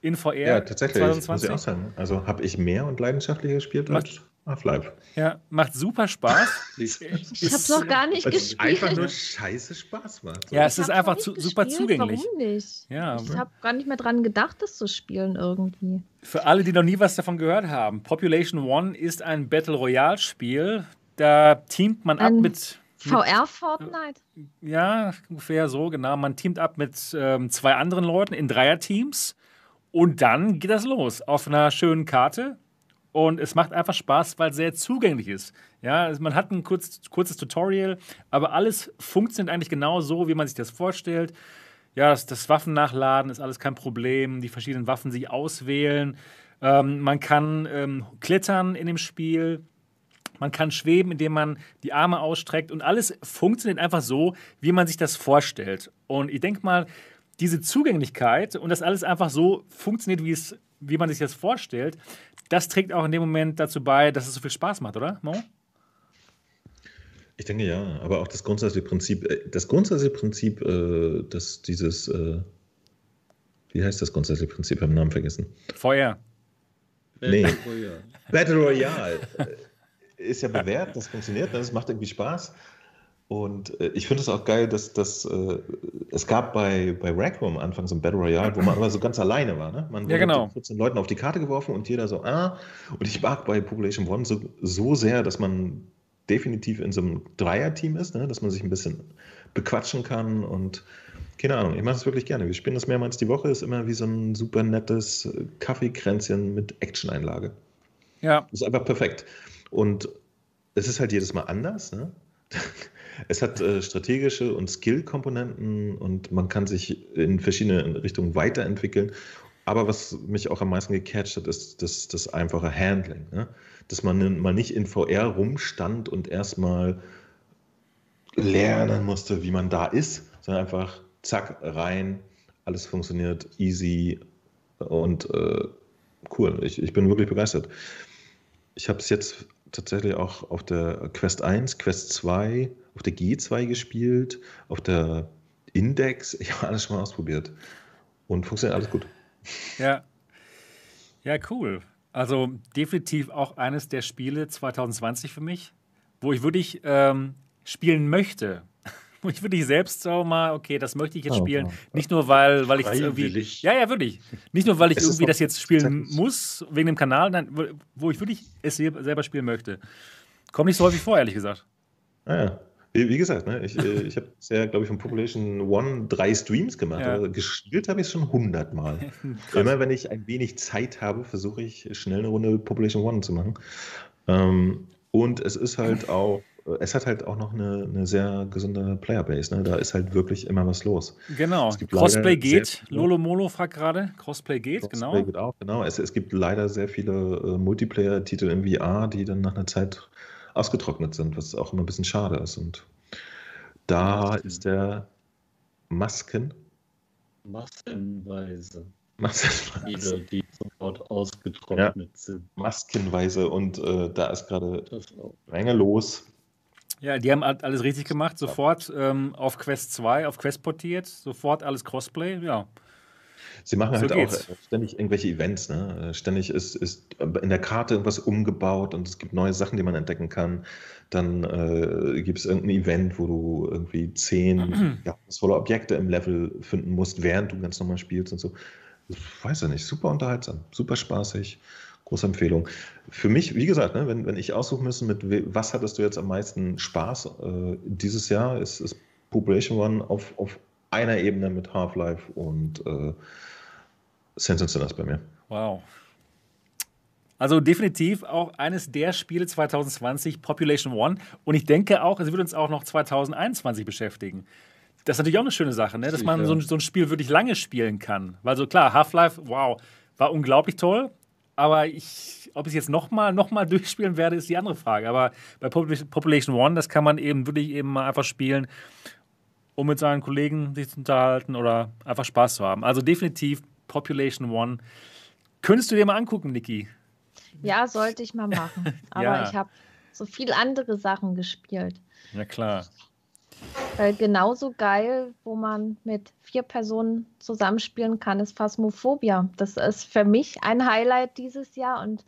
in VR. Ja, tatsächlich. 2020. Muss ich auch sagen. Also habe ich mehr und leidenschaftlicher gespielt als Half-Life. Ja, macht super Spaß. ich habe es noch gar nicht gespielt. Einfach nur scheiße Spaß macht. Ja, es ist einfach zu, super zugänglich. Warum nicht? Ja. Ich habe gar nicht mehr dran gedacht, das zu spielen irgendwie. Für alle, die noch nie was davon gehört haben, Population One ist ein Battle Royale Spiel. Da teamt man ein ab mit VR Fortnite? Ja, ungefähr so, genau. Man teamt ab mit ähm, zwei anderen Leuten in Dreierteams und dann geht das los auf einer schönen Karte. Und es macht einfach Spaß, weil es sehr zugänglich ist. Ja, also man hat ein kurz, kurzes Tutorial, aber alles funktioniert eigentlich genau so, wie man sich das vorstellt. Ja, das, das Waffennachladen ist alles kein Problem. Die verschiedenen Waffen sich auswählen. Ähm, man kann ähm, klettern in dem Spiel man kann schweben, indem man die Arme ausstreckt und alles funktioniert einfach so, wie man sich das vorstellt. Und ich denke mal, diese Zugänglichkeit und das alles einfach so funktioniert, wie, es, wie man sich das vorstellt, das trägt auch in dem Moment dazu bei, dass es so viel Spaß macht, oder, Mo? Ich denke ja, aber auch das grundsätzliche Prinzip, äh, das grundsätzliche Prinzip, äh, dass dieses, äh, wie heißt das grundsätzliche Prinzip? Ich habe den Namen vergessen. Feuer. Nee. Battle Royale ist ja bewährt, das funktioniert, ne? das macht irgendwie Spaß. Und äh, ich finde es auch geil, dass, dass äh, es gab bei, bei Rackham am Anfang so ein Battle Royale, wo man aber so ganz alleine war. Ne? Man ja, genau. 14 Leuten auf die Karte geworfen und jeder so, ah. Und ich mag bei Population One so, so sehr, dass man definitiv in so einem Dreier-Team ist, ne? dass man sich ein bisschen bequatschen kann und keine Ahnung, ich mache es wirklich gerne. Wir spielen das mehrmals die Woche, ist immer wie so ein super nettes Kaffeekränzchen mit Action-Einlage. Ja. Ist einfach perfekt. Und es ist halt jedes Mal anders. Ne? Es hat äh, strategische und Skill-Komponenten und man kann sich in verschiedene Richtungen weiterentwickeln. Aber was mich auch am meisten gecatcht hat, ist das, das einfache Handling. Ne? Dass man mal nicht in VR rumstand und erstmal lernen musste, wie man da ist, sondern einfach zack, rein, alles funktioniert, easy und äh, cool. Ich, ich bin wirklich begeistert. Ich habe es jetzt tatsächlich auch auf der Quest 1, Quest 2, auf der G2 gespielt, auf der Index. Ich habe alles schon mal ausprobiert. Und funktioniert alles gut. Ja. Ja, cool. Also definitiv auch eines der Spiele 2020 für mich, wo ich wirklich ähm, spielen möchte wo ich wirklich selbst so mal, okay, das möchte ich jetzt oh, spielen. Nicht nur, weil, weil ich es irgendwie. Ja, ja, wirklich. Nicht nur, weil ich es irgendwie das jetzt spielen muss, wegen dem Kanal, nein, wo ich wirklich es selber spielen möchte. Kommt nicht so häufig vor, ehrlich gesagt. Ah, ja. Wie gesagt, ne, ich, äh, ich habe ja, glaube ich, von Population One drei Streams gemacht. Ja. aber gespielt habe ich es schon hundertmal. Immer wenn ich ein wenig Zeit habe, versuche ich schnell eine Runde Population One zu machen. Ähm, und es ist halt auch, es hat halt auch noch eine, eine sehr gesunde Playerbase. Ne? Da ist halt wirklich immer was los. Genau. Crossplay geht. Lolo Molo fragt gerade. Crossplay geht, Crossplay genau. geht auch, genau. Es, es gibt leider sehr viele äh, Multiplayer-Titel im VR, die dann nach einer Zeit ausgetrocknet sind, was auch immer ein bisschen schade ist. Und da Masken. ist der Masken. Massenweise. Maskenweise. Viele, die sofort ausgetrocknet sind. Maskenweise und äh, da ist gerade Menge los. Ja, die haben alles richtig gemacht. Sofort ähm, auf Quest 2, auf Quest portiert. Sofort alles Crossplay. Ja. Sie machen So halt geht's. auch äh, ständig irgendwelche Events. Ne? Äh, Ständig ist, ist in der Karte irgendwas umgebaut und es gibt neue Sachen, die man entdecken kann. Dann äh, gibt es irgendein Event, wo du irgendwie zehn geheimnisvolle Objekte im Level finden musst, während du ganz normal spielst und so. Ich weiß ja nicht, super unterhaltsam, super spaßig. Große Empfehlung. Für mich, wie gesagt, ne, wenn, wenn ich aussuchen müsste, mit was hattest du jetzt am meisten Spaß äh, dieses Jahr, ist, ist Population One auf, auf einer Ebene mit Half-Life und äh, Sense and Sinners bei mir. Wow. Also definitiv auch eines der Spiele 2020, Population One. Und ich denke auch, es wird uns auch noch 2021 beschäftigen. Das ist natürlich auch eine schöne Sache, ne? dass man so ein, so ein Spiel wirklich lange spielen kann. Weil so klar, Half-Life, wow, war unglaublich toll. Aber ich, ob ich es jetzt nochmal noch mal durchspielen werde, ist die andere Frage. Aber bei Popul- Population One, das kann man eben wirklich eben mal einfach spielen, um mit seinen Kollegen sich zu unterhalten oder einfach Spaß zu haben. Also definitiv Population One. Könntest du dir mal angucken, Niki? Ja, sollte ich mal machen. Aber Ja. ich habe so viel andere Sachen gespielt. Ja, klar. Weil genauso geil, wo man mit vier Personen zusammenspielen kann, ist Phasmophobia. Das ist für mich ein Highlight dieses Jahr und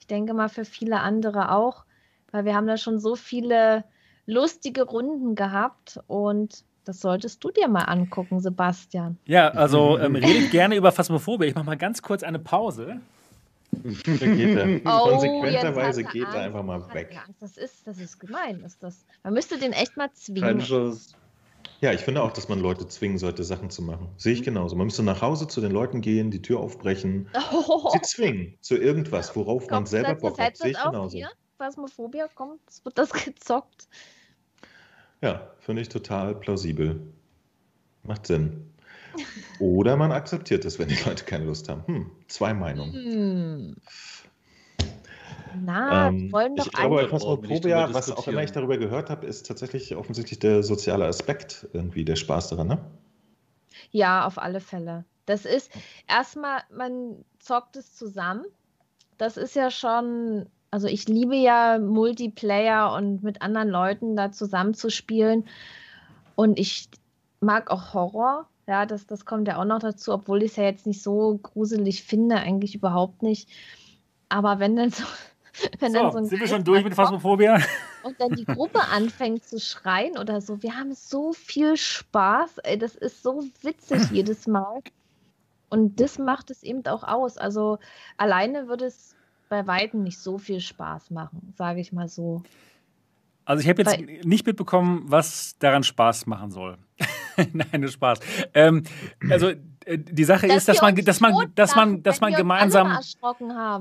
ich denke mal für viele andere auch, weil wir haben da schon so viele lustige Runden gehabt und das solltest du dir mal angucken, Sebastian. Ja, also ähm, redet gerne über Phasmophobia. Ich mache mal ganz kurz eine Pause. Da geht er. Oh, Konsequenterweise er geht er einfach mal weg. Das ist, das ist gemein. Ist das, man müsste den echt mal zwingen. Ja, ich finde auch, dass man Leute zwingen sollte, Sachen zu machen. Sehe ich genauso. Man müsste nach Hause zu den Leuten gehen, die Tür aufbrechen, Oh, sie zwingen zu irgendwas, worauf man kommt selber jetzt das Bock hat. Sehe ich genauso. hier? Phasmophobia kommt, es wird das gezockt. Ja, finde ich total plausibel. Macht Sinn. Oder man akzeptiert es, wenn die Leute keine Lust haben. Hm, zwei Meinungen. Hm. Na, Ähm, wir wollen doch ich glaube, Phasmophobia, was auch immer ich darüber gehört habe, ist tatsächlich offensichtlich der soziale Aspekt irgendwie, der Spaß daran, ne? Ja, auf alle Fälle. Das ist erstmal, man zockt es zusammen. Das ist ja schon, also ich liebe ja Multiplayer und mit anderen Leuten da zusammen zu spielen. Und ich mag auch Horror. Ja, das, das kommt ja auch noch dazu, obwohl ich es ja jetzt nicht so gruselig finde, eigentlich überhaupt nicht. Aber wenn dann so, wenn dann so So, ein sind wir schon Geist durch mit Phasmophobia? und dann die Gruppe anfängt zu schreien oder so. Wir haben so viel Spaß. Ey, das ist so witzig jedes Mal. Und das macht es eben auch aus. Also alleine würde es bei Weitem nicht so viel Spaß machen, sage ich mal so. Also ich habe jetzt Weil- nicht mitbekommen, was daran Spaß machen soll. Nein, nur Spaß. Ähm, also äh, die Sache ist, dass man, dass man, dass man, dass man gemeinsam,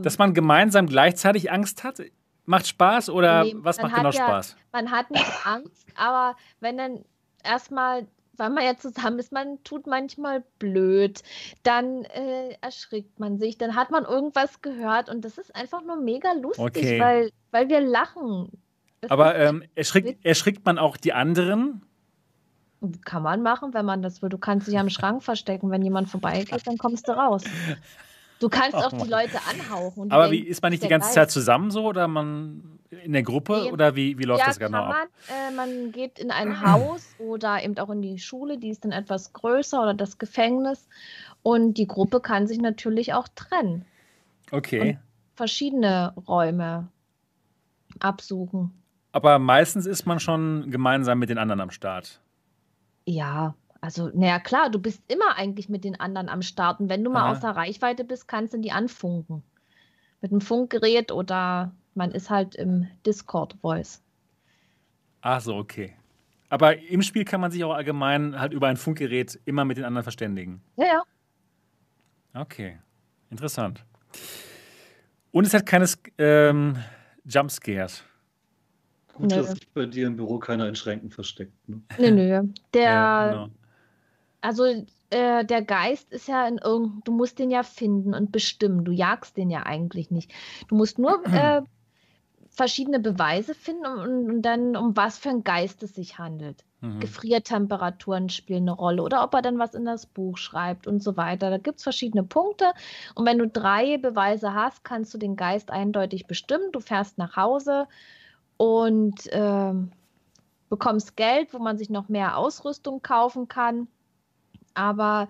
dass man gemeinsam gleichzeitig Angst hat. Macht Spaß oder Nee, was macht genau ja- Spaß? man hat nicht Angst, aber wenn dann erstmal, weil man ja zusammen ist, man tut manchmal blöd, dann äh, erschrickt man sich, dann hat man irgendwas gehört und das ist einfach nur mega lustig, Okay. weil, weil wir lachen. Das Aber ähm, erschrickt, erschrickt man auch die anderen? Kann man machen, wenn man das will. Du kannst dich am Schrank verstecken, wenn jemand vorbeigeht, dann kommst du raus. Du kannst auch die. Leute anhauchen. Und Aber wie denken, ist man nicht die ganze Zeit Geist. zusammen so oder man in der Gruppe Nee. oder wie, wie läuft ja, das genau kann ab? man. Äh, man geht in ein Haus oder eben auch in die Schule, die ist dann etwas größer oder das Gefängnis. Und die Gruppe kann sich natürlich auch trennen. Okay. Verschiedene Räume absuchen. Aber meistens ist man schon gemeinsam mit den anderen am Start. Ja, also, naja, klar, du bist immer eigentlich mit den anderen am Start. Und wenn du mal Aha. außer Reichweite bist, kannst du die anfunken. Mit einem Funkgerät oder man ist halt im Discord-Voice. Ach so, okay. Aber im Spiel kann man sich auch allgemein halt über ein Funkgerät immer mit den anderen verständigen. Ja, ja. Okay, interessant. Und es hat keine ähm, Jumpscares. Gut, Nö. dass sich bei dir im Büro keiner in Schränken versteckt. Ne? Nö, nö. Der, Ja, genau. also äh, der Geist ist ja in irgend, du musst den ja finden und bestimmen. Du jagst den ja eigentlich nicht. Du musst nur äh, verschiedene Beweise finden und, und, und dann, um was für ein Geist es sich handelt. Mhm. Gefriertemperaturen spielen eine Rolle oder ob er dann was in das Buch schreibt und so weiter. Da gibt es verschiedene Punkte. Und wenn du drei Beweise hast, kannst du den Geist eindeutig bestimmen. Du fährst nach Hause und ähm, bekommst Geld, wo man sich noch mehr Ausrüstung kaufen kann. Aber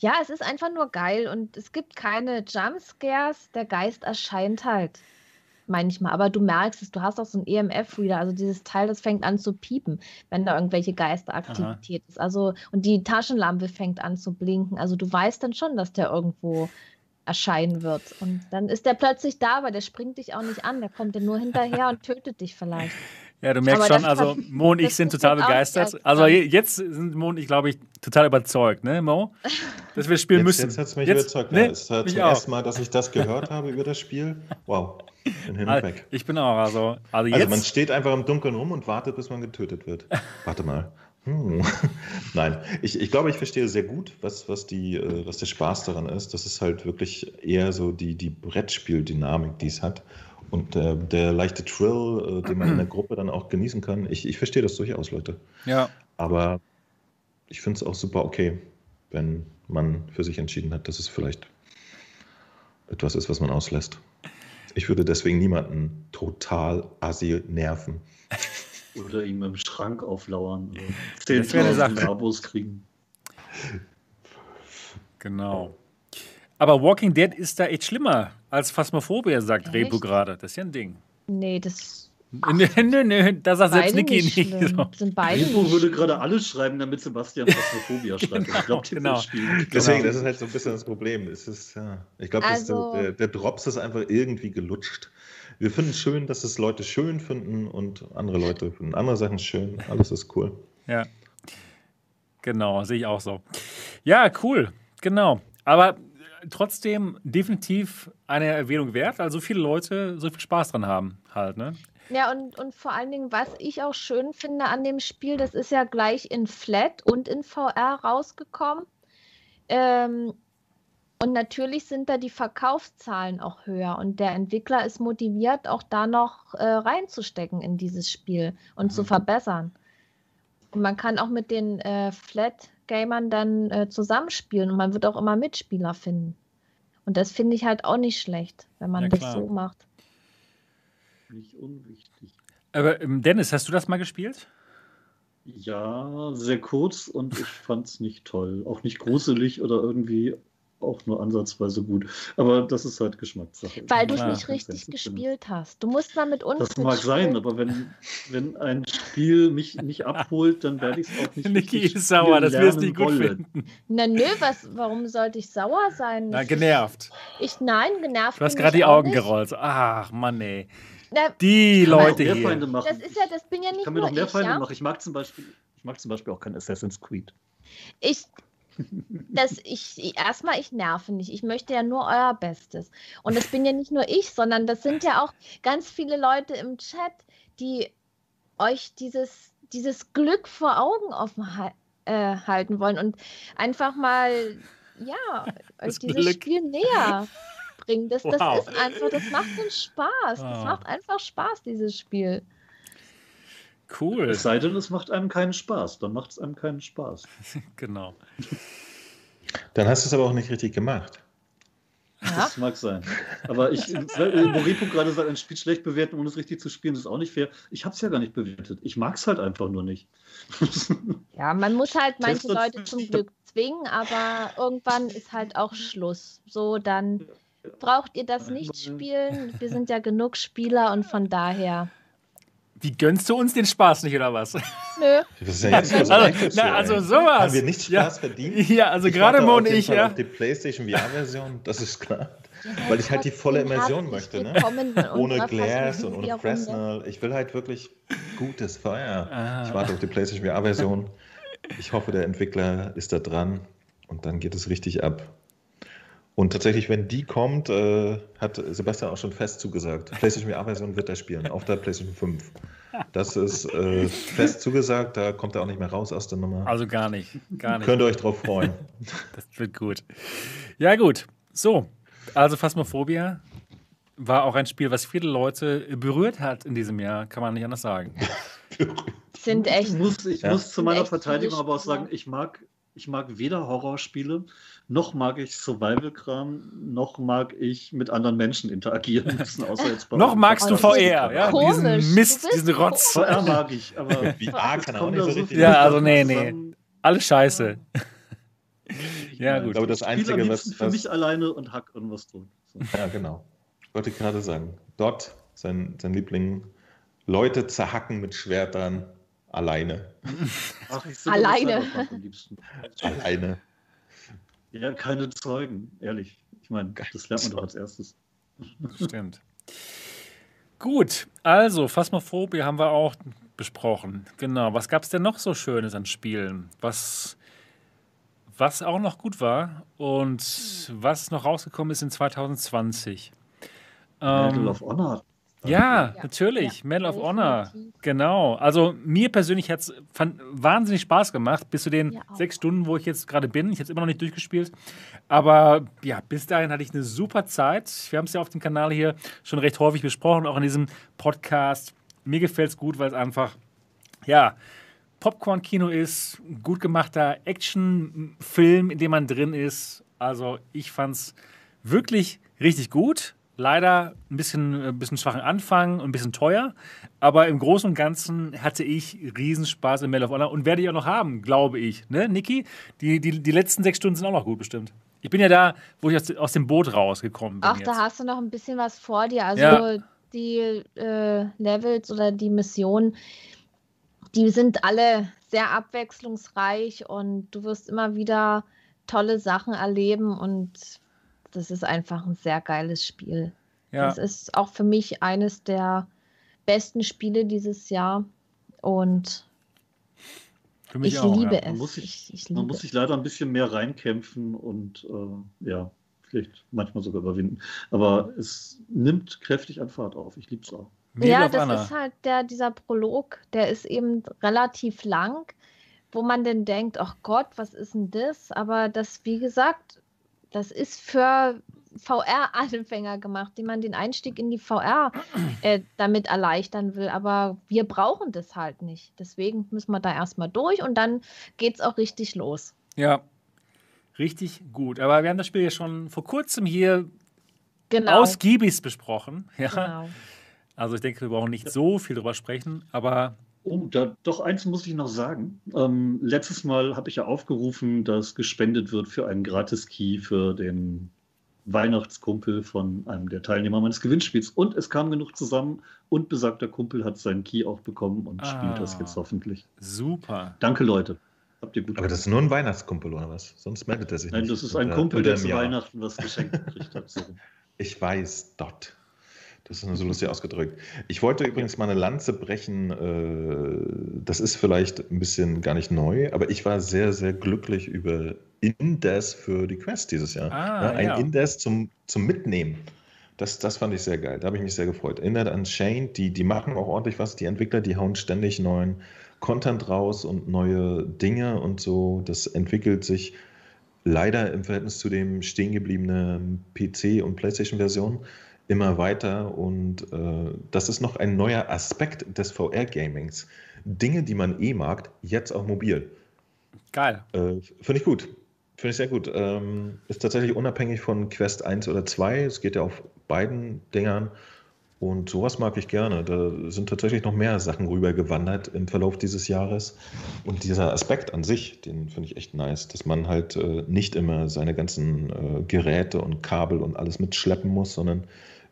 ja, es ist einfach nur geil und es gibt keine Jumpscares. Der Geist erscheint halt manchmal, aber du merkst es, du hast auch so einen EMF-Reader, also dieses Teil, das fängt an zu piepen, wenn da irgendwelche Geisteraktivität ist. Also, und die Taschenlampe fängt an zu blinken. Also du weißt dann schon, dass der irgendwo erscheinen wird. Und dann ist der plötzlich da, aber der springt dich auch nicht an, der kommt dir nur hinterher und tötet dich vielleicht. Ja, du merkst Aber schon, also Mo und ich sind total begeistert. als Also jetzt sind Mo und ich, glaube ich, total überzeugt, ne, Mo? Dass wir spielen Jetzt, müssen. jetzt hat es mich Jetzt- überzeugt. ne? Ja, es war zum ersten Mal, dass ich das gehört habe über das Spiel. Wow. Bin hin und weg. ich bin auch, also, also Also man steht einfach im Dunkeln rum und wartet, bis man getötet wird. Warte mal. Hm. Nein, ich, ich glaube, ich verstehe sehr gut, was, was, die, äh, was der Spaß daran ist. Das ist halt wirklich eher so die, die Brettspieldynamik, die es hat. Und äh, der leichte Thrill, äh, den man in der Gruppe dann auch genießen kann. Ich, ich verstehe das durchaus, Leute. ja, Aber ich finde es auch super okay, wenn man für sich entschieden hat, dass es vielleicht etwas ist, was man auslässt. Ich würde deswegen niemanden total assi nerven. Oder ihm im Schrank auflauern. Oder Das wäre eine 10.000 Sache. Abos kriegen. genau. Aber Walking Dead ist da echt schlimmer als Phasmophobia, sagt Echt? Rebu gerade. Das ist ja ein Ding. Nee, das Nö, nö, nö, da sagt selbst Niki nicht nicht. So. Sind beide Repo nicht würde gerade alles schreiben, damit Sebastian Phasmophobia schreibt. Genau, ich glaube, genau. Deswegen, das ist halt so ein bisschen das Problem. Es ist, ja, ich glaube, Also- der, der Drops ist einfach irgendwie gelutscht. Wir finden es schön, dass es Leute schön finden und andere Leute finden andere Sachen schön. Alles ist cool. Ja. Genau, sehe ich auch so. Ja, cool. Genau. Aber trotzdem definitiv eine Erwähnung wert, weil so viele Leute so viel Spaß dran haben, halt, ne? Ja, und, und vor allen Dingen, was ich auch schön finde an dem Spiel, das ist ja gleich in Flat und in VR rausgekommen. Ähm, und natürlich sind da die Verkaufszahlen auch höher und der Entwickler ist motiviert, auch da noch äh, reinzustecken in dieses Spiel und zu verbessern. Und man kann auch mit den äh, Flat-Gamern dann äh, zusammenspielen und man wird auch immer Mitspieler finden. Und das finde ich halt auch nicht schlecht, wenn man Ja, das so macht. Nicht unwichtig. Aber ähm, Dennis, hast du das mal gespielt? Ja, sehr kurz und ich fand es nicht toll. Auch nicht gruselig oder irgendwie auch nur ansatzweise gut. Aber das ist halt Geschmackssache. Weil du es nicht richtig gespielt hast. Du musst mal mit uns Das mag mitspielen. sein, aber wenn, wenn ein Spiel mich nicht abholt, dann werde ich es auch nicht Niki richtig ist sauer, das wirst du nicht gut wollen. finden. Na nö, was, warum sollte ich sauer sein? Na, genervt. Ich, nein, genervt Du hast bin gerade die Augen nicht. gerollt. Ach, Mann, ey. Na, Die Ich Leute hier. Feinde machen. das ist ja, das bin ja ich nicht kann mir nur noch mehr ich, Feinde ja? machen. Ich mag zum Beispiel, ich mag zum Beispiel auch kein Assassin's Creed. Ich, das, ich, erstmal, ich nerve nicht. Ich möchte ja nur euer Bestes. Und das bin ja nicht nur ich, sondern das sind ja auch ganz viele Leute im Chat, die euch dieses, dieses Glück vor Augen offen äh, halten wollen und einfach mal, ja, Das euch dieses Glück. Spiel näher bringen. Das, das Wow. ist einfach, das macht so Spaß. Das Ah. macht einfach Spaß, dieses Spiel. Cool. Es sei denn, es macht einem keinen Spaß. Dann macht es einem keinen Spaß. Genau. Dann hast du es aber auch nicht richtig gemacht. Ja. Das mag sein. Aber ich, weil Moripo gerade sagt, ein Spiel schlecht bewerten, ohne es richtig zu spielen, ist auch nicht fair. Ich habe es ja gar nicht bewertet. Ich mag es halt einfach nur nicht. Ja, man muss halt manche Leute zum Glück zwingen, aber irgendwann ist halt auch Schluss. So, dann braucht ihr das nicht spielen. Wir sind ja genug Spieler und von daher. Wie gönnst du uns den Spaß nicht, oder was? Nö. Das ist ja jetzt Also, also, na, also sowas. Haben wir nicht Spaß ja. verdient? Ja, also Ich gerade Mo auf und ich, Fall ja. Auf die PlayStation VR-Version, das ist klar. Weil ich halt die volle Immersion möchte, ne? Ohne Glass und ohne Fresnel. Ich will halt wirklich gutes VR. Ah. Ich warte auf die PlayStation VR-Version. Ich hoffe, der Entwickler ist da dran und dann geht es richtig ab. Und tatsächlich, wenn die kommt, äh, hat Sebastian auch schon fest zugesagt. PlayStation VR-Version wird er spielen, auf der PlayStation 5. Das ist äh, fest zugesagt, da kommt er auch nicht mehr raus aus der Nummer. Also gar nicht. Gar nicht. Könnt ihr euch drauf freuen. Das wird gut. Ja, gut. So, also Phasmophobia war auch ein Spiel, was viele Leute berührt hat in diesem Jahr, kann man nicht anders sagen. Sind echt. Ich muss, ich Ja. muss zu meiner Verteidigung aber auch sagen, ich mag, ich mag weder Horrorspiele, noch mag ich Survival-Kram, noch mag ich mit anderen Menschen interagieren müssen, außer jetzt bei Noch magst du das VR, ja? komisch. Diesen Mist, diesen Rotz. VR mag ich, aber VR kann er auch nicht so richtig. Ja, also nee, nee. Alles scheiße. Ja, Ich gut. Aber das spiele am Einzige, was- für was- mich alleine und hack irgendwas tot. So. Ja, genau. Ich wollte gerade sagen, dort sein, sein Liebling, Leute zerhacken mit Schwertern alleine. Ach, ich Alleine. Alleine. Ja, keine Zeugen, ehrlich. Ich meine, das lernt man doch als erstes. Stimmt. Gut, also Phasmophobia haben wir auch besprochen. Genau. Was gab es denn noch so Schönes an Spielen? Was, was auch noch gut war und was noch rausgekommen ist in 2020? Medal Ähm, of Honor. Ja, Ja. natürlich. Ja, Medal of Honor. Genau. Also mir persönlich hat es wahnsinnig Spaß gemacht, bis zu den auch. sechs Stunden, wo ich jetzt gerade bin. Ich habe es immer noch nicht durchgespielt. Aber ja, bis dahin hatte ich eine super Zeit. Wir haben es ja auf dem Kanal hier schon recht häufig besprochen, auch in diesem Podcast. Mir gefällt es gut, weil es einfach, ja, Popcorn-Kino ist, ein gut gemachter Actionfilm, in dem man drin ist. Also ich fand es wirklich richtig gut. Leider ein bisschen, ein bisschen schwachen Anfang und ein bisschen teuer. Aber im Großen und Ganzen hatte ich Riesenspaß in Medal of Honor und werde ich auch noch haben, glaube ich. Ne, Niki? Die, die, die letzten sechs Stunden sind auch noch gut bestimmt. Ich bin ja da, wo ich aus, aus dem Boot rausgekommen bin. Ach, jetzt. da hast du noch ein bisschen was vor dir. Also Ja. die äh, Levels oder die Missionen, die sind alle sehr abwechslungsreich und du wirst immer wieder tolle Sachen erleben und das ist einfach ein sehr geiles Spiel. ja. Das ist auch für mich eines der besten Spiele dieses Jahr und Für mich ich auch, liebe ja. Man es. muss sich- ich, ich Man muss sich leider ein bisschen mehr reinkämpfen und äh, ja, vielleicht manchmal sogar überwinden. Aber es nimmt kräftig an Fahrt auf. Ich liebe es auch. Medal ja, of das Honor. ist halt der, dieser Prolog, der ist eben relativ lang, wo man dann denkt, ach Gott, was ist denn das? Aber das, wie gesagt, das ist für VR-Anfänger gemacht, die man den Einstieg in die VR äh, damit erleichtern will. Aber wir brauchen das halt nicht. Deswegen müssen wir da erstmal durch und dann geht es auch richtig los. Ja, richtig gut. Aber wir haben das Spiel ja schon vor kurzem hier Genau. ausgiebig besprochen. Ja. genau. Also ich denke, wir brauchen nicht so viel drüber sprechen, aber Oh, da, doch eins muss ich noch sagen. Ähm, letztes Mal habe ich ja aufgerufen, dass gespendet wird für einen Gratis-Key für den Weihnachtskumpel von einem der Teilnehmer meines Gewinnspiels. Und es kam genug zusammen und besagter Kumpel hat seinen Key auch bekommen und Ah. spielt das jetzt hoffentlich. super. Danke, Leute. Habt ihr gut Aber das ist nur ein Weihnachtskumpel oder was? Sonst meldet er sich Nein, nicht. das ist ein Kumpel, der zu. Weihnachten was geschenkt gekriegt hat. So. Ich weiß, dort. Das ist so lustig ausgedrückt. Ich wollte übrigens mal eine Lanze brechen. äh, Das ist vielleicht ein bisschen gar nicht neu, aber ich war sehr, sehr glücklich über Indes für die Quest dieses Jahr. Ah, Ja, ein ja. Indes zum, zum Mitnehmen. Das, das fand ich sehr geil. Da habe ich mich sehr gefreut. Indet Unchained, die, die machen auch ordentlich was. Die Entwickler, die hauen ständig neuen Content raus und neue Dinge und so. Das entwickelt sich leider im Verhältnis zu dem stehen gebliebenen PC- und PlayStation-Version immer weiter und äh, das ist noch ein neuer Aspekt des VR-Gamings. Dinge, die man eh mag, jetzt auch mobil. Geil. Äh, Finde ich gut. Finde ich sehr gut. Ähm, ist tatsächlich unabhängig von Quest 1 oder 2. Es geht ja auf beiden Dingern. Und sowas mag ich gerne. Da sind tatsächlich noch mehr Sachen rübergewandert im Verlauf dieses Jahres. Und dieser Aspekt an sich, den finde ich echt nice, dass man halt äh, nicht immer seine ganzen äh, Geräte und Kabel und alles mitschleppen muss, sondern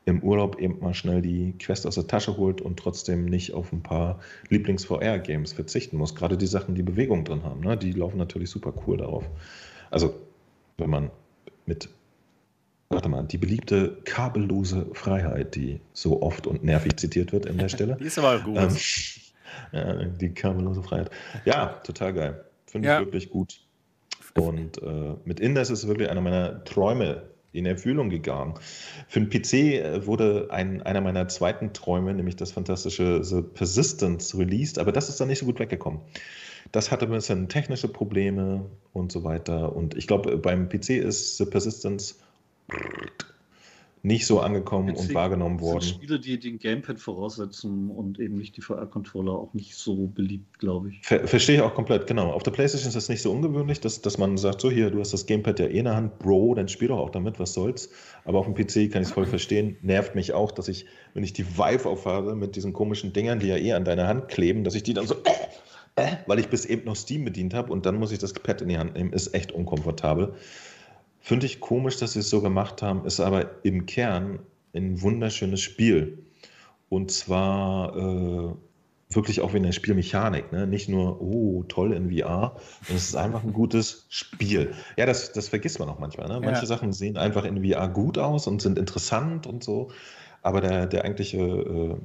im Urlaub eben mal schnell die Quest aus der Tasche holt und trotzdem nicht auf ein paar Lieblings-VR-Games verzichten muss. Gerade die Sachen, die Bewegung drin haben, ne? die laufen natürlich super cool darauf. Also, wenn man mit, warte mal, die beliebte kabellose Freiheit, die so oft und nervig zitiert wird in der Stelle. die ist aber gut. Ähm, ja, die kabellose Freiheit. Ja, total geil. Finde Ja. ich wirklich gut. Und äh, mit Indes ist wirklich einer meiner Träume in Erfüllung gegangen. Für den PC äh, wurde ein, einer meiner zweiten Träume, nämlich das fantastische The Persistence, released, aber das ist dann nicht so gut weggekommen. Das hatte ein bisschen technische Probleme und so weiter. Und ich glaube, beim PC ist The Persistence nicht so angekommen und Witzig. wahrgenommen Das sind worden. Spiele, die den Gamepad voraussetzen und eben nicht die VR-Controller, auch nicht so beliebt, glaube ich. Ver verstehe ich auch komplett, genau. Auf der Playstation ist das nicht so ungewöhnlich, dass, dass man sagt, so hier, du hast das Gamepad ja eh in der Hand, Bro, dann spiel doch auch damit, was soll's. Aber auf dem PC kann ich es voll verstehen. Nervt mich auch, dass ich, wenn ich die Vive aufhabe mit diesen komischen Dingern, die ja eh an deiner Hand kleben, dass ich die dann so, äh, äh, weil ich bis eben noch Steam bedient habe und dann muss ich das Pad in die Hand nehmen, ist echt unkomfortabel. Finde ich komisch, dass sie es so gemacht haben, ist aber im Kern ein wunderschönes Spiel. Und zwar äh, wirklich auch wegen der Spielmechanik. Ne? Nicht nur, oh, toll in VR, sondern es ist einfach ein gutes Spiel. Ja, das, das vergisst man auch manchmal. Ne? Manche Ja. Sachen sehen einfach in VR gut aus und sind interessant und so. Aber der, der eigentliche äh,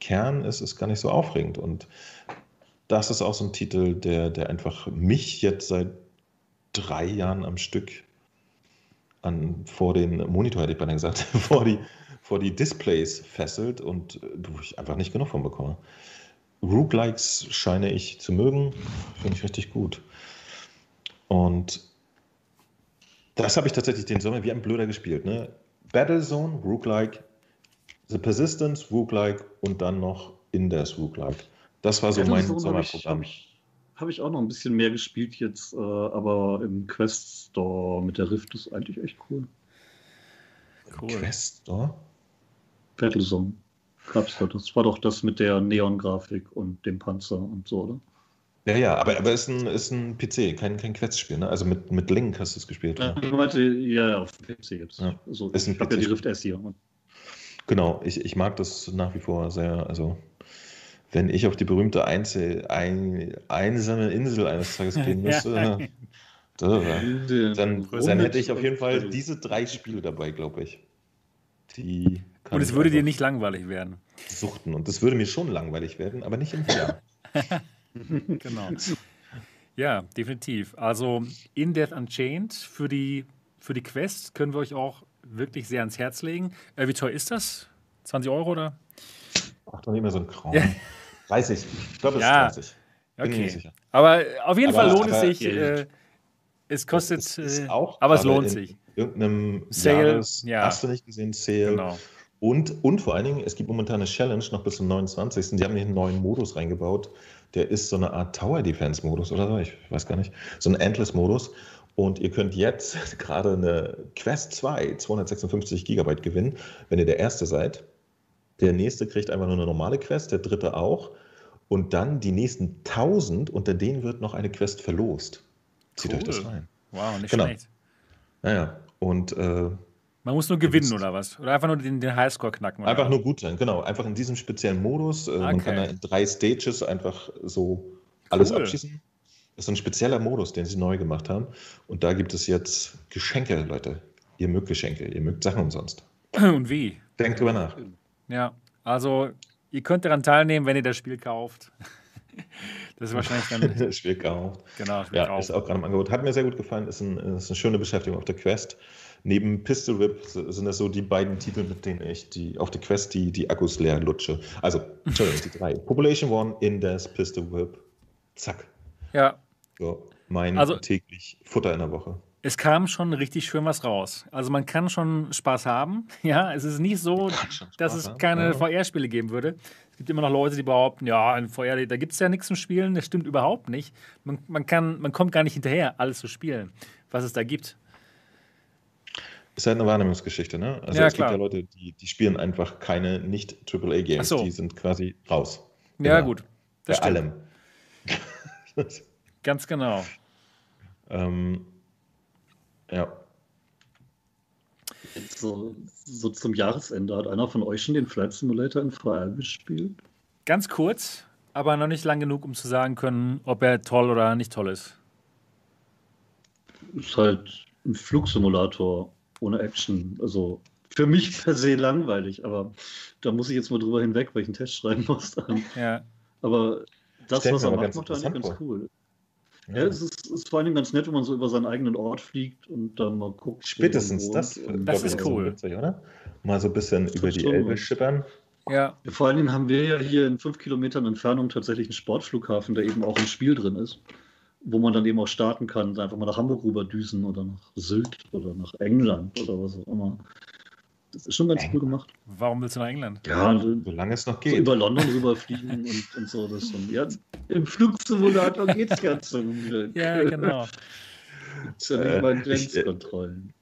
Kern ist, ist gar nicht so aufregend. Und das ist auch so ein Titel, der, der einfach mich jetzt seit drei Jahren am Stück an, vor den Monitor, hätte ich beinahe gesagt, vor die, vor die Displays fesselt und äh, wo ich einfach nicht genug von bekomme. Roguelikes scheine ich zu mögen, finde ich richtig gut. Und das habe ich tatsächlich den Sommer wie ein Blöder gespielt. Ne? Battlezone, Roguelike, The Persistence, Roguelike und dann noch Indes Roguelike. Das war so mein Sommerprogramm. ich, hab ich auch noch ein bisschen mehr gespielt jetzt, äh, aber im Quest Store mit der Rift ist eigentlich echt cool. Cool. Quest Store? Battlezone gab's da. Das war doch das mit der Neon-Grafik und dem Panzer und so, oder? Ja, ja, aber, aber ist ein, ist ein PC, kein, kein Quest-Spiel, ne? Also mit, mit Link hast du es gespielt. Ja, ne? meinte, ja, ja, auf dem PC jetzt. Ja. Also, Ist ein ich habe ja die PC. Rift S hier. Genau, ich, ich mag das nach wie vor sehr. Also, wenn ich auf die berühmte Einzel, ein, einsame Insel eines Tages gehen müsste, da, dann, dann hätte ich auf jeden Fall diese drei Spiele dabei, glaube ich. Die Und es würde dir nicht langweilig werden. suchten. Und das würde mir schon langweilig werden, aber nicht im VR. Genau. Ja, definitiv. Also In Death Unchained für die, für die Quest können wir euch auch wirklich sehr ans Herz legen. Äh, wie teuer ist das? 20 Euro oder? Ach, doch nicht mehr so ein Kram. Ja. 30. Ich glaube, es Ja. ist 30. Bin mir Okay. sicher. Aber auf jeden Aber- Fall lohnt es sich. Äh, es kostet, Es äh, auch aber es lohnt sich. Irgendeinem Sale, Jahres, ja. hast du nicht gesehen, Sale. Genau. Und, und vor allen Dingen, es gibt momentan eine Challenge noch bis zum 29. Die haben hier einen neuen Modus reingebaut. Der ist so eine Art Tower Defense Modus oder so, ich weiß gar nicht. So ein Endless Modus. Und ihr könnt jetzt gerade eine Quest 2, 256 Gigabyte gewinnen, wenn ihr der Erste seid. Der Nächste kriegt einfach nur eine normale Quest, der Dritte auch. Und dann die nächsten 1000, unter denen wird noch eine Quest verlost. Zieht euch das Cool. rein. Wow, nicht Genau. schlecht. Naja, und äh, Man muss nur gewinnen oder was? Oder einfach nur den, den Highscore knacken? Oder? Einfach nur gut sein, genau. Einfach in diesem speziellen Modus. Äh, Man Okay. kann da in drei Stages einfach so alles Cool. abschießen. Das ist ein spezieller Modus, den sie neu gemacht haben. Und da gibt es jetzt Geschenke, Leute. Ihr mögt Geschenke, ihr mögt Sachen umsonst. Und wie? Denkt drüber nach. Ja, also ihr könnt daran teilnehmen, wenn ihr das Spiel kauft. Das ist wahrscheinlich dann, Das Spiel gekauft. genau, Spiel Ja, kaufen. ist auch gerade im Angebot. Hat mir sehr gut gefallen. Ist, ein, ist eine schöne Beschäftigung auf der Quest. Neben Pistol Whip sind das so die beiden Titel, mit denen ich die, auf der Quest die, die Akkus leer lutsche. Also, Entschuldigung, die drei. Population One, Indes, Pistol Whip. Zack. Ja, So, mein Also- täglich Futter in der Woche. Es kam schon richtig schön was raus. Also man kann schon Spaß haben. Ja, es ist nicht so, dass es keine ja. VR-Spiele geben würde. Es gibt immer noch Leute, die behaupten, ja, in VR, da gibt es ja nichts zum Spielen. Das stimmt überhaupt nicht. Man, man, kann, man kommt gar nicht hinterher, alles zu spielen, was es da gibt. Ist halt eine Wahrnehmungsgeschichte, ne? Also Ja, es klar. gibt ja Leute, die, die spielen einfach keine Nicht-AAA-Games. So. Die sind quasi raus. Ja, Immer. gut. Bei Das stimmt. allem. Ganz genau. ähm, ja. So, so zum Jahresende hat einer von euch schon den Flight Simulator in VR gespielt? Ganz kurz, aber noch nicht lang genug, um zu sagen können, ob er toll oder nicht toll ist. Ist halt ein Flugsimulator ohne Action. Also für mich per se langweilig, aber da muss ich jetzt mal drüber hinweg, weil ich einen Test schreiben muss. Ja. Aber das, Stellt was er macht, macht er eigentlich ganz cool. Ja, es ist, ist vor allen Dingen ganz nett, wenn man so über seinen eigenen Ort fliegt und dann mal guckt. Spätestens das, Das ist so cool. witzig, oder? Mal so ein bisschen über die schon Elbe schippern. Ja. Vor allen Dingen haben wir ja hier in fünf Kilometern Entfernung tatsächlich einen Sportflughafen, der eben auch im Spiel drin ist, wo man dann eben auch starten kann, einfach mal nach Hamburg rüberdüsen oder nach Sylt oder nach England oder was auch immer. Das ist schon ganz cool gemacht. Warum willst du nach England? Ja, so Solange es noch geht. über London rüberfliegen und, und so. Das schon. Ja, Im Flugsimulator geht's ganz zum Glück. Ja, genau. Das ist ja Äh, ich, äh, Grenzkontrollen.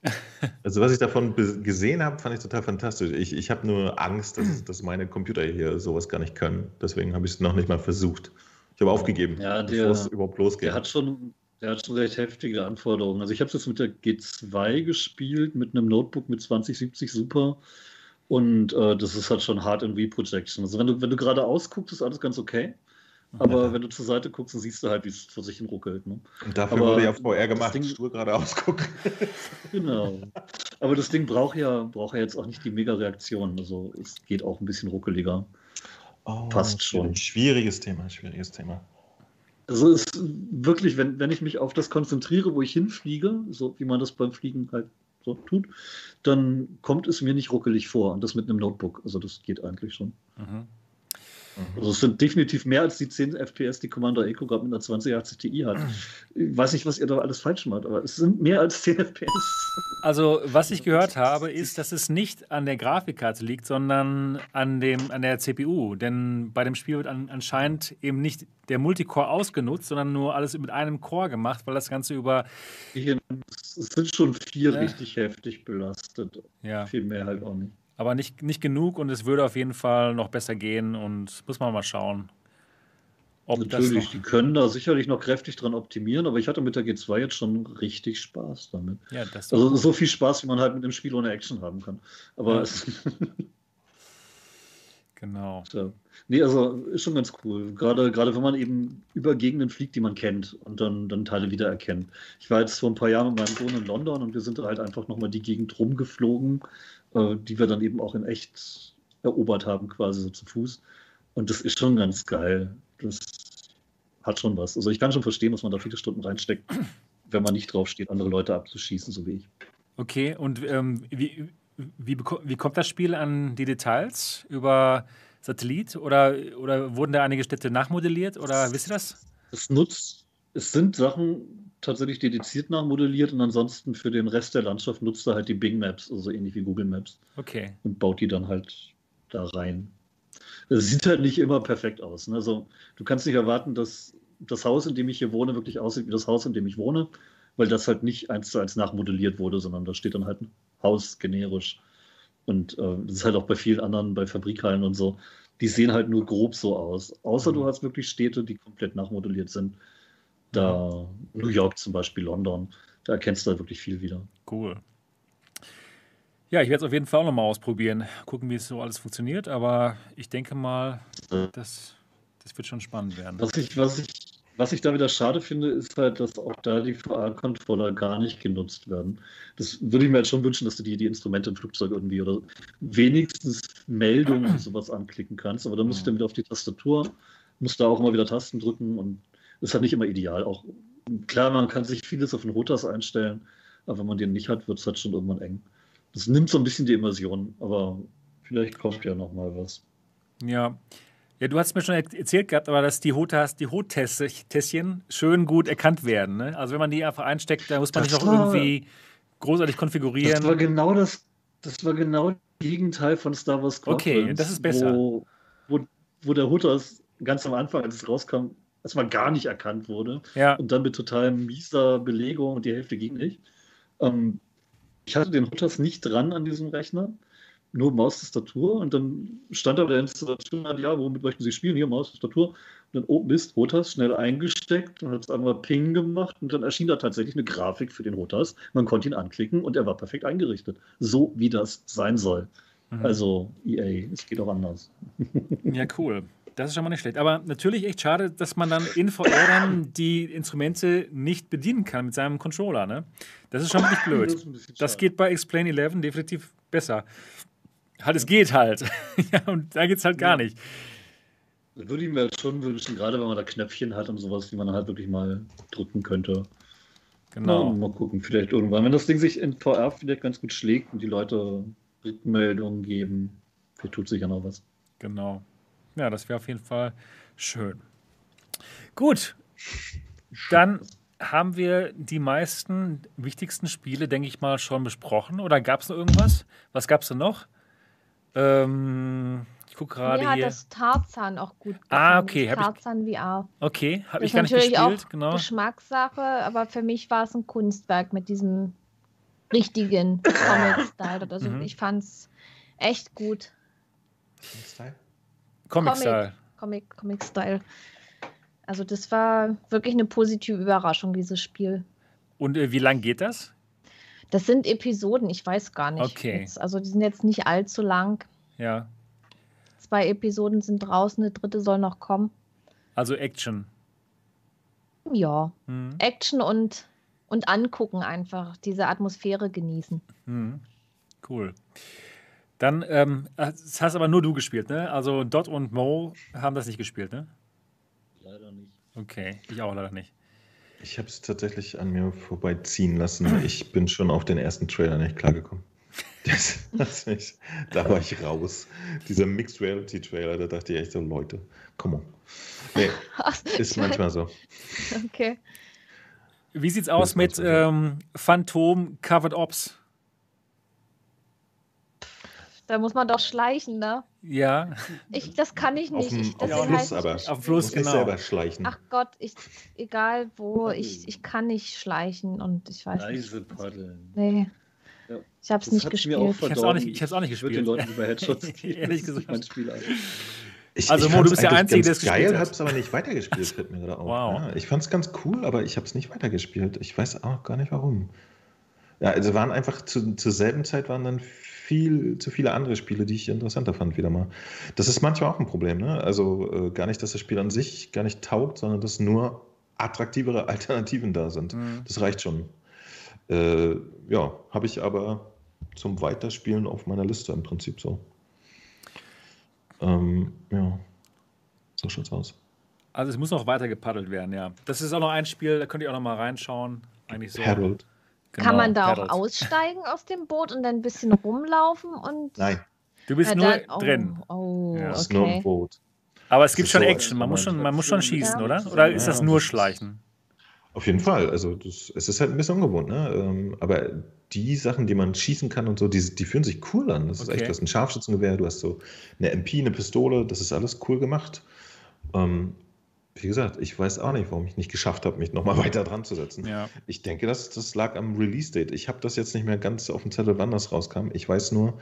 Also was ich davon gesehen habe, fand ich total fantastisch. Ich, ich habe nur Angst, dass, dass meine Computer hier sowas gar nicht können. Deswegen habe ich es noch nicht mal versucht. Ich habe aufgegeben, Ja, der- bevor es überhaupt losgeht. Der hat schon, der hat schon recht heftige Anforderungen. Also ich habe es jetzt mit der G2 gespielt, mit einem Notebook mit 2070 Super. Und äh, das ist halt schon hart in Reprojection. Also wenn du, wenn du geradeaus guckst, ist alles ganz okay. Aber wenn du zur Seite guckst, dann siehst du halt, wie es vor sich hin ruckelt. Ne? Und dafür aber wurde ja VR gemacht, Ding- stur geradeaus gucken. Genau. Aber das Ding braucht ja, braucht ja jetzt auch nicht die Mega-Reaktion. Also es geht auch ein bisschen ruckeliger. Oh, Passt schon. schwierig. Schwieriges Thema, schwieriges Thema. Also es ist wirklich, wenn, wenn ich mich auf das konzentriere, wo ich hinfliege, so wie man das beim Fliegen halt so tut, dann kommt es mir nicht ruckelig vor. Und das mit einem Notebook. Also das geht eigentlich schon. Mhm. Also es sind definitiv mehr als die 10 FPS, die Commander Echo gerade mit einer 2080 Ti hat. Ich weiß nicht, was ihr da alles falsch macht, aber es sind mehr als 10 FPS. Also, was ich gehört habe, ist, dass es nicht an der Grafikkarte liegt, sondern an, dem, an der CPU. Denn bei dem Spiel wird an, anscheinend eben nicht der Multicore ausgenutzt, sondern nur alles mit einem Core gemacht, weil das Ganze über. Es sind schon vier Ja. richtig heftig belastet. Ja, Viel mehr halt auch nicht. Aber nicht, nicht genug und es würde auf jeden Fall noch besser gehen und muss man mal schauen. Ob Natürlich, das noch, die können da sicherlich noch kräftig dran optimieren, aber ich hatte mit der G2 jetzt schon richtig Spaß damit. ja, das Also so viel Spaß, wie man halt mit einem Spiel ohne Action haben kann. Aber Ja. es, genau. ja. nee, also ist schon ganz cool. Gerade, gerade wenn man eben über Gegenden fliegt, die man kennt und dann, dann Teile wiedererkennt. Ich war jetzt vor ein paar Jahren mit meinem Sohn in London und wir sind da halt einfach nochmal die Gegend rumgeflogen, äh, die wir dann eben auch in echt erobert haben, quasi so zu Fuß. Und das ist schon ganz geil. Das hat schon was. Also ich kann schon verstehen, dass man da viele Stunden reinsteckt, wenn man nicht drauf steht, andere Leute abzuschießen, so wie ich. Okay, und ähm, wie, wie, wie kommt das Spiel an die Details? Über Satellit oder, oder wurden da einige Städte nachmodelliert oder wisst ihr das? Es nutzt, es sind Sachen tatsächlich dediziert nachmodelliert und ansonsten für den Rest der Landschaft nutzt er halt die Bing Maps, also ähnlich wie Google Maps, Okay. und baut die dann halt da rein. Es sieht halt nicht immer perfekt aus. Ne? Also du kannst nicht erwarten, dass das Haus, in dem ich hier wohne, wirklich aussieht wie das Haus, in dem ich wohne, weil das halt nicht eins zu eins nachmodelliert wurde, sondern da steht dann halt ein Haus generisch. Und äh, das ist halt auch bei vielen anderen, bei Fabrikhallen und so, die sehen halt nur grob so aus. Außer Mhm. du hast wirklich Städte, die komplett nachmodelliert sind. Da New York zum Beispiel, London, da erkennst du halt wirklich viel wieder. Cool. Ja, ich werde es auf jeden Fall nochmal ausprobieren. Gucken, wie es so alles funktioniert. Aber ich denke mal, das, das wird schon spannend werden. Was ich, was, ich, was ich da wieder schade finde, ist halt, dass auch da die VR-Controller gar nicht genutzt werden. Das würde ich mir halt schon wünschen, dass du die, die Instrumente im Flugzeug irgendwie oder wenigstens Meldungen und sowas anklicken kannst. Aber dann musst du dann wieder auf die Tastatur, musst da auch immer wieder Tasten drücken und ist halt nicht immer ideal. Auch klar, man kann sich vieles auf den Rotas einstellen, aber wenn man den nicht hat, wird es halt schon irgendwann eng. Das nimmt so ein bisschen die Immersion, aber vielleicht kommt ja noch mal was. Ja. Ja, du hast mir schon er- erzählt gehabt, aber dass die Hotas, die Hot-Tässchen schön gut erkannt werden. Ne? Also wenn man die einfach einsteckt, da muss man Das nicht noch irgendwie großartig Das war konfigurieren. genau das, das war genau das Gegenteil von Star Wars Squadrons. Okay, das ist besser. Wo, wo, wo der Hutas ganz am Anfang, als es rauskam, erstmal gar nicht erkannt wurde Ja, und dann mit total mieser Belegung und die Hälfte ging nicht. Ähm, ich hatte den Hutas nicht dran an diesem Rechner, nur Maustastatur und dann stand da bei der Installation, ja, womit möchten Sie spielen? Hier, Maustastatur. Und dann, oh Mist, Rotas schnell eingesteckt und hat es einmal Ping gemacht und dann erschien da tatsächlich eine Grafik für den Rotas. Man konnte ihn anklicken und er war perfekt eingerichtet. So wie das sein soll. Mhm. Also EA, es geht auch anders. Ja, cool. Das ist schon mal nicht schlecht. Aber natürlich echt schade, dass man dann in VR dann die Instrumente nicht bedienen kann mit seinem Controller. Ne? Das ist schon wirklich blöd. Das, das geht bei Explain 11 definitiv besser. Halt, es geht halt. ja, und da geht es halt gar nicht. Das würde ich mir halt schon wünschen, gerade wenn man da Knöpfchen hat und sowas, die man halt wirklich mal drücken könnte. Genau. Ja, mal gucken, vielleicht irgendwann. Wenn das Ding sich in VR vielleicht ganz gut schlägt und die Leute Rückmeldungen geben, vielleicht tut sich ja noch was. Genau. Ja, das wäre auf jeden Fall schön. Gut, dann haben wir die meisten wichtigsten Spiele, denke ich mal, schon besprochen. Oder gab es noch irgendwas? Was gab es denn noch? Ähm, ich gucke gerade hier. Mir hat das Tarzan auch gut gefallen. Ah, okay. Tarzan ich, VR. Okay, habe ich gar nicht gespielt. Auch genau. Geschmackssache, aber für mich war es ein Kunstwerk mit diesem richtigen Comic-Style. Also mhm. ich fand es echt gut. Comic-Style? Comic-Style. Comic, Comic-Style. Also das war wirklich eine positive Überraschung, dieses Spiel. Und äh, wie lang geht das? Das sind Episoden, ich weiß gar nicht. Okay. Jetzt, also die sind jetzt nicht allzu lang. Ja. Zwei Episoden sind draußen, eine dritte soll noch kommen. Also Action. Ja. Mhm. Action und, und angucken einfach, diese Atmosphäre genießen. Mhm. Cool. Dann, ähm, das hast aber nur du gespielt, ne? Also Dot und Mo haben das nicht gespielt, ne? Leider nicht. Okay, ich auch leider nicht. Ich habe es tatsächlich an mir vorbeiziehen lassen. Ich bin schon auf den ersten Trailer nicht klargekommen. Das, das nicht, da war ich raus. Dieser Mixed Reality Trailer, da dachte ich echt so, Leute, come on. Nee, ist manchmal so. Okay. Wie sieht's aus mit ähm, Phantom Covered Ops? Da muss man doch schleichen, ne? Ja. Ich, das kann ich nicht. Auf, dem, ich, auf Fluss aber. Auf Fluss, genau. selber schleichen. Ach Gott, ich, egal wo, ich, ich kann nicht schleichen und ich weiß Leise nicht. paddeln. Nee. Ja. Ich habe es nicht gespielt. ich habe es auch nicht, ich auch nicht gespielt. Ich würde den Leuten über Headshots Ehrlich gesagt. mein Spiel. Ich, also, ich Mo, du bist der Einzige, der es gespielt geil, hat. Ich habe es aber nicht weitergespielt, fällt mir gerade auf. Wow. Ja, ich fand es ganz cool, aber ich habe es nicht weitergespielt. Ich weiß auch gar nicht warum. Ja, also waren einfach zu, zur selben Zeit waren dann viel zu viele andere Spiele, die ich interessanter fand, wieder mal. Das ist manchmal auch ein Problem, ne? Also äh, gar nicht, dass das Spiel an sich gar nicht taugt, sondern dass nur attraktivere Alternativen da sind. Mhm. Das reicht schon. Äh, ja, habe ich aber zum Weiterspielen auf meiner Liste im Prinzip so. Ähm, ja, so schaut's aus. Also es muss noch weiter gepaddelt werden, ja. Das ist auch noch ein Spiel, da könnt ihr auch noch mal reinschauen. Eigentlich so. Paddled. Genau, Kann man da paddelt. auch aussteigen aus dem Boot und dann ein bisschen rumlaufen? Und Nein. Du bist ja, nur dann, oh, drin. Oh, ja. okay. ist nur ein Boot. Aber es gibt schon so Action, man muss schon, man muss schon schießen, ja. oder? Oder ist das nur Schleichen? Auf jeden Fall. Also das, es ist halt ein bisschen ungewohnt, ne? Ähm, aber die Sachen, die man schießen kann und so, die, die fühlen sich cool an. Das ist okay. echt, du hast ein Scharfschützengewehr, du hast so eine MP, eine Pistole, das ist alles cool gemacht. Ähm, wie gesagt, ich weiß auch nicht, warum ich nicht geschafft habe, mich nochmal weiter dran zu setzen. Ja. Ich denke, das, das lag am Release-Date. Ich habe das jetzt nicht mehr ganz auf dem Zettel, wann das rauskam. Ich weiß nur,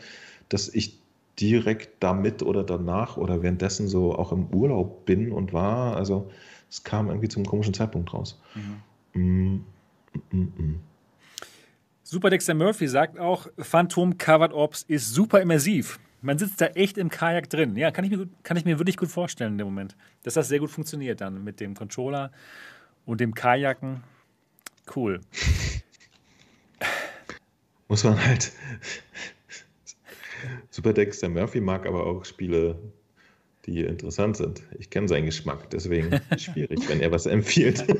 dass ich direkt damit oder danach oder währenddessen so auch im Urlaub bin und war. Also es kam irgendwie zum komischen Zeitpunkt raus. Mhm. Mm, mm, mm. mm. Super Dexter Murphy sagt auch, Phantom Covered Ops ist super immersiv. Man sitzt da echt im Kajak drin. Ja, kann ich, mir, kann ich mir wirklich gut vorstellen in dem Moment, dass das sehr gut funktioniert dann mit dem Controller und dem Kajaken. Cool. Muss man halt. Super Dexter Murphy mag aber auch Spiele, die interessant sind. Ich kenne seinen Geschmack, deswegen schwierig, wenn er was empfiehlt.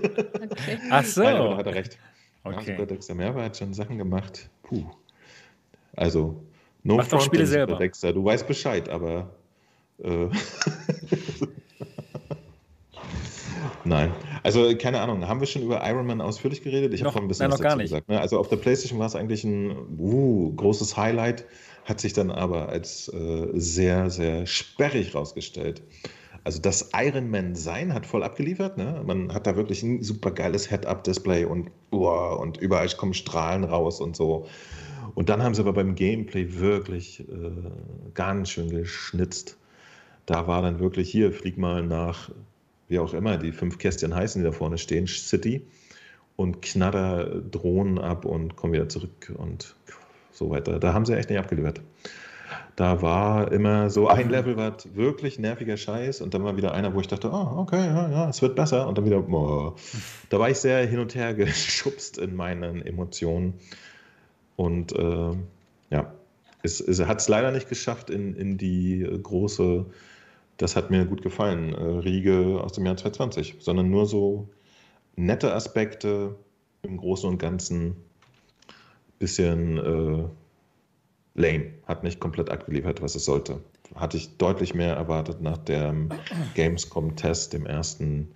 Okay. Ach so. Nein, aber hat er recht. Okay. Ja, Super Dexter Murphy hat schon Sachen gemacht. Puh. Also No Mach doch Spiele selber. Dexter. Du weißt Bescheid, aber. Äh Nein. Also, keine Ahnung. Haben wir schon über Iron Man ausführlich geredet? Ich habe vorhin ein bisschen nein, was dazu gesagt. Ne? Also, auf der PlayStation war es eigentlich ein uh, großes Highlight, hat sich dann aber als äh, sehr, sehr sperrig rausgestellt. Also, das Iron Man sein hat voll abgeliefert. Ne? Man hat da wirklich ein super geiles Head-Up-Display und, uh, und überall kommen Strahlen raus und so. Und dann haben sie aber beim Gameplay wirklich äh, ganz schön geschnitzt. Da war dann wirklich hier, flieg mal nach wie auch immer die fünf Kästchen heißen, die da vorne stehen, City und knatter Drohnen ab und komme wieder zurück und so weiter. Da haben sie echt nicht abgeliefert. Da war immer so ein Level, was wirklich nerviger Scheiß und dann war wieder einer, wo ich dachte, oh, okay, ja, ja, es wird besser und dann wieder, oh. da war ich sehr hin und her geschubst in meinen Emotionen und äh, ja, es, es hat es leider nicht geschafft in, in die große, das hat mir gut gefallen, äh, Riege aus dem Jahr 2020, sondern nur so nette Aspekte im Großen und Ganzen bisschen äh, lame, hat nicht komplett abgeliefert, was es sollte. Hatte ich deutlich mehr erwartet nach dem Gamescom-Test, dem ersten.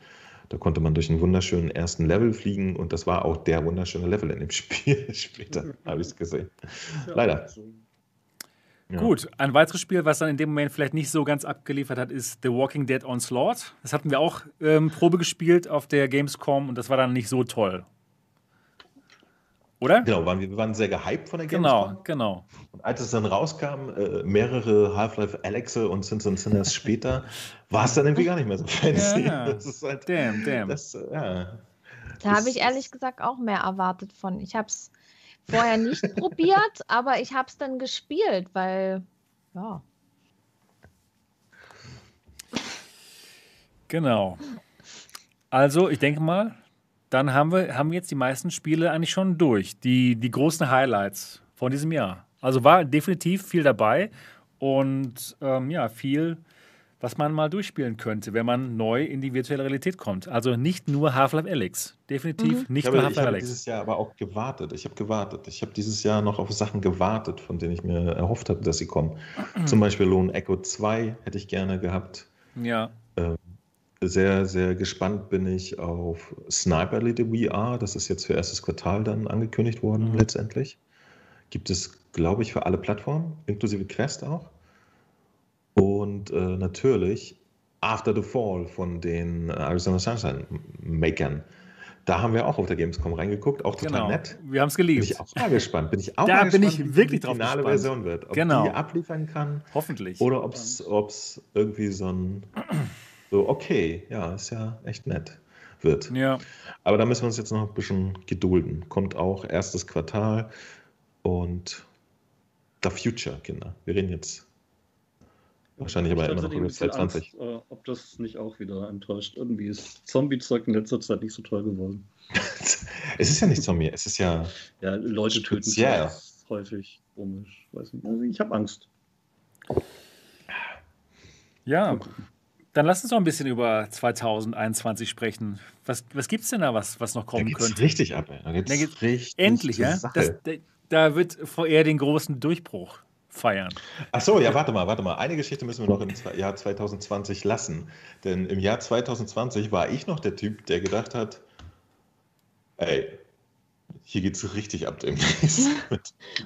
Da konnte man durch einen wunderschönen ersten Level fliegen und das war auch der wunderschöne Level in dem Spiel. Später habe ich es gesehen. Leider. Ja. Gut, ein weiteres Spiel, was dann in dem Moment vielleicht nicht so ganz abgeliefert hat, ist The Walking Dead Onslaught. Das hatten wir auch ähm, Probe gespielt auf der Gamescom und das war dann nicht so toll. Oder? Genau, waren, wir waren sehr gehypt von der Gamescom. Genau, genau. Und als es dann rauskam, äh, mehrere Half-Life Alexe und Sins and Sinners später, war es dann irgendwie gar nicht mehr so fancy. Ja, das ist halt, damn, damn. Das, äh, ja. Da habe ich ehrlich gesagt auch mehr erwartet von. Ich habe es vorher nicht probiert, aber ich habe es dann gespielt, weil, ja. Genau. Also, ich denke mal, dann haben wir, haben jetzt die meisten Spiele eigentlich schon durch. Die, die großen Highlights von diesem Jahr. Also war definitiv viel dabei und ähm, ja, viel, was man mal durchspielen könnte, wenn man neu in die virtuelle Realität kommt. Also nicht nur Half-Life Alyx. Definitiv mhm. nicht ich nur Half-Life Alyx. Ich habe dieses Jahr aber auch gewartet. Ich habe gewartet. Ich habe dieses Jahr noch auf Sachen gewartet, von denen ich mir erhofft hatte, dass sie kommen. Zum Beispiel Lone Echo 2 hätte ich gerne gehabt. Ja. Ähm, sehr, sehr gespannt bin ich auf Sniper Elite VR. Das ist jetzt für erstes Quartal dann angekündigt worden, mhm. letztendlich. Gibt es, glaube ich, für alle Plattformen, inklusive Quest auch. Und äh, natürlich After the Fall von den Arizona Sunshine Makern. Da haben wir auch auf der Gamescom reingeguckt, auch total genau. nett. Wir haben es geliebt. Bin ich auch mal gespannt. Bin ich auch da bin gespannt, ich wirklich drauf die finale gespannt. Version wird. Ob genau. die abliefern kann. Hoffentlich. Oder ob es irgendwie so ein so, okay, ja, ist ja echt nett wird. Ja. Aber da müssen wir uns jetzt noch ein bisschen gedulden. Kommt auch erstes Quartal und The Future, Kinder. Wir reden jetzt wahrscheinlich aber immer noch über 2020. Angst, äh, ob das nicht auch wieder enttäuscht. Irgendwie ist Zombie-Zeug in letzter Zeit nicht so toll geworden. es ist ja nicht Zombie, es ist ja. Ja, Leute töten ja. häufig komisch. Weiß nicht. Also ich habe Angst. Ja. Dann lass uns noch ein bisschen über 2021 sprechen. Was, was gibt es denn da, was, was noch kommen da könnte? richtig ab. Da geht's, da geht's richtig Endlich, ja? Das, da, da, wird VR den großen Durchbruch feiern. Ach so, ja, warte mal, warte mal. Eine Geschichte müssen wir noch im Jahr 2020 lassen. Denn im Jahr 2020 war ich noch der Typ, der gedacht hat, ey, hier geht es richtig ab demnächst.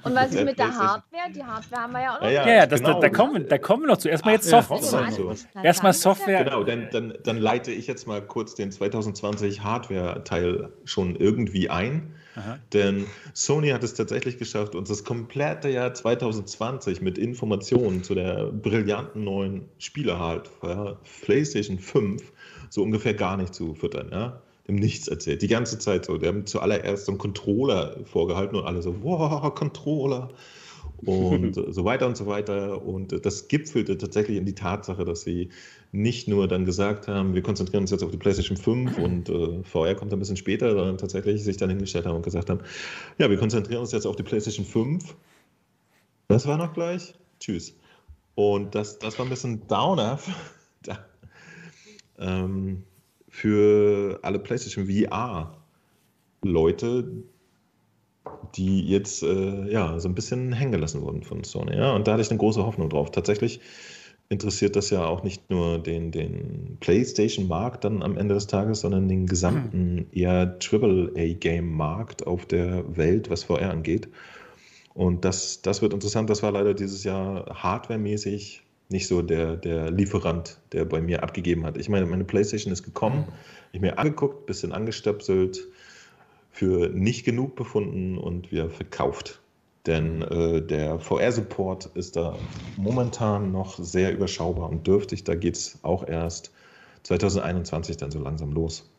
Und was ist mit der Hardware? Die Hardware haben wir ja auch noch. Ja, ja, ja das, genau. da, da, kommen, da kommen wir noch zu. Erstmal jetzt Software. Ja, so. Erstmal Software. Genau, dann, dann, dann leite ich jetzt mal kurz den 2020 Hardware-Teil schon irgendwie ein. Aha. Denn Sony hat es tatsächlich geschafft, uns das komplette Jahr 2020 mit Informationen zu der brillanten neuen Spielehalt für PlayStation 5 so ungefähr gar nicht zu füttern. Ja? Dem nichts erzählt. Die ganze Zeit so. Die haben zuallererst so einen Controller vorgehalten und alle so, wow, Controller. Und so weiter und so weiter. Und das gipfelte tatsächlich in die Tatsache, dass sie nicht nur dann gesagt haben, wir konzentrieren uns jetzt auf die PlayStation 5 und äh, VR kommt ein bisschen später, sondern tatsächlich sich dann hingestellt haben und gesagt haben, ja, wir konzentrieren uns jetzt auf die PlayStation 5. Das war noch gleich. Tschüss. Und das, das war ein bisschen Downer. da, ähm, für alle PlayStation VR-Leute, die jetzt äh, ja, so ein bisschen hängen gelassen wurden von Sony. Ja? Und da hatte ich eine große Hoffnung drauf. Tatsächlich interessiert das ja auch nicht nur den, den PlayStation-Markt dann am Ende des Tages, sondern den gesamten eher AAA-Game-Markt auf der Welt, was VR angeht. Und das, das wird interessant. Das war leider dieses Jahr hardwaremäßig nicht so der, der Lieferant, der bei mir abgegeben hat. Ich meine, meine PlayStation ist gekommen, ich mir angeguckt, bisschen angestöpselt, für nicht genug befunden und wir verkauft. Denn äh, der VR-Support ist da momentan noch sehr überschaubar und dürftig. Da geht es auch erst 2021 dann so langsam los.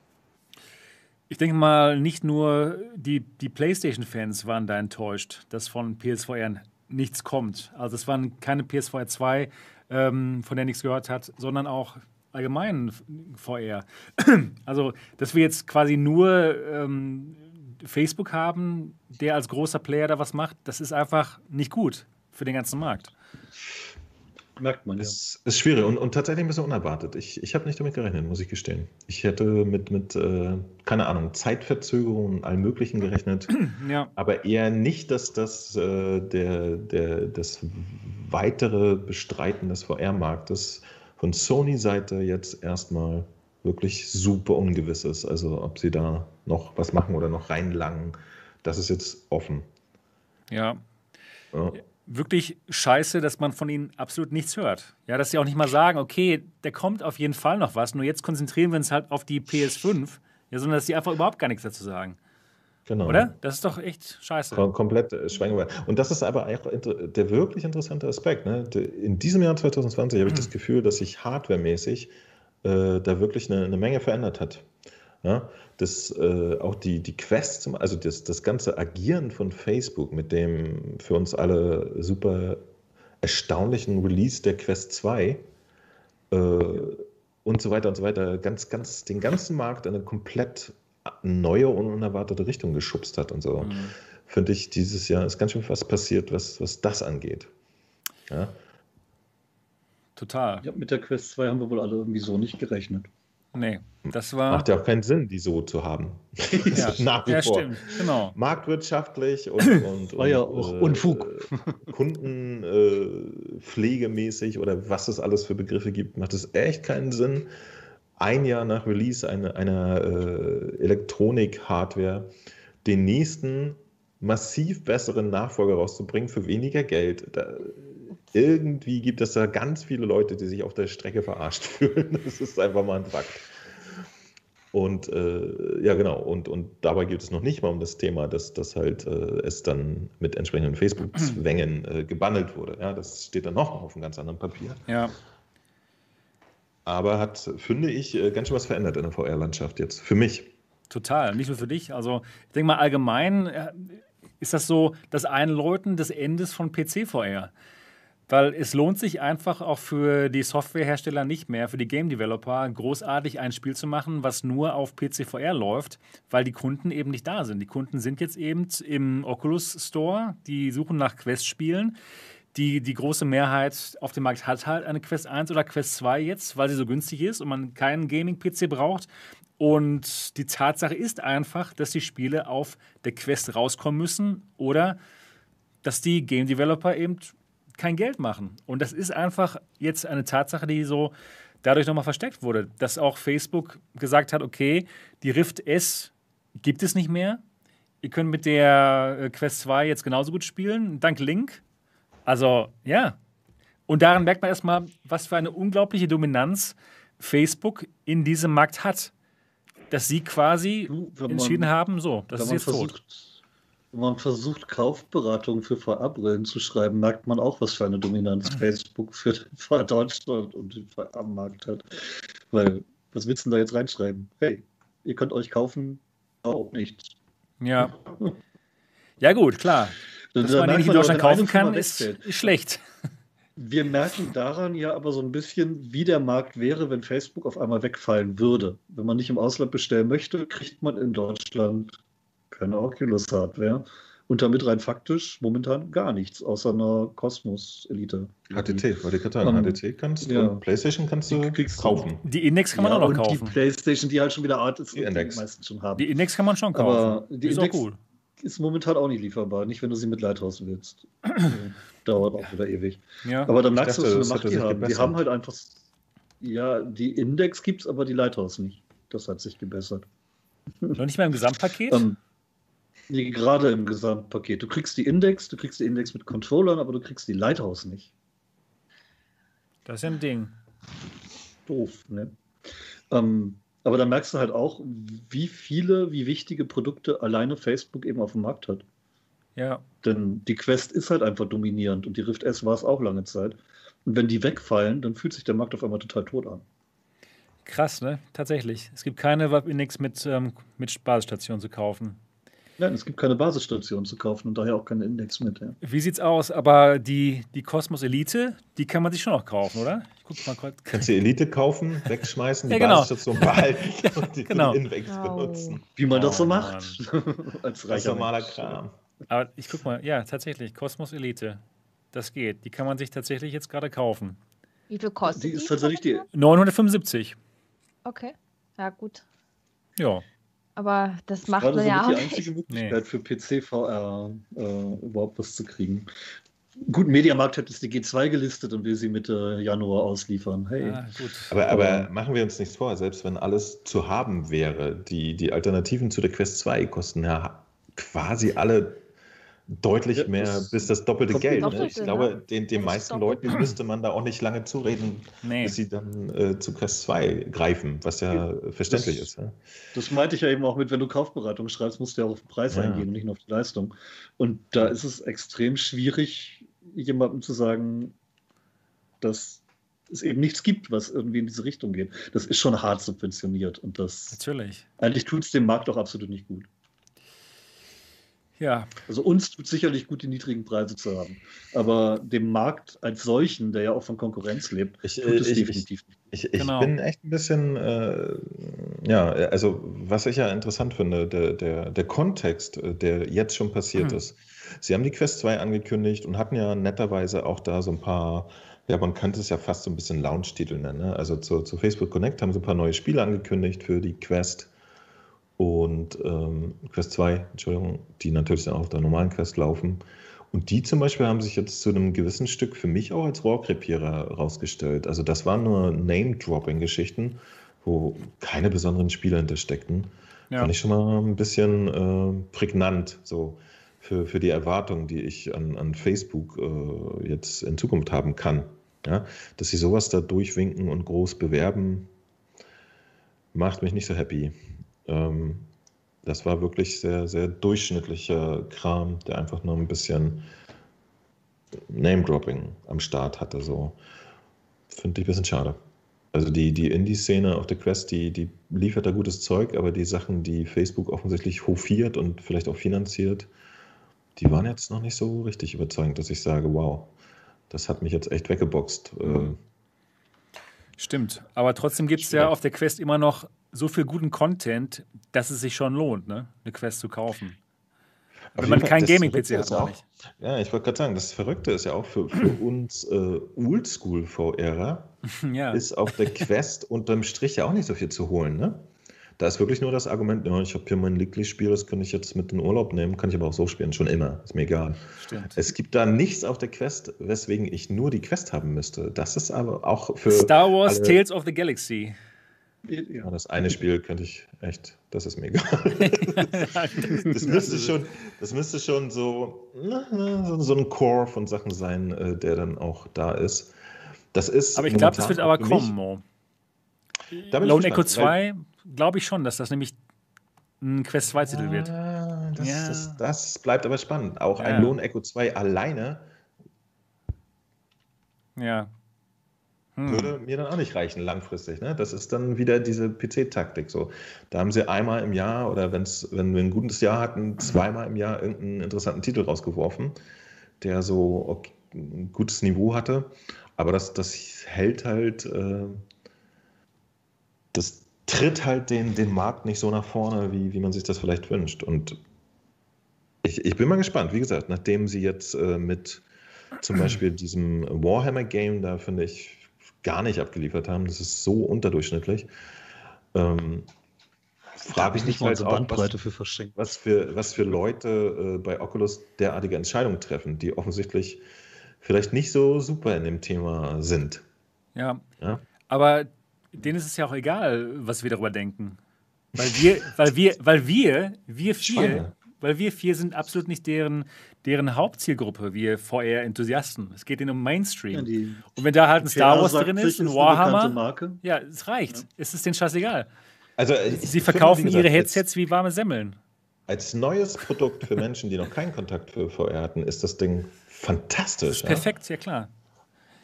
Ich denke mal, nicht nur die, die PlayStation-Fans waren da enttäuscht, dass von PSVR nichts kommt. Also es waren keine PSVR 2, ähm, von der nichts gehört hat, sondern auch allgemein VR. Also, dass wir jetzt quasi nur ähm, Facebook haben, der als großer Player da was macht, das ist einfach nicht gut für den ganzen Markt. Merkt man, ja. Es ist schwierig und, und tatsächlich ein bisschen unerwartet. Ich, ich habe nicht damit gerechnet, muss ich gestehen. Ich hätte mit, mit äh, keine Ahnung, Zeitverzögerungen und allem Möglichen gerechnet. Ja. Aber eher nicht, dass das äh, der, der, das weitere Bestreiten des VR-Marktes von Sony-Seite jetzt erstmal wirklich super ungewiss ist. Also ob sie da noch was machen oder noch reinlangen, das ist jetzt offen. Ja. ja wirklich scheiße, dass man von ihnen absolut nichts hört. Ja, dass sie auch nicht mal sagen, okay, der kommt auf jeden Fall noch was, nur jetzt konzentrieren wir uns halt auf die PS5, ja, sondern dass sie einfach überhaupt gar nichts dazu sagen. Genau. Oder? Das ist doch echt scheiße. Kom komplett äh. Und das ist aber auch der wirklich interessante Aspekt. Ne? In diesem Jahr 2020 habe ich das Gefühl, dass sich hardwaremäßig äh, da wirklich eine, eine Menge verändert hat. Ja, das, äh, auch die, die Quest, also das, das ganze Agieren von Facebook mit dem für uns alle super erstaunlichen Release der Quest 2 äh, und so weiter und so weiter, ganz, ganz, den ganzen Markt in eine komplett neue und unerwartete Richtung geschubst hat und so. Mhm. Finde ich, dieses Jahr ist ganz schön was passiert, was, was das angeht. Ja. Total. Ja, mit der Quest 2 haben wir wohl alle irgendwie so nicht gerechnet. Nee, das war. Macht ja auch keinen Sinn, die so zu haben. Ja, Nach wie ja vor. stimmt, genau. Marktwirtschaftlich und, und, war ja auch äh, Unfug. Kundenpflegemäßig äh, oder was es alles für Begriffe gibt, macht es echt keinen Sinn, ein Jahr nach Release einer, einer äh, Elektronik-Hardware den nächsten massiv besseren Nachfolger rauszubringen für weniger Geld. Da, irgendwie gibt es da ganz viele Leute, die sich auf der Strecke verarscht fühlen. Das ist einfach mal ein Fakt. Und äh, ja, genau, und, und dabei geht es noch nicht mal um das Thema, dass, dass halt äh, es dann mit entsprechenden Facebook-Zwängen äh, gebundelt wurde. Ja, das steht dann noch auf einem ganz anderen Papier. Ja. Aber hat, finde ich, äh, ganz schön was verändert in der VR-Landschaft jetzt. Für mich. Total, nicht nur für dich. Also, ich denke mal, allgemein äh, ist das so das Einläuten des Endes von PC-VR. Weil es lohnt sich einfach auch für die Softwarehersteller nicht mehr, für die Game Developer, großartig ein Spiel zu machen, was nur auf PCVR läuft, weil die Kunden eben nicht da sind. Die Kunden sind jetzt eben im Oculus Store, die suchen nach Quest-Spielen. Die, die große Mehrheit auf dem Markt hat halt eine Quest 1 oder Quest 2 jetzt, weil sie so günstig ist und man keinen Gaming-PC braucht. Und die Tatsache ist einfach, dass die Spiele auf der Quest rauskommen müssen oder dass die Game Developer eben kein Geld machen. Und das ist einfach jetzt eine Tatsache, die so dadurch nochmal versteckt wurde, dass auch Facebook gesagt hat, okay, die Rift S gibt es nicht mehr. Ihr könnt mit der äh, Quest 2 jetzt genauso gut spielen, dank Link. Also, ja. Und daran merkt man erstmal, was für eine unglaubliche Dominanz Facebook in diesem Markt hat. Dass sie quasi entschieden haben, so, das ist jetzt versucht, tot wenn man versucht, Kaufberatung für VR-Brillen zu schreiben, merkt man auch, was für eine Dominanz Facebook für VR Deutschland und den VR-Markt hat. Weil, was willst du denn da jetzt reinschreiben? Hey, ihr könnt euch kaufen, auch nichts. Ja. Ja, gut, klar. Dass man den nicht in Deutschland kaufen kann, ist, ist schlecht. Wir merken daran ja aber so ein bisschen, wie der Markt wäre, wenn Facebook auf einmal wegfallen würde. Wenn man nicht im Ausland bestellen möchte, kriegt man in Deutschland keine Oculus-Hardware. Und damit rein faktisch momentan gar nichts, außer einer Kosmos-Elite. HTT, wollte ich gerade sagen. HTT kannst du, ja. PlayStation kannst du kaufen. Die Index kann man ja, auch noch kaufen. Die PlayStation, die halt schon wieder Art ist, die, Index. die meisten schon haben. Die Index kann man schon kaufen. Aber die ist Index auch cool. ist momentan auch nicht lieferbar, nicht wenn du sie mit Lighthouse willst. Dauert auch wieder ewig. Ja. Aber dann merkst du, was für eine Macht die haben. Die haben halt einfach, ja, die Index gibt es, aber die Lighthouse nicht. Das hat sich gebessert. Noch nicht mal im Gesamtpaket? Ähm, Nee, gerade im Gesamtpaket. Du kriegst die Index, du kriegst die Index mit Controllern, aber du kriegst die Lighthouse nicht. Das ist ein Ding. Doof, ne? Ähm, aber da merkst du halt auch, wie viele, wie wichtige Produkte alleine Facebook eben auf dem Markt hat. Ja. Denn die Quest ist halt einfach dominierend und die Rift S war es auch lange Zeit. Und wenn die wegfallen, dann fühlt sich der Markt auf einmal total tot an. Krass, ne? Tatsächlich. Es gibt keine Valve Index mit, ähm, mit Basisstation zu kaufen. Nein, es gibt keine Basisstation zu kaufen und daher auch keine Index mit. Ja. Wie sieht's aus? Aber die, die Cosmos Elite, die kann man sich schon noch kaufen, oder? Ich guck mal kurz. Kannst du Elite kaufen, wegschmeißen, die Ja, genau. Basisstation behalten und die genau. die Index Wow. benutzen. Wie man das so Oh, macht. Als Das ist reicher normaler Mensch. Kram. Aber ich guck mal, ja, tatsächlich, Cosmos Elite. Das geht. Die kann man sich tatsächlich jetzt gerade kaufen. Wie viel kostet Die ist tatsächlich die. 975. Okay. Ja, gut. Ja. Aber das ist macht man ja auch die nicht. einzige Möglichkeit für PC VR äh, überhaupt was zu kriegen. Gut, Mediamarkt hat jetzt die G2 gelistet und will sie Mitte Januar ausliefern. Hey. Ah, gut. Aber, aber machen wir uns nichts vor, selbst wenn alles zu haben wäre, die, die Alternativen zu der Quest 2 kosten ja quasi alle deutlich Ja, mehr bis das doppelte Geld. Ne? Doppelte, Ich glaube, ne? den, den meisten. Leuten müsste man da auch nicht lange zureden, Nee. bis sie dann äh, zu Quest 2 greifen, was ja verständlich Das- ist. Ja? Das meinte ich ja eben auch mit, wenn du Kaufberatung schreibst, musst du ja auch auf den Preis Ja. eingehen und nicht nur auf die Leistung. Und da ist es extrem schwierig, jemandem zu sagen, dass es eben nichts gibt, was irgendwie in diese Richtung geht. Das ist schon hart subventioniert und das Natürlich. eigentlich tut es dem Markt auch absolut nicht gut. Ja, Also uns tut sicherlich gut, die niedrigen Preise zu haben. Aber dem Markt als solchen, der ja auch von Konkurrenz lebt, Ich, tut es ich, ich, definitiv nicht. Ich, ich Genau. bin echt ein bisschen, äh, ja, also was ich ja interessant finde, der, der, der Kontext, äh, der jetzt schon passiert Hm. ist. Sie haben die Quest 2 angekündigt und hatten ja netterweise auch da so ein paar, ja, man könnte es ja fast so ein bisschen Launch-Titel nennen. Ne? Also zu, zu Facebook Connect haben sie ein paar neue Spiele angekündigt für die Quest und ähm, Quest 2, Entschuldigung, die natürlich dann auch auf der normalen Quest laufen. Und die zum Beispiel haben sich jetzt zu einem gewissen Stück für mich auch als Rohrkrepierer rausgestellt. Also das waren nur Name-Dropping-Geschichten, wo keine besonderen Spiele hintersteckten. ja. Fand ich schon mal ein bisschen äh, prägnant, so für, für die Erwartungen, die ich an, an Facebook äh, jetzt in Zukunft haben kann. Ja? Dass sie sowas da durchwinken und groß bewerben, macht mich nicht so happy. Ähm, das war wirklich sehr, sehr durchschnittlicher Kram, der einfach nur ein bisschen Name-Dropping am Start hatte. So. Finde ich ein bisschen schade. Also die, die Indie-Szene auf der Quest, die, die liefert da gutes Zeug, aber die Sachen, die Facebook offensichtlich hofiert und vielleicht auch finanziert, die waren jetzt noch nicht so richtig überzeugend, dass ich sage, wow, das hat mich jetzt echt weggeboxt. Äh, Stimmt. Aber trotzdem gibt es ja auf der Quest immer noch so viel guten Content, dass es sich schon lohnt, ne? eine Quest zu kaufen. Auf Wenn man Fall, kein Gaming-PC hat, auch- nicht. Ja, ich wollte gerade sagen, das Verrückte ist ja auch für, für uns äh, Oldschool-VRer, Ja. ist auf der Quest unterm Strich ja auch nicht so viel zu holen. Ne? Da ist wirklich nur das Argument, ja, ich habe hier mein Lieblingsspiel, das kann ich jetzt mit in den Urlaub nehmen, kann ich aber auch so spielen, schon immer, ist mir egal. Stimmt. Es gibt da nichts auf der Quest, weswegen ich nur die Quest haben müsste. Das ist aber auch für Star Wars alle- Tales of the Galaxy. Ja, das eine Spiel könnte ich echt, das ist mir egal. Das müsste schon, das müsste schon so, so- ein Core von Sachen sein, äh, der dann auch da ist. Das ist Aber ich glaube, das wird aber kommen, Lone Echo gespannt, weil- 2 glaube ich schon, dass das nämlich ein Quest 2-Titel wird. Ah, Das, Ja. das, das bleibt aber spannend. Auch Ja. ein Lone Echo 2 alleine Ja. Hm. würde mir dann auch nicht reichen, langfristig. Ne? Das ist dann wieder diese PC-Taktik. So. Da haben sie einmal im Jahr oder wenn's, wenn wir ein gutes Jahr hatten, zweimal im Jahr irgendeinen interessanten Titel rausgeworfen, der so ok- ein gutes Niveau hatte. Aber das, das hält halt, äh, das tritt halt den, den Markt nicht so nach vorne, wie, wie man sich das vielleicht wünscht. Und ich, ich bin mal gespannt. Wie gesagt, nachdem sie jetzt äh, mit zum Beispiel diesem Warhammer-Game, da finde ich, gar nicht abgeliefert haben. Das ist so unterdurchschnittlich. Ähm, Da frage habe ich mich nicht mal halt unsere auch, Bandbreite was, für verschenkt. was, für, was für Leute äh, bei Oculus derartige Entscheidungen treffen, die offensichtlich vielleicht nicht so super in dem Thema sind. Ja. Ja? Aber denen ist es ja auch egal, was wir darüber denken. Weil wir, weil wir, weil wir, wir vier, weil wir vier sind absolut nicht deren, deren Hauptzielgruppe, wir VR-Enthusiasten. Es geht ihnen um Mainstream. Ja, die Und wenn da halt ein Star Wars sagt drin ist, ein Warhammer, Marke. ja, es reicht. Es ist denen scheißegal. Also, Sie verkaufen gesagt, ihre Headsets wie warme Semmeln. Als neues Produkt für Menschen, die noch keinen Kontakt für VR hatten, ist das Ding fantastisch. ja. Perfekt, ja klar.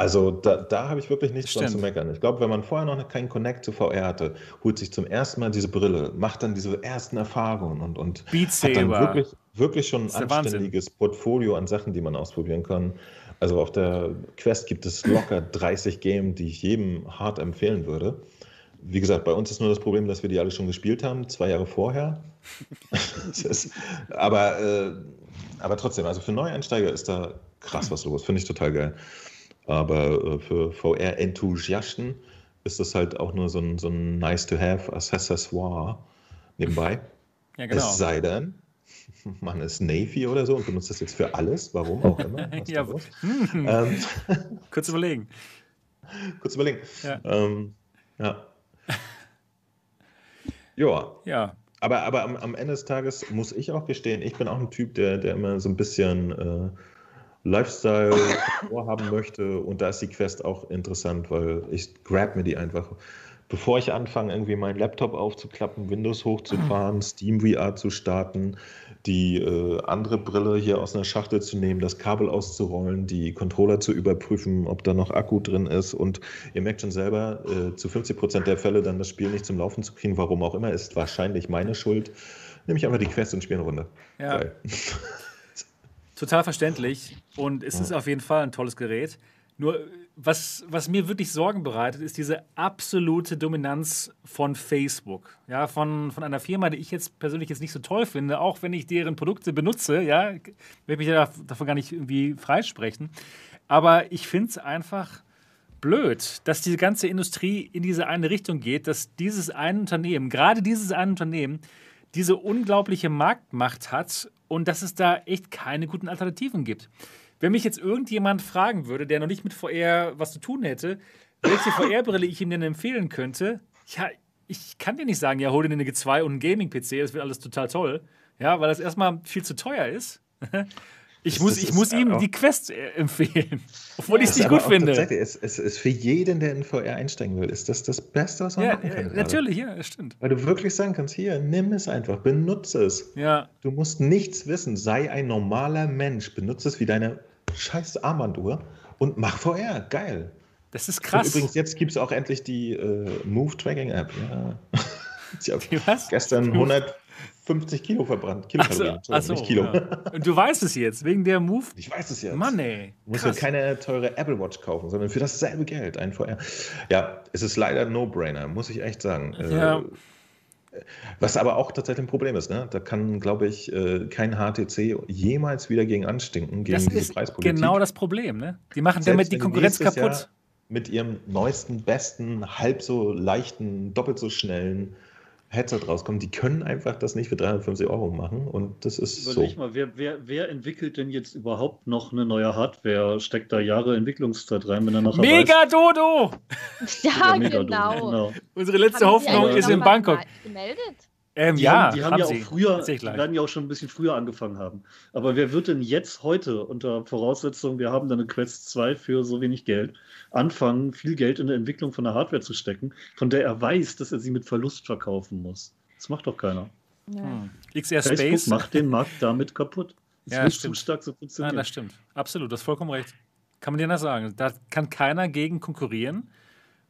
Also da, da habe ich wirklich nichts dran zu meckern. Ich glaube, wenn man vorher noch keinen Connect zu VR hatte, holt sich zum ersten Mal diese Brille, macht dann diese ersten Erfahrungen und, und hat dann wirklich, wirklich schon ein Wahnsinn. anständiges Portfolio an Sachen, die man ausprobieren kann. Also auf der Quest gibt es locker 30 Games, die ich jedem hart empfehlen würde. Wie gesagt, bei uns ist nur das Problem, dass wir die alle schon gespielt haben, zwei Jahre vorher. Ist, aber, äh, aber trotzdem, also für Neueinsteiger ist da krass was los, finde ich total geil. Aber äh, für VR-Enthusiasten ist das halt auch nur so ein, so ein nice-to-have Accessoire nebenbei. Ja, genau. Es sei denn, man ist Navy oder so und benutzt das jetzt für alles, warum auch immer. Ja, hm, ähm, kurz überlegen. kurz überlegen. Ja. Ähm, ja. ja, Ja, aber, aber am, am Ende des Tages muss ich auch gestehen, ich bin auch ein Typ, der, der immer so ein bisschen äh, Lifestyle vorhaben möchte. Und da ist die Quest auch interessant, weil ich grab mir die einfach. Bevor ich anfange, irgendwie meinen Laptop aufzuklappen, Windows hochzufahren, Steam VR zu starten, die äh, andere Brille hier aus einer Schachtel zu nehmen, das Kabel auszurollen, die Controller zu überprüfen, ob da noch Akku drin ist. Und ihr merkt schon selber, äh, zu 50 Prozent der Fälle dann das Spiel nicht zum Laufen zu kriegen, warum auch immer, ist wahrscheinlich meine Schuld. Nehme ich einfach die Quest und spiele eine Runde. ja. Geil. Total verständlich. Und es ist auf jeden Fall ein tolles Gerät. Nur, was, was mir wirklich Sorgen bereitet, ist diese absolute Dominanz von Facebook. Ja, von, von einer Firma, die ich jetzt persönlich jetzt nicht so toll finde, auch wenn ich deren Produkte benutze, ja, will mich ja davon gar nicht irgendwie freisprechen. Aber ich finde es einfach blöd, dass diese ganze Industrie in diese eine Richtung geht, dass dieses eine Unternehmen, gerade dieses eine Unternehmen, diese unglaubliche Marktmacht hat und dass es da echt keine guten Alternativen gibt. Wenn mich jetzt irgendjemand fragen würde, der noch nicht mit VR was zu tun hätte, welche VR-Brille ich ihm denn empfehlen könnte, ja, ich kann dir nicht sagen, ja, hol dir eine G2 und einen Gaming-PC, das wird alles total toll. Ja, weil das erstmal viel zu teuer ist. Ich Das- muss, das ich muss ihm die Quest äh, empfehlen, obwohl ich es nicht gut finde. Es, es ist für jeden, der in VR einsteigen will, ist das das Beste, was man Ja, machen kann. ja, gerade. natürlich, ja, das stimmt. Weil du wirklich sagen kannst, hier, nimm es einfach, benutze es. Ja, Du musst nichts wissen, sei ein normaler Mensch, benutze es wie deine scheiß Armbanduhr und mach VR, geil. das ist Und krass. übrigens, jetzt gibt es auch endlich die äh, Move-Tracking-App. Ja. ich habe Die was? Gestern 150 Kilo verbrannt. Kilokalorien, Achso, achso, nicht Kilo. ja. Und du weißt es jetzt, wegen der Move. Ich weiß es jetzt. Mann, ey. Du musst ja keine teure Apple Watch kaufen, sondern für dasselbe Geld ein VR. Ja, es ist leider ein No-Brainer, muss ich echt sagen. Äh, Ja. Was aber auch tatsächlich ein Problem ist, ne? Da kann, glaube ich, äh, kein HTC jemals wieder gegen anstinken, gegen Das diese ist Preispolitik. genau das Problem, ne? Die machen Selbst damit die Konkurrenz kaputt. Jahr Mit ihrem neuesten, besten, halb so leichten, doppelt so schnellen Headset rauskommen, die können einfach das nicht für 350 Euro machen und das ist Überleg so. mal, wer, wer, wer entwickelt denn jetzt überhaupt noch eine neue Hardware? Steckt da Jahre Entwicklungszeit rein, wenn er nachher Mega Dodo! Ja, Mega genau. genau. Unsere letzte Haben Hoffnung ist in Bangkok. Gemeldet? Ähm, Die ja, haben, die haben, ja auch sie. früher, die werden ja auch schon ein bisschen früher angefangen haben. Aber wer wird denn jetzt heute unter Voraussetzung, wir haben da eine Quest 2 für so wenig Geld, anfangen, viel Geld in der Entwicklung von der Hardware zu stecken, von der er weiß, dass er sie mit Verlust verkaufen muss? Das macht doch keiner. Ja. Hm. XR Facebook Space. macht den Markt damit kaputt. Es Ja, wird stimmt. zu stark so Ja, funktionieren. das stimmt. Absolut, du hast vollkommen recht. Kann man dir das sagen? Da kann keiner gegen konkurrieren.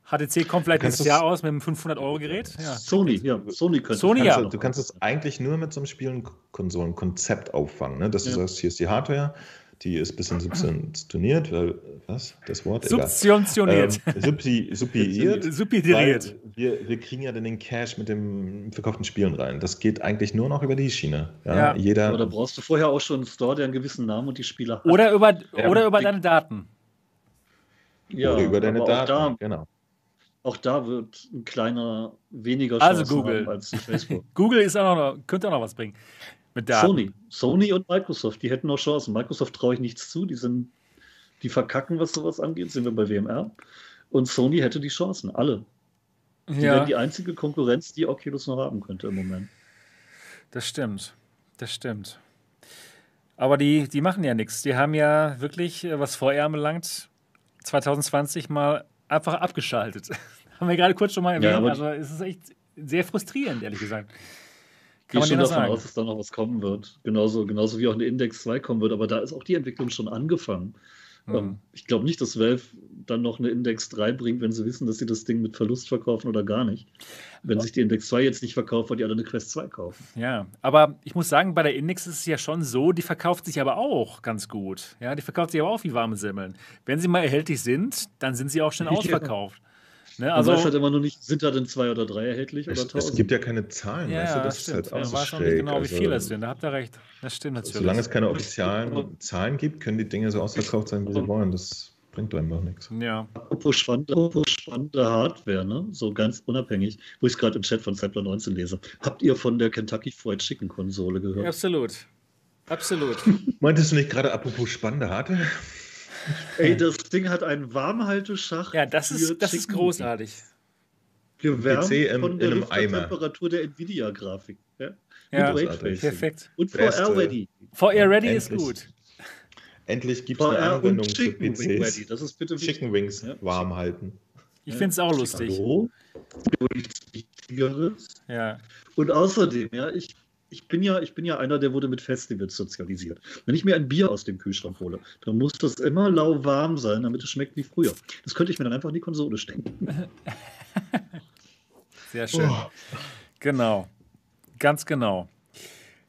HTC kommt vielleicht Du nächstes Jahr aus mit einem 500-Euro-Gerät. Ja. Sony, ja, Sony könnte. Sony, Du ja. kannst, du kannst es eigentlich nur mit so einem Spielen-Konsolen-Konzept auffangen, ne? dass du Ja. sagst, hier ist die Hardware, die ist ein bisschen subventioniert, was, das Wort? Egal. Subventioniert. Ähm, subsi. Subsidiert. weil Wir, wir kriegen ja dann den Cash mit dem verkauften Spielen rein. Das geht eigentlich nur noch über die Schiene. Ja, Ja. Jeder, Aber da brauchst du vorher auch schon einen Store, der einen gewissen Namen und die Spieler hat. Oder über, Ja, oder über die- deine Daten. Ja, oder über deine Daten. Da, Genau. Auch da wird ein kleiner weniger Also Chancen Google. haben als Facebook. Google ist auch noch, könnte auch noch was bringen. Mit Daten. Sony. Sony und Microsoft, die hätten noch Chancen. Microsoft traue ich nichts zu, die sind, die verkacken, was sowas angeht, sind wir bei WMR. Und Sony hätte die Chancen, alle. Die Ja, wären die einzige Konkurrenz, die Oculus noch haben könnte im Moment. das stimmt. Das stimmt. Aber die, die machen ja nichts. Die haben ja wirklich, äh, was VR anbelangt, 2020 mal einfach abgeschaltet. haben wir gerade kurz schon mal erwähnt. Ja, aber- also es ist echt sehr frustrierend, ehrlich gesagt. Gehe Kann man schon davon sagen? aus, dass da noch was kommen wird. Genauso, genauso wie auch eine Index 2 kommen wird, aber da ist auch die Entwicklung schon angefangen. Ähm, Hm. Ich glaube nicht, dass Valve dann noch eine Index 3 bringt, wenn sie wissen, dass sie das Ding mit Verlust verkaufen oder gar nicht. Wenn sich die Index 2 jetzt nicht verkauft, weil die alle eine Quest 2 kaufen. Ja, aber ich muss sagen, bei der Index ist es ja schon so, die verkauft sich aber auch ganz gut. Ja, die verkauft sich aber auch wie warme Semmeln. Wenn sie mal erhältlich sind, dann sind sie auch schon Ja. Ne, Also, man weiß halt immer noch nicht, sind da denn zwei oder drei erhältlich oder Es, es tausend? gibt ja keine Zahlen, ja, weißt du, ja, das ist stimmt. halt auch Man so weiß noch nicht schräg. genau, wie also, viele es sind. Da habt ihr recht. Das stimmt natürlich. Solange es keine offiziellen Zahlen gibt, können die Dinge so ausverkauft sein, wie sie wollen. Das bringt einfach nichts. ja. Apropos spannende, apropos spannende Hardware, ne? so ganz unabhängig, wo ich es gerade im Chat von Sampler 19 lese. Habt ihr von der Kentucky Fried Chicken Konsole gehört? Absolut. Absolut. Meintest du nicht gerade apropos spannende Hardware? Ey, das Ding hat einen Warmhalteschacht. Ja, das ist, das ist großartig. Gewärmt PC im- von der in einem Eimer. Temperatur der Nvidia-Grafik. Ja? Ja, perfekt. Und Beste. VR Ready. VR Ready ist Endlich. gut. Endlich gibt es eine VR Anwendung und für Chicken Wing Ready. PCs. Das ist bitte wichtig. Chicken Wings Ja. warm halten. Ich Ja. finde es auch lustig. Hallo? Wichtigeres. Ja. Und außerdem, ja, ich, ich, bin ja, ich bin ja einer, der wurde mit Festivals sozialisiert. Wenn ich mir ein Bier aus dem Kühlschrank hole, dann muss das immer lauwarm sein, damit es schmeckt wie früher. Das könnte ich mir dann einfach in die Konsole stecken. Sehr schön. Genau. Ganz genau.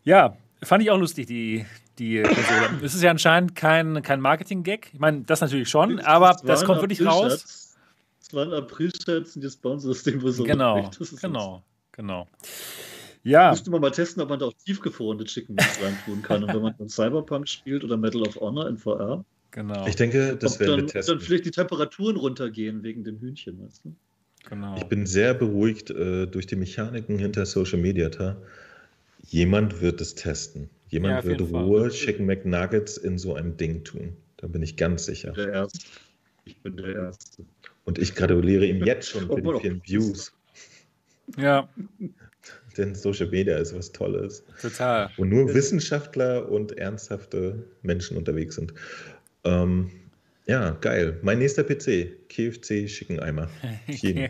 Ja, fand ich auch lustig, die, die Konsole. Es ist ja anscheinend kein, kein Marketing-Gag. Ich meine, das natürlich schon, aber das kommt wirklich raus. Das war ein April-Scherz und jetzt bauen sie das Ding wohl so Genau. Das genau, genau. Ja, Müsste man mal testen, ob man da auch tiefgefrorene Chicken Wings reintun kann. Und wenn man dann Cyberpunk spielt oder Medal of Honor in VR, genau. Ich denke, das werden dann, wir testen. dann vielleicht die Temperaturen runtergehen wegen dem Hühnchen. Weißt du? genau. Ich bin sehr beruhigt äh, durch die Mechaniken hinter Social Mediata. Jemand wird es testen. Jemand Ja, wird rohe Chicken McNuggets in so ein Ding tun. Da bin ich ganz sicher. Der Erste. Ich bin der Erste. Und ich gratuliere ihm jetzt schon für die vielen Views. Ja, Denn Social Media ist was Tolles. total. Wo nur Wissenschaftler und ernsthafte Menschen unterwegs sind. Ähm, ja, geil. Mein nächster PC, KFC Schickeneimer. Jeden.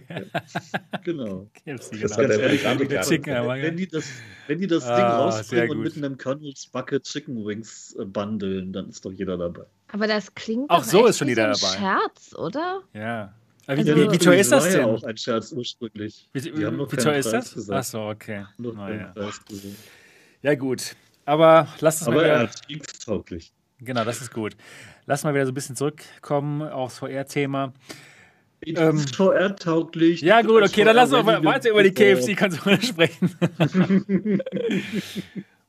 Genau. KFC, Das genau. war der Ganz ehrlich, ja. wenn, die das, wenn die das Ding Ah, sehr rausbringen und mit einem Colonel's Bucket Chicken Wings äh, bundeln, dann ist doch jeder dabei. Aber das klingt Auch doch so ist schon jeder so dabei. Scherz, oder? Ja. Aber wie, Also- wie, wie teuer ist das war ja denn? auch ein Scherz ursprünglich. Wie, wie teuer ist Preis das? gesagt. Okay. Keinen Naja. Preis gesehen. Ja, gut. Aber lass uns Aber mal er wieder, ist kriegstauglich. genau, das ist gut. Lass mal wieder so ein bisschen zurückkommen aufs VR-Thema. Ähm, VR-tauglich. Ja, gut, okay, dann lass uns weiter über die. KFC-Konsole sprechen.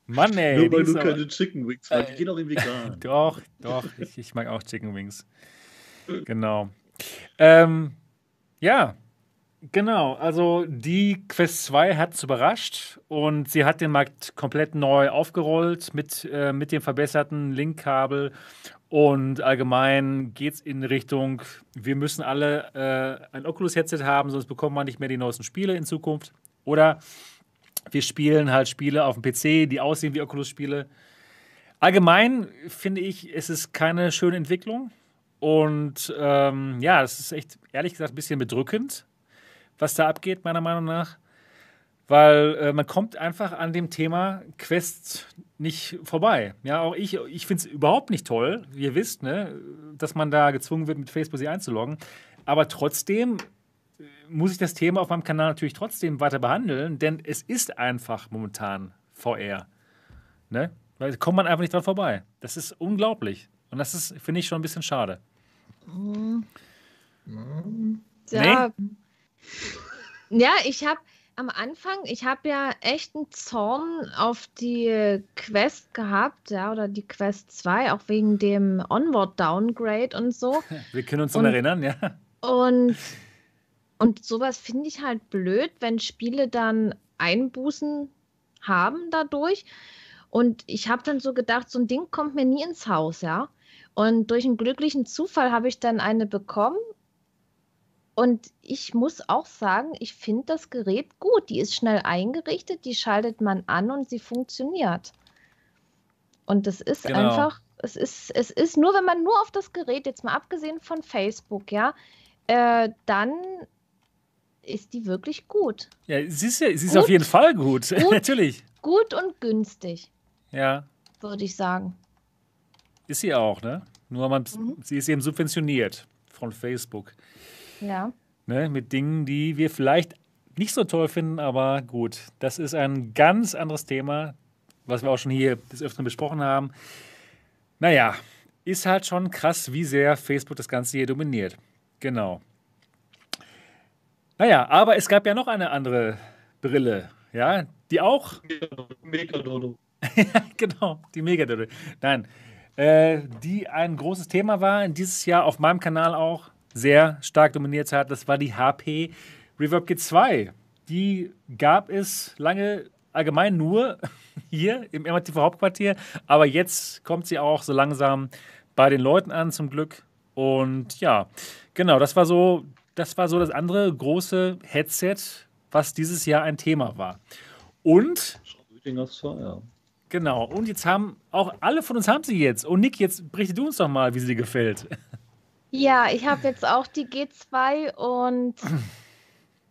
Mann, ey. Nur die weil du aber- keine Chicken Wings magst. Die Äh, gehen auch in vegan. Doch, doch, ich, ich mag auch Chicken Wings. Genau. Ähm, ja, genau. Also die Quest 2 hat es überrascht und sie hat den Markt komplett neu aufgerollt mit, äh, mit dem verbesserten Linkkabel. Und allgemein geht es in Richtung, wir müssen alle äh, ein Oculus-Headset haben, sonst bekommen wir nicht mehr die neuesten Spiele in Zukunft. Oder wir spielen halt Spiele auf dem PC, die aussehen wie Oculus-Spiele. Allgemein finde ich, es ist keine schöne Entwicklung. Und ähm, ja, es ist echt, ehrlich gesagt, ein bisschen bedrückend, was da abgeht, meiner Meinung nach. Weil äh, man kommt einfach an dem Thema Quest nicht vorbei. Ja, auch ich, ich finde es überhaupt nicht toll, wie ihr wisst, ne, dass man da gezwungen wird, mit Facebook sich einzuloggen. Aber trotzdem äh, muss ich das Thema auf meinem Kanal natürlich trotzdem weiter behandeln, denn es ist einfach momentan VR. Ne? Weil da kommt man einfach nicht dran vorbei. Das ist unglaublich. Und das ist, finde ich, schon ein bisschen schade. Ja. Ja, ich habe am Anfang, ich habe ja echt einen Zorn auf die Quest gehabt, ja, oder die Quest 2, auch wegen dem Onward-Downgrade und so. Wir können uns daran erinnern, ja. Und, und sowas finde ich halt blöd, wenn Spiele dann Einbußen haben dadurch. Und ich habe dann so gedacht, so ein Ding kommt mir nie ins Haus, ja. Und durch einen glücklichen Zufall habe ich dann eine bekommen. Und ich muss auch sagen, ich finde das Gerät gut. Die ist schnell eingerichtet, die schaltet man an und sie funktioniert. Und das ist Genau. einfach, es ist, es ist nur, wenn man nur auf das Gerät, jetzt mal abgesehen von Facebook, ja, äh, dann ist die wirklich gut. Ja, sie ist, sie ist Gut. auf jeden Fall gut. Gut. Natürlich. Gut und günstig, Ja. würde ich sagen. Ist sie auch, ne? Nur man, Mhm. sie ist eben subventioniert von Facebook. Ja. Ne? Mit Dingen, die wir vielleicht nicht so toll finden, aber gut. Das ist ein ganz anderes Thema, was wir auch schon hier des Öfteren besprochen haben. Naja, ist halt schon krass, wie sehr Facebook das Ganze hier dominiert. Genau. Naja, aber es gab ja noch eine andere Brille, ja, die auch Megadodo. genau, die Megadodo. Nein, äh, die ein großes Thema war, dieses Jahr auf meinem Kanal auch sehr stark dominiert hat. Das war die HP Reverb G2. Die gab es lange allgemein nur hier im MRTV Hauptquartier, aber jetzt kommt sie auch so langsam bei den Leuten an, zum Glück. Und ja, genau, das war so, das war so das andere große Headset, was dieses Jahr ein Thema war. Und zwar, ja. Genau, und jetzt haben auch alle von uns haben sie jetzt. Und Nick, jetzt berichte du uns doch mal, wie sie dir gefällt. Ja, ich habe jetzt auch die G2 und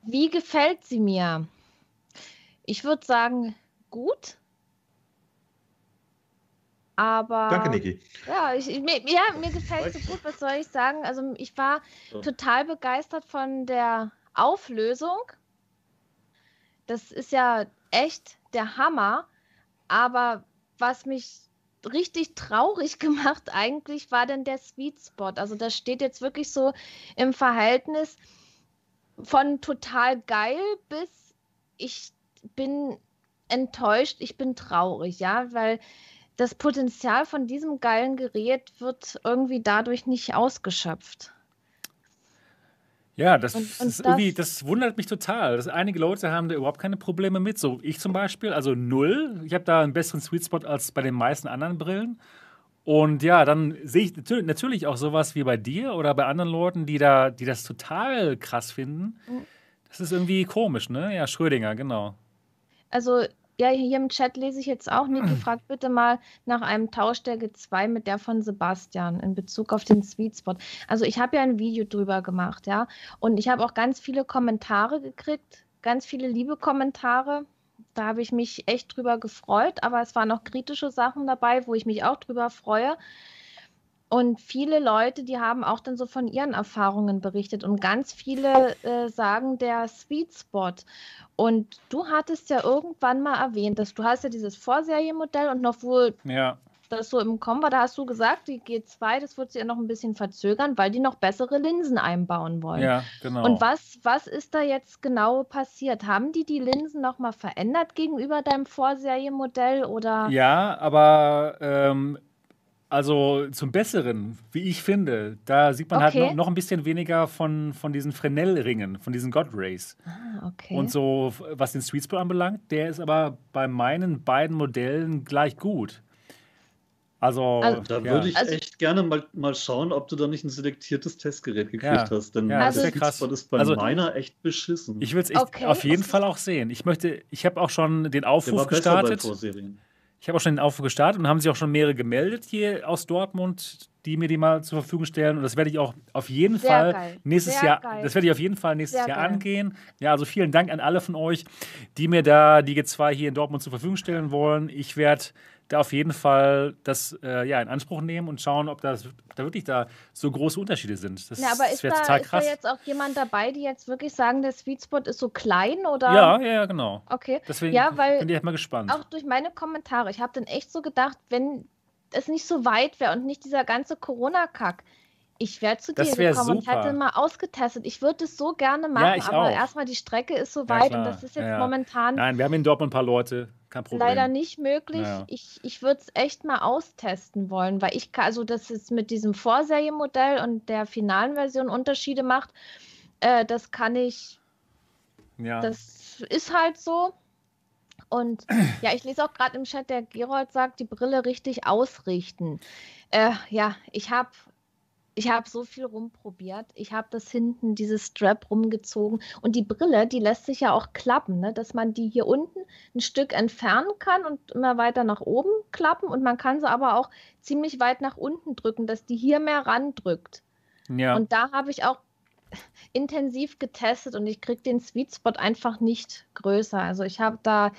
wie gefällt sie mir? Ich würde sagen, gut. Aber Danke, Niki. Ja, ich, ich- mir, ja, mir gefällt sie gut. Was soll ich sagen? Also ich war total begeistert von der Auflösung. Das ist ja echt der Hammer. Aber was mich richtig traurig gemacht eigentlich war denn der Sweet Spot. Also das steht jetzt wirklich so im Verhältnis von total geil bis ich bin enttäuscht, ich bin traurig, ja, weil das Potenzial von diesem geilen Gerät wird irgendwie dadurch nicht ausgeschöpft. Ja, das, Und- und ist irgendwie, das- wundert mich total. Dass einige Leute haben da überhaupt keine Probleme mit. So ich zum Beispiel, also null. Ich habe da einen besseren Sweet Spot als bei den meisten anderen Brillen. Und ja, dann sehe ich natür- natürlich auch sowas wie bei dir oder bei anderen Leuten, die da, die das total krass finden. Mhm. Das ist irgendwie komisch, ne? Ja, Schrödinger, genau. Also, ja, hier im Chat lese ich jetzt auch, Niki fragt bitte mal nach einem Tausch der G2 mit der von Sebastian in Bezug auf den Sweet Spot. Also, ich habe ja ein Video drüber gemacht, ja, und ich habe auch ganz viele Kommentare gekriegt, ganz viele liebe Kommentare. Da habe ich mich echt drüber gefreut, aber es waren auch kritische Sachen dabei, wo ich mich auch drüber freue. Und viele Leute, die haben auch dann so von ihren Erfahrungen berichtet und ganz viele äh, sagen der Sweet Spot. Und du hattest ja irgendwann mal erwähnt, dass du hast ja dieses Vorserienmodell und noch wohl Ja. das so im Kommen war, da hast du gesagt, die G2, das wird sie ja noch ein bisschen verzögern, weil die noch bessere Linsen einbauen wollen. Ja, genau. Und was, was ist da jetzt genau passiert? Haben die die Linsen nochmal verändert gegenüber deinem Vorserienmodell oder? Ja, aber ähm, also zum Besseren, wie ich finde, da sieht man halt Okay. noch, noch ein bisschen weniger von, von diesen Fresnel-Ringen, von diesen God Rays. Ah, okay. Und so, was den Sweet Spot anbelangt, der ist aber bei meinen beiden Modellen gleich gut. Also, Also- Da ja. würde ich Also- echt gerne mal, mal schauen, ob du da nicht ein selektiertes Testgerät gekriegt Ja. hast. Denn Ja, das der wär Sweet. Spot ist bei Also- meiner echt beschissen. ich will es echt Okay. auf jeden Fall auch sehen. Ich möchte, ich habe auch schon den der Aufruf war besser bei gestartet. Vorserien. Ich habe auch schon den Aufruf gestartet und haben sich auch schon mehrere gemeldet hier aus Dortmund, die mir die mal zur Verfügung stellen. Und das werde ich auch auf jeden Sehr Fall geil. nächstes Sehr Jahr, geil. das werde ich auf jeden Fall nächstes Sehr Jahr geil. angehen. Ja, also vielen Dank an alle von euch, die mir da die G2 hier in Dortmund zur Verfügung stellen wollen. Ich werde da auf jeden Fall das äh, ja, in Anspruch nehmen und schauen, ob, das, ob da wirklich da so große Unterschiede sind. Das, Ja, aber ist da, total ist da jetzt auch jemand dabei, die jetzt wirklich sagen, der Sweet Spot ist so klein oder? ja, ja, ja, genau. Okay. Deswegen Ja, weil bin ich echt mal gespannt. auch durch meine Kommentare, ich habe dann echt so gedacht, wenn es nicht so weit wäre und nicht dieser ganze Corona-Kack, ich wäre zu Das dir gekommen und hätte mal ausgetestet. Ich würde es so gerne machen, ich aber erstmal die Strecke ist so Ja, weit klar. und das ist jetzt Ja, ja. momentan Nein, wir haben in Dortmund ein paar Leute, kein Problem. leider nicht möglich. Ja. Ich, ich würde es echt mal austesten wollen, weil ich also dass es mit diesem Vorserienmodell und der finalen Version Unterschiede macht, äh, das kann ich Ja. das ist halt so. Und ja, ich lese auch gerade im Chat, der Gerold sagt, die Brille richtig ausrichten. Äh, ja, ich habe ich hab so viel rumprobiert. Ich habe das hinten, dieses Strap rumgezogen. Und die Brille, die lässt sich ja auch klappen, ne? dass man die hier unten ein Stück entfernen kann und immer weiter nach oben klappen. Und man kann sie aber auch ziemlich weit nach unten drücken, dass die hier mehr randrückt. ja. Und da habe ich auch intensiv getestet und ich kriege den Sweet Spot einfach nicht größer. Also ich habe da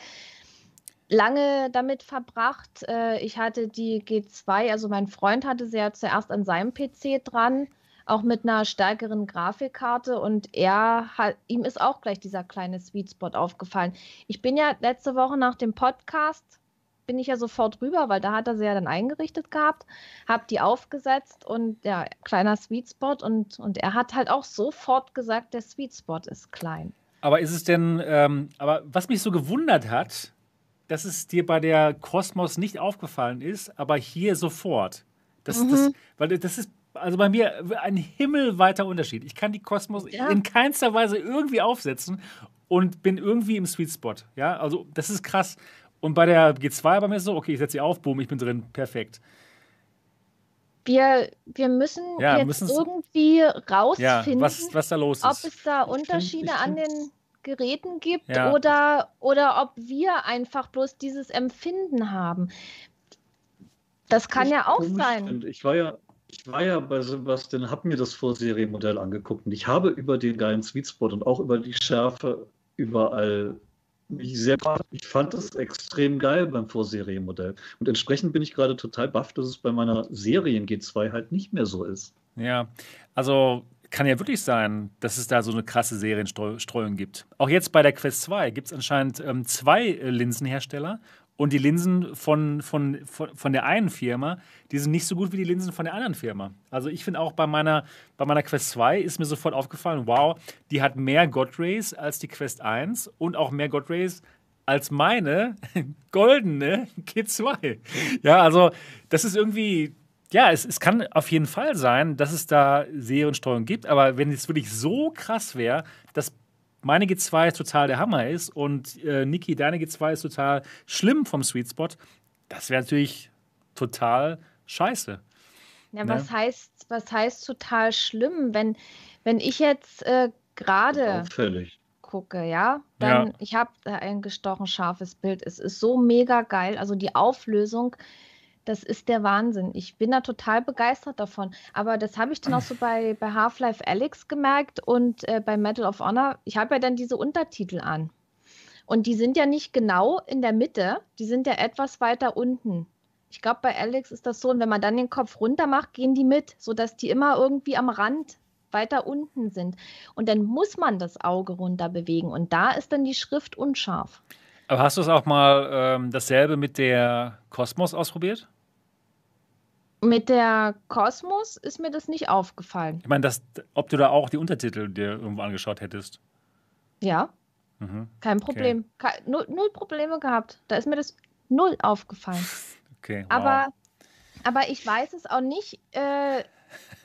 lange damit verbracht. Äh, ich hatte die G2, also mein Freund hatte sie ja zuerst an seinem PC dran, auch mit einer stärkeren Grafikkarte und er hat, ihm ist auch gleich dieser kleine Sweet Spot aufgefallen. Ich bin ja letzte Woche nach dem Podcast bin ich ja sofort rüber, weil da hat er sie ja dann eingerichtet gehabt, habe die aufgesetzt und ja, kleiner Sweet Spot und, und er hat halt auch sofort gesagt, der Sweet Spot ist klein. Aber ist es denn, ähm, aber was mich so gewundert hat, dass es dir bei der Kosmos nicht aufgefallen ist, aber hier sofort. Das, mhm. das, weil das ist also bei mir ein himmelweiter Unterschied. Ich kann die Kosmos ja. in keinster Weise irgendwie aufsetzen und bin irgendwie im Sweet Spot. Ja, also das ist krass. Und bei der G2 bei mir so, okay, ich setze sie auf, boom, ich bin drin, perfekt. Wir, wir müssen ja, jetzt irgendwie rausfinden, ja, was, was da los ist. ob es da Unterschiede an den Geräten gibt ja. oder, oder ob wir einfach bloß dieses Empfinden haben. Das kann ich ja auch sein. Ich war ja, ich war ja bei Sebastian, habe mir das Vorserienmodell angeguckt und ich habe über den geilen Sweet Spot und auch über die Schärfe überall mich sehr Ich fand das extrem geil beim Vorserienmodell. Und entsprechend bin ich gerade total baff, dass es bei meiner Serien G2 halt nicht mehr so ist. Ja, also kann ja wirklich sein, dass es da so eine krasse Serienstreuung gibt. Auch jetzt bei der Quest 2 gibt es anscheinend ähm, zwei äh, Linsenhersteller und die Linsen von, von, von, von der einen Firma, die sind nicht so gut wie die Linsen von der anderen Firma. Also ich finde auch bei meiner, bei meiner Quest 2 ist mir sofort aufgefallen, wow, die hat mehr God Rays als die Quest 1 und auch mehr God Rays als meine goldene G2. Ja, also das ist irgendwie ja, es, es kann auf jeden Fall sein, dass es da Seriensteuerung gibt, aber wenn es wirklich so krass wäre, dass meine G2 total der Hammer ist und äh, Niki, deine G2 ist total schlimm vom Sweet Spot, das wäre natürlich total scheiße. Ja, ne? was heißt, was heißt total schlimm, wenn, wenn ich jetzt äh, gerade gucke, ja, dann ja. ich habe ein gestochen scharfes Bild. Es ist so mega geil, also die Auflösung das ist der Wahnsinn. Ich bin da total begeistert davon. Aber das habe ich dann auch so bei, bei Half-Life Alyx gemerkt und äh, bei Medal of Honor. Ich habe ja dann diese Untertitel an. Und die sind ja nicht genau in der Mitte, die sind ja etwas weiter unten. Ich glaube, bei Alex ist das so, und wenn man dann den Kopf runter macht, gehen die mit, sodass die immer irgendwie am Rand weiter unten sind. Und dann muss man das Auge runter bewegen. Und da ist dann die Schrift unscharf. Aber hast du es auch mal ähm, dasselbe mit der Kosmos ausprobiert? Mit der Kosmos ist mir das nicht aufgefallen. Ich meine, ob du da auch die Untertitel dir irgendwo angeschaut hättest. Ja. Mhm. Kein Problem. Okay. Ke null, null, Probleme gehabt. Da ist mir das null aufgefallen. Okay. Wow. Aber, aber ich weiß es auch nicht, äh,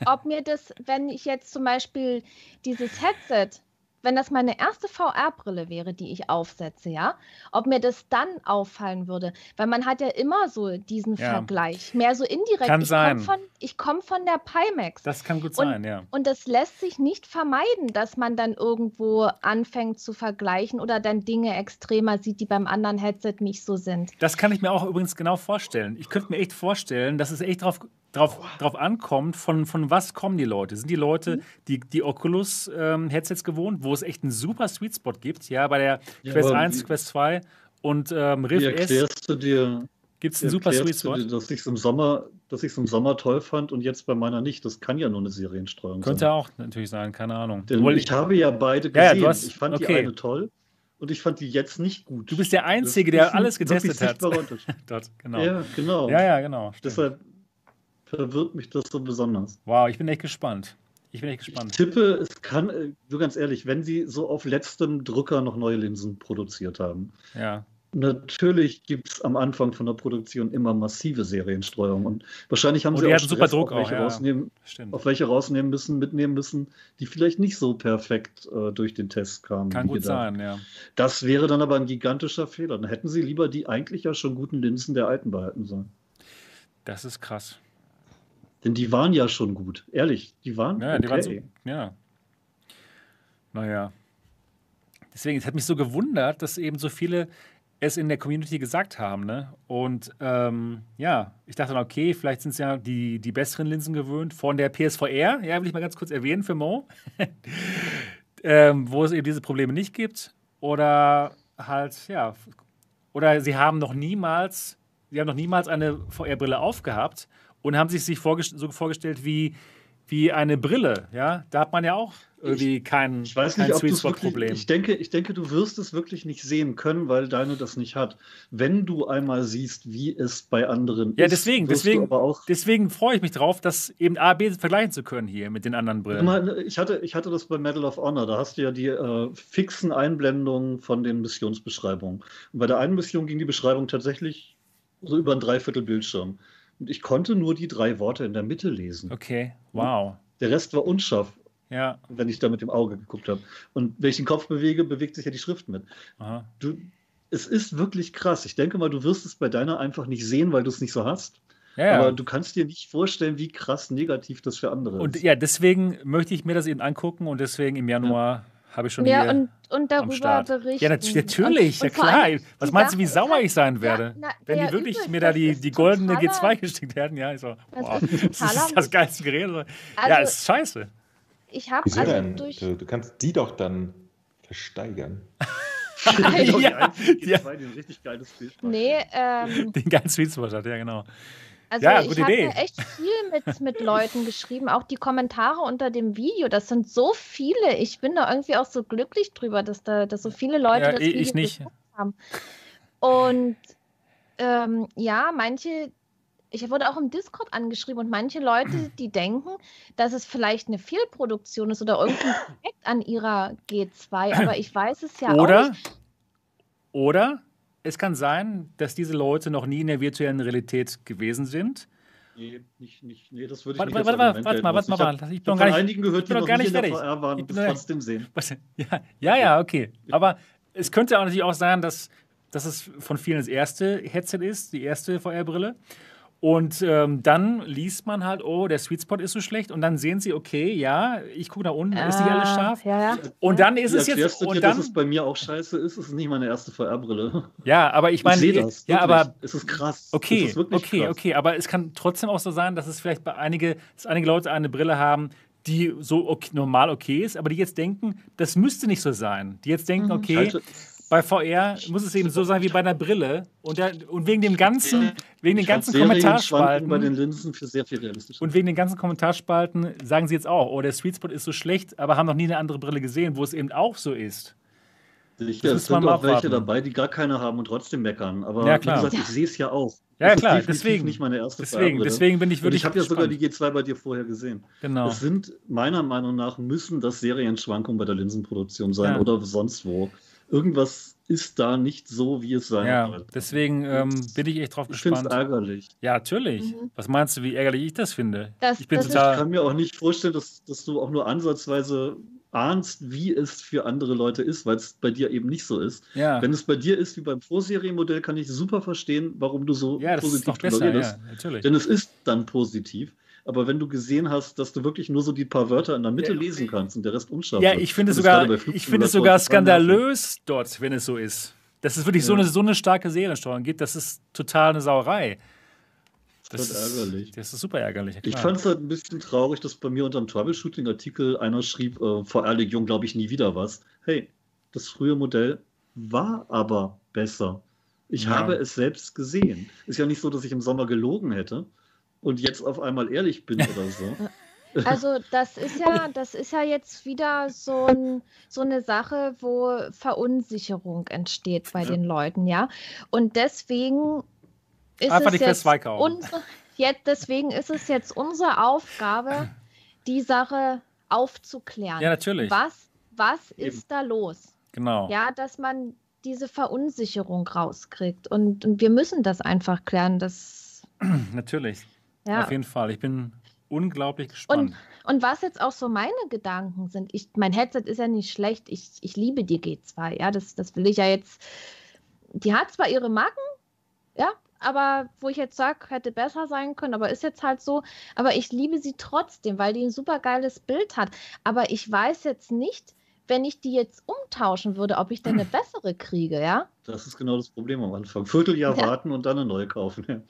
ob mir das, wenn ich jetzt zum Beispiel dieses Headset wenn das meine erste VR-Brille wäre, die ich aufsetze, ja, ob mir das dann auffallen würde. Weil man hat ja immer so diesen ja. Vergleich, mehr so indirekt. Kann ich sein. Komm von, ich komme von der Pimax. Das kann gut sein, ja. Und das lässt sich nicht vermeiden, dass man dann irgendwo anfängt zu vergleichen oder dann Dinge extremer sieht, die beim anderen Headset nicht so sind. Das kann ich mir auch übrigens genau vorstellen. Ich könnte mir echt vorstellen, dass es echt darauf drauf, drauf ankommt, von, von was kommen die Leute? Sind die Leute, mhm. die, die Oculus-Headsets ähm, gewohnt, wo es echt einen super Sweet Spot gibt? Ja, bei der ja, Quest 1, wie, Quest 2 und ähm, Rift wie erklärst S. Du dir, Gibt es einen super Sweet Spot? Dir, dass ich es im Sommer, im Sommer toll fand und jetzt bei meiner nicht. Das kann ja nur eine Serienstreuung Könnte sein. Könnte auch natürlich sein, keine Ahnung. Denn Obwohl, ich habe ja beide gesehen. Ja, ja, hast, ich fand okay. die eine toll und ich fand die jetzt nicht gut. Du bist der Einzige, der alles getestet hat. Dort, genau. Ja, genau. Ja, ja, genau. Deshalb verwirrt mich das so besonders. Wow, ich bin echt gespannt. Ich bin echt gespannt. Ich tippe, es kann, äh, so ganz ehrlich, wenn sie so auf letztem Drücker noch neue Linsen produziert haben. Ja. Natürlich gibt es am Anfang von der Produktion immer massive Serienstreuung und wahrscheinlich haben oh, sie auch super Druck auf welche, auch, rausnehmen, auf welche rausnehmen müssen, mitnehmen müssen, die vielleicht nicht so perfekt äh, durch den Test kamen. Kann gut gedacht. sein, ja. Das wäre dann aber ein gigantischer Fehler. Dann hätten sie lieber die eigentlich ja schon guten Linsen der alten behalten sollen. Das ist krass. Denn die waren ja schon gut. Ehrlich, die waren. Ja, okay. die waren so, ja. Naja. Deswegen, es hat mich so gewundert, dass eben so viele es in der Community gesagt haben. Ne? Und ähm, ja, ich dachte dann, okay, vielleicht sind es ja die, die besseren Linsen gewöhnt von der PSVR, ja, will ich mal ganz kurz erwähnen für Mo, ähm, wo es eben diese Probleme nicht gibt. Oder halt, ja, oder sie haben noch niemals, sie haben noch niemals eine VR-Brille aufgehabt und haben sich sich vorgest so vorgestellt wie, wie eine Brille. Ja, da hat man ja auch irgendwie kein, Ich weiß kein nicht, ob du Sweet es Spot wirklich, Problem. ich denke, ich denke, du wirst es wirklich nicht sehen können, weil deine das nicht hat. Wenn du einmal siehst, wie es bei anderen Ja, ist, deswegen, deswegen, du aber auch deswegen freue ich mich drauf, das eben A, B vergleichen zu können hier mit den anderen Brillen. ich hatte, ich hatte das bei Medal of Honor, da hast du ja die äh, fixen Einblendungen von den Missionsbeschreibungen. Und bei der einen Mission ging die Beschreibung tatsächlich so über ein Dreiviertel Bildschirm. Und ich konnte nur die drei Worte in der Mitte lesen. Okay, wow. Der Rest war unscharf, Ja, wenn ich da mit dem Auge geguckt habe. Und wenn ich den Kopf bewege, bewegt sich ja die Schrift mit. aha. Du, es ist wirklich krass. Ich denke mal, du wirst es bei deiner einfach nicht sehen, weil du es nicht so hast. Ja, ja. Aber du kannst dir nicht vorstellen, wie krass negativ das für andere Und ist. ja, deswegen möchte ich mir das eben angucken und deswegen im Januar habe ich schon Ja, hier und, und darüber Start. berichten. Ja, nat natürlich, Und- ja und vor klar. Was die meinst du, wie sauer halt- ich sein Ja, werde? na, wenn ja, die wirklich übel, mir da das die, die goldene totaler- G2 gesteckt hätten, ja, ich so, Das boah, ist das ist das geilste Gerät. ja, Also, ist scheiße. ich habe also denn? durch. Du, du kannst die doch dann versteigern. Die Ja, einzige ja. G2, die ein richtig geiles macht. Nee, ähm, Den geilen Sweet Spot hat, ja, genau. Also Ja, ich habe Idee. echt viel mit, mit Leuten geschrieben, auch die Kommentare unter dem Video, das sind so viele. Ich bin da irgendwie auch so glücklich drüber, dass da dass so viele Leute Ja, das ich- Video ich nicht. haben. Und ähm, ja, manche, ich wurde auch im Discord angeschrieben und manche Leute, die denken, dass es vielleicht eine Fehlproduktion ist oder irgendein Projekt an ihrer G2, aber ich weiß es ja auch Oder, nicht. oder es kann sein, dass diese Leute noch nie in der virtuellen Realität gewesen sind. Nee, nicht, nicht, nee, das würde ich Warte, nicht warte, warte, Argument warte mal, warte mal. Ich Ich bin noch von nicht, einigen gehört, ich bin die noch noch gar nicht nicht in der fertig. VR waren Ich und bin das noch- trotzdem sehen. Ja, ja, ja, okay. Aber es könnte auch natürlich auch sein, dass, dass es von vielen das erste Headset ist, die erste VR-Brille. Und ähm, dann liest man halt, oh, der Sweet Spot ist so schlecht. Und dann sehen sie, okay, ja, ich gucke nach unten, ist nicht alles Ah, scharf. Ja, ja. Und dann ist Wie es jetzt. du dir, Und dass dann, es bei mir auch scheiße ist? Es ist nicht meine erste VR-Brille. ja, aber ich Ich meine, sehe das. ja, wirklich. aber es ist krass. Okay, es ist wirklich okay, krass. okay. Aber es kann trotzdem auch so sein, dass es vielleicht bei einige, dass einige Leute eine Brille haben, die so okay, normal okay ist, aber die jetzt denken, das müsste nicht so sein. Die jetzt denken, Mhm. okay, Halte- bei VR muss es eben so sein wie bei einer Brille. Und, der, und wegen dem ganzen, wegen den ganzen halte Serienschwankungen bei Kommentarspalten den Linsen für sehr viel realistischer. und wegen den ganzen Kommentarspalten sagen sie jetzt auch, oh, der Sweet Spot ist so schlecht, aber haben noch nie eine andere Brille gesehen, wo es eben auch so ist. Sicher, es sind auch welche dabei, die gar keine haben und trotzdem meckern. Aber Ja, klar. wie gesagt, ich sehe es ja auch. Ja, Das ist klar, deswegen. nicht meine erste Deswegen, VR-Brille. deswegen bin ich Und wirklich ich habe ja sogar die G2 bei dir vorher gesehen. Genau. Es sind meiner Meinung nach müssen das Serienschwankungen bei der Linsenproduktion sein Ja. oder sonst wo. Irgendwas ist da nicht so, wie es sein Ja, soll. deswegen ähm, bin ich echt drauf Ich finde es gespannt. ärgerlich. Ja, natürlich. Mhm. Was meinst du, wie ärgerlich ich das finde? Das- ich bin das ist- Ich total. kann mir auch nicht vorstellen, dass, dass du auch nur ansatzweise ahnst, wie es für andere Leute ist, weil es bei dir eben nicht so ist. Ja, Wenn es bei dir ist wie beim Vorserienmodell, kann ich super verstehen, warum du so ja das ist positiv doch drüber besser. Ja, natürlich. Denn es ist dann positiv. Aber wenn du gesehen hast, dass du wirklich nur so die paar Wörter in der Mitte Ja. lesen kannst und der Rest unscharf Ja, ich finde das es sogar, ich finde es sogar skandalös dort, wenn es so ist. Dass es wirklich so, Ja. eine, so eine starke Seriensteuerung gibt, das ist total eine Sauerei. Das ist ärgerlich. Das ist super ärgerlich. ja Ich klar. fand es halt ein bisschen traurig, dass bei mir unter dem Troubleshooting-Artikel einer schrieb, äh, VR-Legion glaube ich nie wieder was. Hey, das frühe Modell war aber besser. Ich Ja. habe es selbst gesehen. Ist ja nicht so, dass ich im Sommer gelogen hätte und jetzt auf einmal ehrlich bin oder so. Also das ist ja, das ist ja jetzt wieder so, ein, so eine Sache, wo Verunsicherung entsteht bei Ja. den Leuten, ja. Und deswegen ist Einfach es jetzt 2 kaufen. unsere, jetzt, deswegen ist es jetzt unsere Aufgabe, die Sache aufzuklären. Ja, natürlich. Was, was Eben. ist da los? Genau. Ja, dass man diese Verunsicherung rauskriegt. Und, und wir müssen das einfach klären. Das, Natürlich. Ja. Auf jeden Fall. Ich bin unglaublich gespannt. Und was jetzt auch so meine Gedanken sind, ich, mein Headset ist ja nicht schlecht, ich, ich liebe die G2, ja, das, das will ich ja jetzt. Die hat zwar ihre Macken, ja, aber wo ich jetzt sage, hätte besser sein können, aber ist jetzt halt so. Aber ich liebe sie trotzdem, weil die ein super geiles Bild hat. Aber ich weiß jetzt nicht, wenn ich die jetzt umtauschen würde, ob ich denn eine bessere kriege, ja. Das ist genau das Problem am Anfang. Vierteljahr Ja. warten und dann eine neue kaufen. Ja.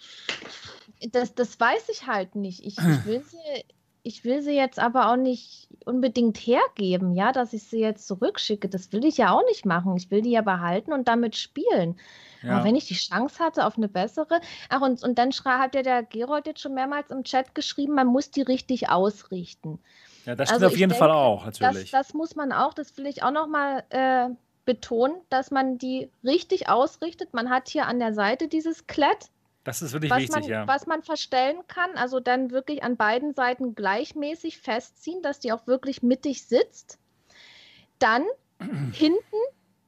Das, das weiß ich halt nicht. Ich, ich, will sie, ich will sie jetzt aber auch nicht unbedingt hergeben, ja, dass ich sie jetzt zurückschicke. Das will ich ja auch nicht machen. Ich will die ja behalten und damit spielen. Ja. Aber wenn ich die Chance hatte auf eine bessere, ach und, und dann hat ja der Gerold jetzt schon mehrmals im Chat geschrieben, man muss die richtig ausrichten. Ja, das stimmt Also auf jeden Fall denke, auch, Das, natürlich. das muss man auch, das will ich auch nochmal äh, betonen, dass man die richtig ausrichtet. Man hat hier an der Seite dieses Klett, Das ist wirklich was wichtig, man, ja. was man verstellen kann, also dann wirklich an beiden Seiten gleichmäßig festziehen, dass die auch wirklich mittig sitzt. Dann hinten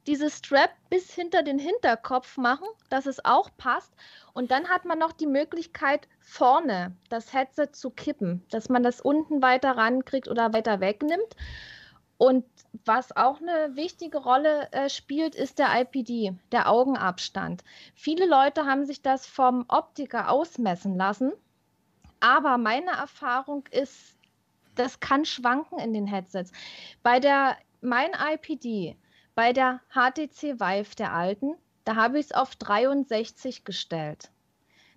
dieses Strap bis hinter den Hinterkopf machen, dass es auch passt. Und dann hat man noch die Möglichkeit, vorne das Headset zu kippen, dass man das unten weiter rankriegt oder weiter wegnimmt. Und was auch eine wichtige Rolle äh, spielt, ist der IPD, der Augenabstand. Viele Leute haben sich das vom Optiker ausmessen lassen, aber meine Erfahrung ist, das kann schwanken in den Headsets. Bei der mein IPD, bei der HTC Vive der alten, da habe ich es auf 63 gestellt.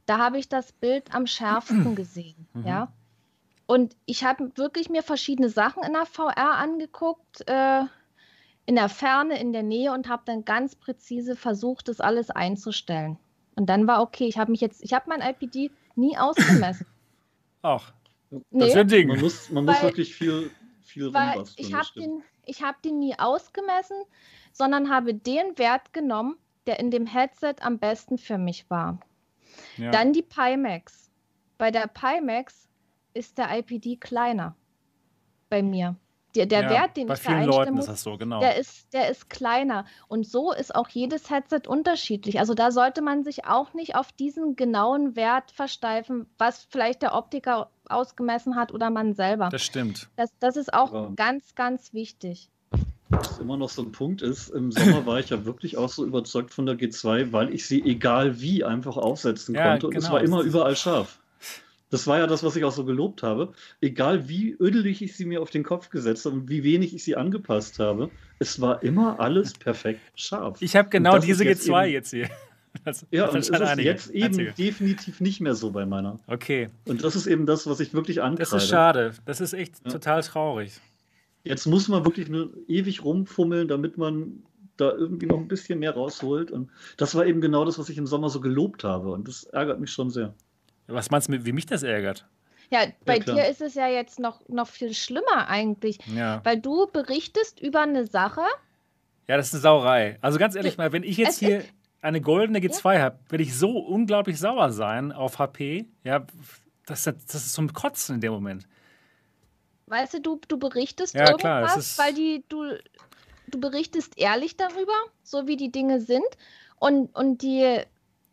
Da habe ich das Bild am schärfsten gesehen, Mhm. ja. Und ich habe wirklich mir verschiedene Sachen in der VR angeguckt, äh, in der Ferne, in der Nähe und habe dann ganz präzise versucht, das alles einzustellen. Und dann war okay, ich habe mich jetzt, ich habe mein IPD nie ausgemessen. Ach, das Nee, ist ein Ding. Man muss, man muss Weil- wirklich viel, viel weil rumbasteln, ich habe den, ich hab den nie ausgemessen, sondern habe den Wert genommen, der in dem Headset am besten für mich war. Ja. Dann die Pimax. Bei der Pimax ist der IPD kleiner. Bei mir. Der, der ja, Wert, den bei ich vielen Leuten ist das so, genau. der ist, der ist kleiner. Und so ist auch jedes Headset unterschiedlich. Also da sollte man sich auch nicht auf diesen genauen Wert versteifen, was vielleicht der Optiker ausgemessen hat oder man selber. Das stimmt. Das, das ist auch Ja. ganz, ganz wichtig. Was immer noch so ein Punkt ist, im Sommer war ich ja wirklich auch so überzeugt von der G2, weil ich sie egal wie einfach aufsetzen Ja, konnte und es genau. war immer überall scharf. Das war ja das, was ich auch so gelobt habe. Egal wie ödelig ich sie mir auf den Kopf gesetzt habe und wie wenig ich sie angepasst habe, es war immer alles perfekt scharf. Ich habe genau diese jetzt G2 eben- jetzt hier. Das, ja, das und ist jetzt eben Einzige. definitiv nicht mehr so bei meiner. Okay, Und das ist eben das, was ich wirklich ankreide. das ist schade. Das ist echt Ja. total traurig. Jetzt muss man wirklich nur ewig rumfummeln, damit man da irgendwie noch ein bisschen mehr rausholt. Und das war eben genau das, was ich im Sommer so gelobt habe. Und das ärgert mich schon sehr. Was meinst du, wie mich das ärgert? Ja, bei klar. dir ist es ja jetzt noch, noch viel schlimmer eigentlich, Ja. weil du berichtest über eine Sache. Ja, das ist eine Sauerei. Also ganz ehrlich mal, wenn ich jetzt Es hier eine goldene G2 habe, werde ich so unglaublich sauer sein auf HP. Ja, das, das ist zum Kotzen in dem Moment. Weißt du, du, du berichtest Ja, klar, irgendwas, das ist- weil die, du, du berichtest ehrlich darüber, so wie die Dinge sind. Und, und die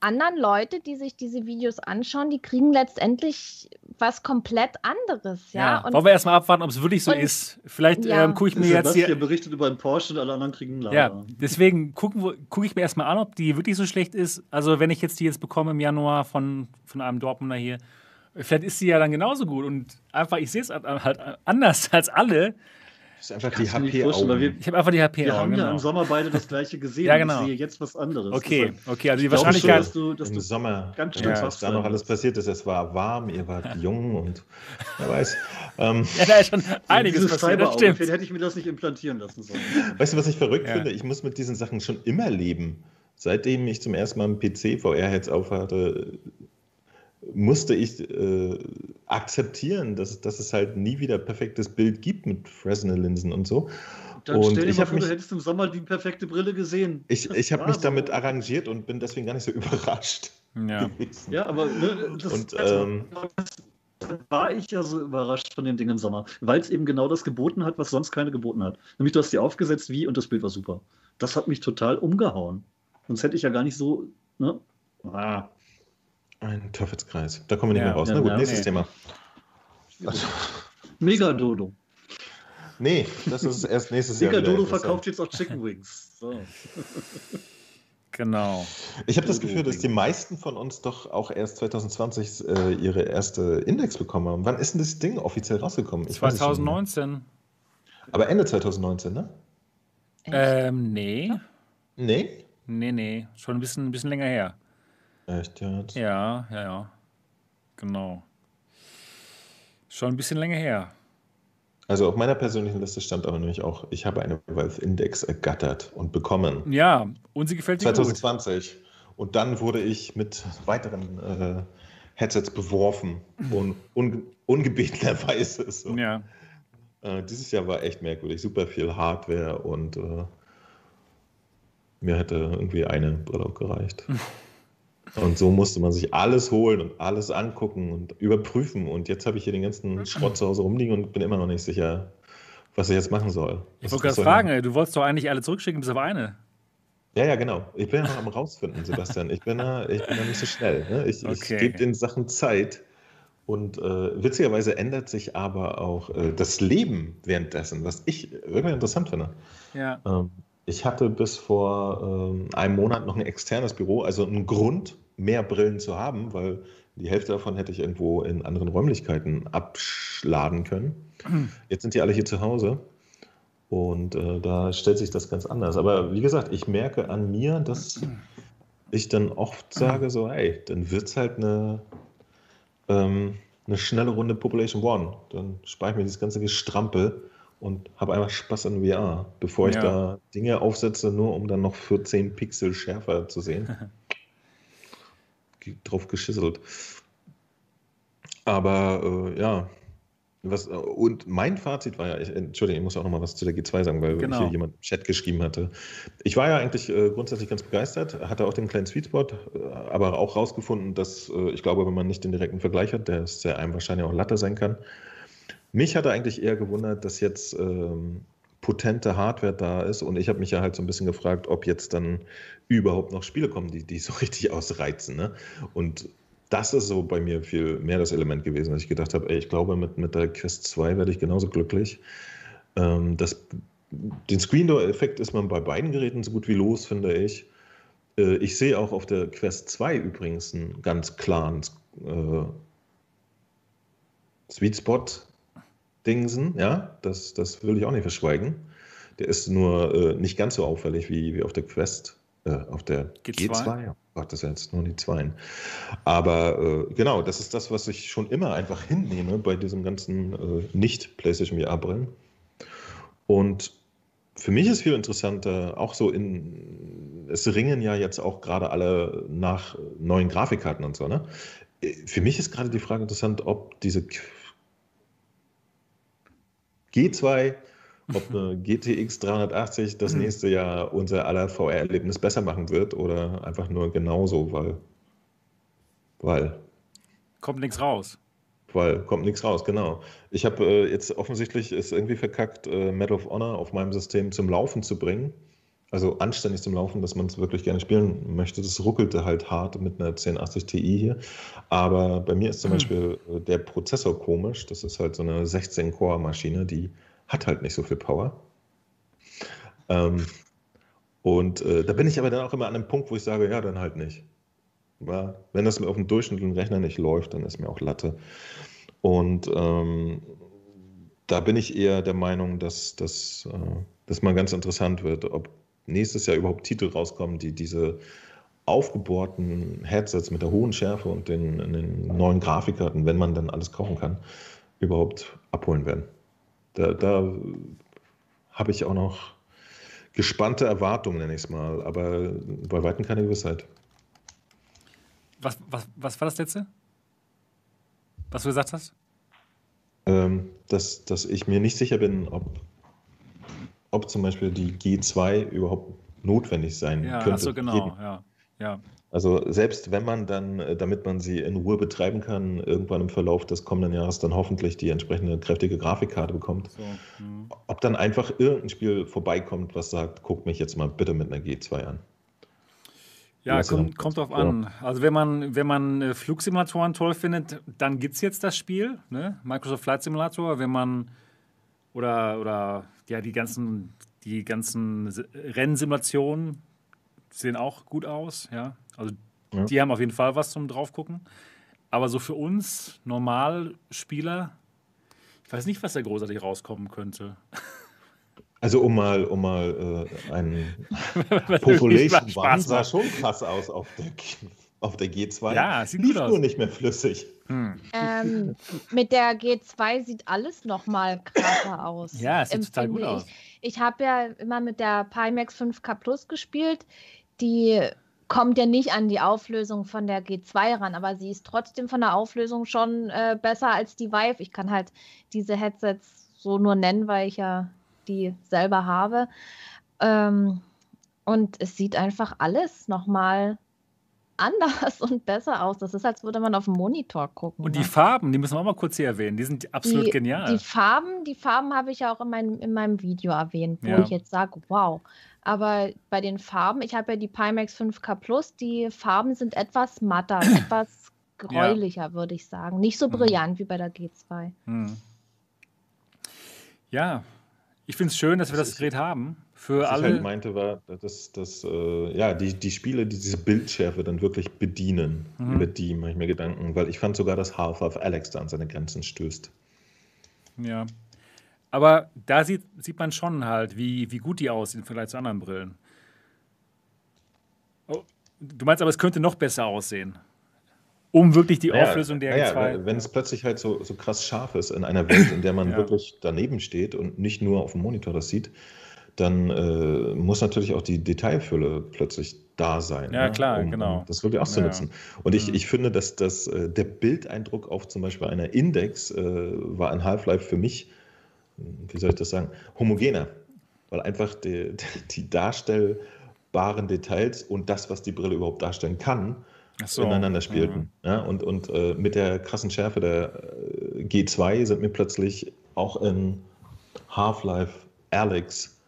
anderen Leute, die sich diese Videos anschauen, die kriegen letztendlich was komplett anderes. Ja, Ja, wollen wir erstmal abwarten, ob es wirklich so ist. Vielleicht Ja. ähm, gucke ich mir jetzt Sebastian hier. berichtet über einen Porsche und alle anderen kriegen einen Ja, Lader. deswegen gucken wir- gucke ich mir erstmal an, ob die wirklich so schlecht ist. Also, wenn ich jetzt die jetzt bekomme im Januar von, von einem Dortmunder hier, vielleicht ist sie ja dann genauso gut. Und einfach, ich sehe es halt anders als alle. Das ist einfach Kannst die HP-Augen. wir, Ich habe einfach die wir HP-Augen. haben ja Genau. im Sommer beide das gleiche gesehen. Ja, genau. Ich sehe jetzt was anderes. Okay, okay, also die Wahrscheinlichkeit. dass du, dass Im du Sommer, ganz schön ja, was da noch alles passiert ist. Es war warm, ihr wart jung und wer weiß. Ähm, Ja, da ist schon einiges passiert, das stimmt. hätte ich mir das nicht implantieren lassen sollen. weißt du, was ich verrückt Ja. finde? Ich muss mit diesen Sachen schon immer leben. Seitdem ich zum ersten Mal einen PC VR-Heads aufhatte, musste ich äh, akzeptieren, dass, dass es halt nie wieder perfektes Bild gibt mit Fresnel-Linsen und so. Dann Und stell dir ich mal vor, du mich- hättest im Sommer die perfekte Brille gesehen. Ich, ich habe mich so. damit arrangiert und bin deswegen gar nicht so überrascht Ja. gewesen. Ja, aber ne, das, Und, also, ähm, war ich ja so überrascht von den Dingen im Sommer, weil es eben genau das geboten hat, was sonst keine geboten hat. Nämlich du hast die aufgesetzt wie und das Bild war super. Das hat mich total umgehauen. Sonst hätte ich ja gar nicht so. Ne? Ah, Ein Teufelskreis. Da kommen wir nicht Ja. mehr raus. Na gut, nächstes nee. Thema. Mega Dodo. Nee, das ist erst nächstes Jahr. Mega wieder Dodo interessant. verkauft jetzt auch Chicken Wings. So. Genau. Ich habe das Gefühl, dass die meisten von uns doch auch erst 2020 äh, ihre erste Index bekommen haben. Wann ist denn das Ding offiziell rausgekommen? Ich weiß es schon nicht mehr. 2019. Aber Ende 2019, ne? Ähm, nee. Nee? Nee, nee. Schon ein bisschen, ein bisschen länger her. Echt jetzt? Ja, ja, ja. Genau. Schon ein bisschen länger her. Also auf meiner persönlichen Liste stand aber nämlich auch, ich habe eine Valve Index ergattert und bekommen. Ja, und sie gefällt dir gut. 2020. Und dann wurde ich mit weiteren äh, Headsets beworfen und un, ungebetenerweise. So. Ja. Äh, dieses Jahr war echt merkwürdig. Super viel Hardware und äh, mir hätte irgendwie eine Brille gereicht. Und so musste man sich alles holen und alles angucken und überprüfen. Und jetzt habe ich hier den ganzen Schrott zu Hause rumliegen und bin immer noch nicht sicher, was ich jetzt machen soll. Ich wollte gerade fragen, du wolltest doch eigentlich alle zurückschicken, bis auf eine. Ja, ja, genau. Ich bin ja noch am rausfinden, Sebastian. Ich bin da, ich bin da nicht so schnell. Ne? Ich, Okay. ich gebe den Sachen Zeit. Und äh, witzigerweise ändert sich aber auch äh, das Leben währenddessen, was ich wirklich interessant finde. Ja. Ähm, ich hatte bis vor ähm, einem Monat noch ein externes Büro, also einen Grund, mehr Brillen zu haben, weil die Hälfte davon hätte ich irgendwo in anderen Räumlichkeiten abladen können. Jetzt sind die alle hier zu Hause und äh, da stellt sich das ganz anders. Aber wie gesagt, ich merke an mir, dass ich dann oft sage so, hey, dann wird es halt eine, ähm, eine schnelle Runde Population One. Dann spare ich mir dieses ganze Gestrampel und habe einfach Spaß an VR, bevor ich Ja. da Dinge aufsetze, nur um dann noch für 10 Pixel schärfer zu sehen. Drauf geschisselt. Aber äh, ja, was, äh, und mein Fazit war ja, ich, Entschuldigung, ich muss auch noch mal was zu der G2 sagen, weil Genau. hier jemand im Chat geschrieben hatte. Ich war ja eigentlich äh, grundsätzlich ganz begeistert, hatte auch den kleinen Sweetspot, äh, aber auch rausgefunden, dass äh, ich glaube, wenn man nicht den direkten Vergleich hat, der sehr einem wahrscheinlich auch Latte sein kann. Mich hatte eigentlich eher gewundert, dass jetzt ähm, potente Hardware da ist und ich habe mich ja halt so ein bisschen gefragt, ob jetzt dann überhaupt noch Spiele kommen, die, die so richtig ausreizen. Ne? Und das ist so bei mir viel mehr das Element gewesen, dass ich gedacht habe, ey, ich glaube, mit, mit der Quest 2 werde ich genauso glücklich. Ähm, das, den Screen Door-Effekt ist man bei beiden Geräten so gut wie los, finde ich. Äh, ich sehe auch auf der Quest 2 übrigens einen ganz klaren äh, Sweet Spot Dingsen, ja, das, das will ich auch nicht verschweigen. Der ist nur äh, nicht ganz so auffällig wie, wie auf der Quest, äh, auf der G2? G2. Oh Gott, das sind jetzt nur die Zweien. Aber äh, genau, das ist das, was ich schon immer einfach hinnehme bei diesem ganzen äh, nicht-PlayStation VR-Brillen. Und für mich ist viel interessanter, auch so in, es ringen ja jetzt auch gerade alle nach neuen Grafikkarten und so, ne? Äh, Für mich ist gerade die Frage interessant, ob diese G2, ob eine GTX 380 das Mhm. nächste Jahr unser aller VR-Erlebnis besser machen wird oder einfach nur genauso, weil, weil, Kommt nichts raus. weil kommt nichts raus, genau. Ich habe äh, jetzt offensichtlich es irgendwie verkackt, äh, Medal of Honor auf meinem System zum Laufen zu bringen. Also anständig zum Laufen, dass man es wirklich gerne spielen möchte. Das ruckelte halt hart mit einer 1080 Ti hier. Aber bei mir ist zum Hm. Beispiel äh, der Prozessor komisch. Das ist halt so eine 16-Core-Maschine, die hat halt nicht so viel Power. Ähm, und äh, da bin ich aber dann auch immer an einem Punkt, wo ich sage, ja, dann halt nicht. Ja, wenn das auf dem durchschnittlichen Rechner nicht läuft, dann ist mir auch Latte. Und ähm, da bin ich eher der Meinung, dass das äh, mal ganz interessant wird, ob nächstes Jahr überhaupt Titel rauskommen, die diese aufgebohrten Headsets mit der hohen Schärfe und den, den neuen Grafikkarten, wenn man dann alles kaufen kann, überhaupt abholen werden. Da, da habe ich auch noch gespannte Erwartungen, nenne ich es mal, aber bei weitem keine Gewissheit. Was, was, was war das letzte? Was du gesagt hast? Ähm, dass, dass ich mir nicht sicher bin, ob, ob zum Beispiel die G2 überhaupt notwendig sein Ja, könnte. achso, genau. Ja, ja. Also selbst wenn man dann, äh, damit man sie in Ruhe betreiben kann, irgendwann im Verlauf des kommenden Jahres dann hoffentlich die entsprechende kräftige Grafikkarte bekommt, So. hm. ob dann einfach irgendein Spiel vorbeikommt, was sagt, guck mich jetzt mal bitte mit einer G2 an. Ja, ja kommt, kommt drauf ja. an. Also wenn man, wenn man äh, Flugsimulatoren toll findet, dann gibt es jetzt das Spiel, ne? Microsoft Flight Simulator. Wenn man oder, oder ja, die ganzen, die ganzen Rennsimulationen sehen auch gut aus, ja. Also Ja. die haben auf jeden Fall was zum draufgucken. Aber so für uns Normalspieler, ich weiß nicht, was da großartig rauskommen könnte. Also um mal, um mal äh, Weil Population Spaß sah schon krass aus auf der, auf der G2. Ja, sieht Lief gut aus. nur nicht mehr flüssig. Hm. Ähm, mit der G2 sieht alles noch mal krasser aus. Ja, es sieht total gut aus. Ich, ich habe ja immer mit der Pimax 5K Plus gespielt. Die kommt ja nicht an die Auflösung von der G2 ran, aber sie ist trotzdem von der Auflösung schon äh, besser als die Vive. Ich kann halt diese Headsets so nur nennen, weil ich ja die selber habe. Ähm, und es sieht einfach alles nochmal anders und besser aus. Das ist, als würde man auf dem Monitor gucken. Und die ne? Farben, die müssen wir auch mal kurz hier erwähnen, die sind absolut die, genial. Die Farben, die Farben habe ich ja auch in meinem, in meinem Video erwähnt, wo ja. ich jetzt sage, wow. Aber bei den Farben, ich habe ja die Pimax 5K Plus, die Farben sind etwas matter, etwas gräulicher, ja. würde ich sagen. Nicht so hm. brillant hm. wie bei der G2. Hm. Ja, ich finde es schön, dass wir das Gerät haben. Für was alle. ich halt meinte, war, dass, dass äh, ja, die, die Spiele, die diese Bildschärfe dann wirklich bedienen, mhm. über die mache ich mir Gedanken, weil ich fand sogar, dass Half-Life Alex da an seine Grenzen stößt. Ja. Aber da sieht, sieht man schon halt, wie, wie gut die aussehen im Vergleich zu anderen Brillen. Oh, du meinst aber, es könnte noch besser aussehen. Um wirklich die naja, Auflösung der naja, zwei. Wenn es plötzlich halt so, so krass scharf ist in einer Welt, in der man ja. wirklich daneben steht und nicht nur auf dem Monitor das sieht, dann äh, muss natürlich auch die Detailfülle plötzlich da sein. Ja, ne? klar, um, genau. Um das wirklich auszunutzen. Ja. Und ich, mhm. ich finde, dass, dass äh, der Bildeindruck auf zum Beispiel einer Index äh, war in Half-Life für mich, wie soll ich das sagen, homogener. Weil einfach die, die darstellbaren Details und das, was die Brille überhaupt darstellen kann, so. ineinander spielten. Mhm. Ja, und und äh, mit der krassen Schärfe der äh, G2 sind mir plötzlich auch in Half-Life Alex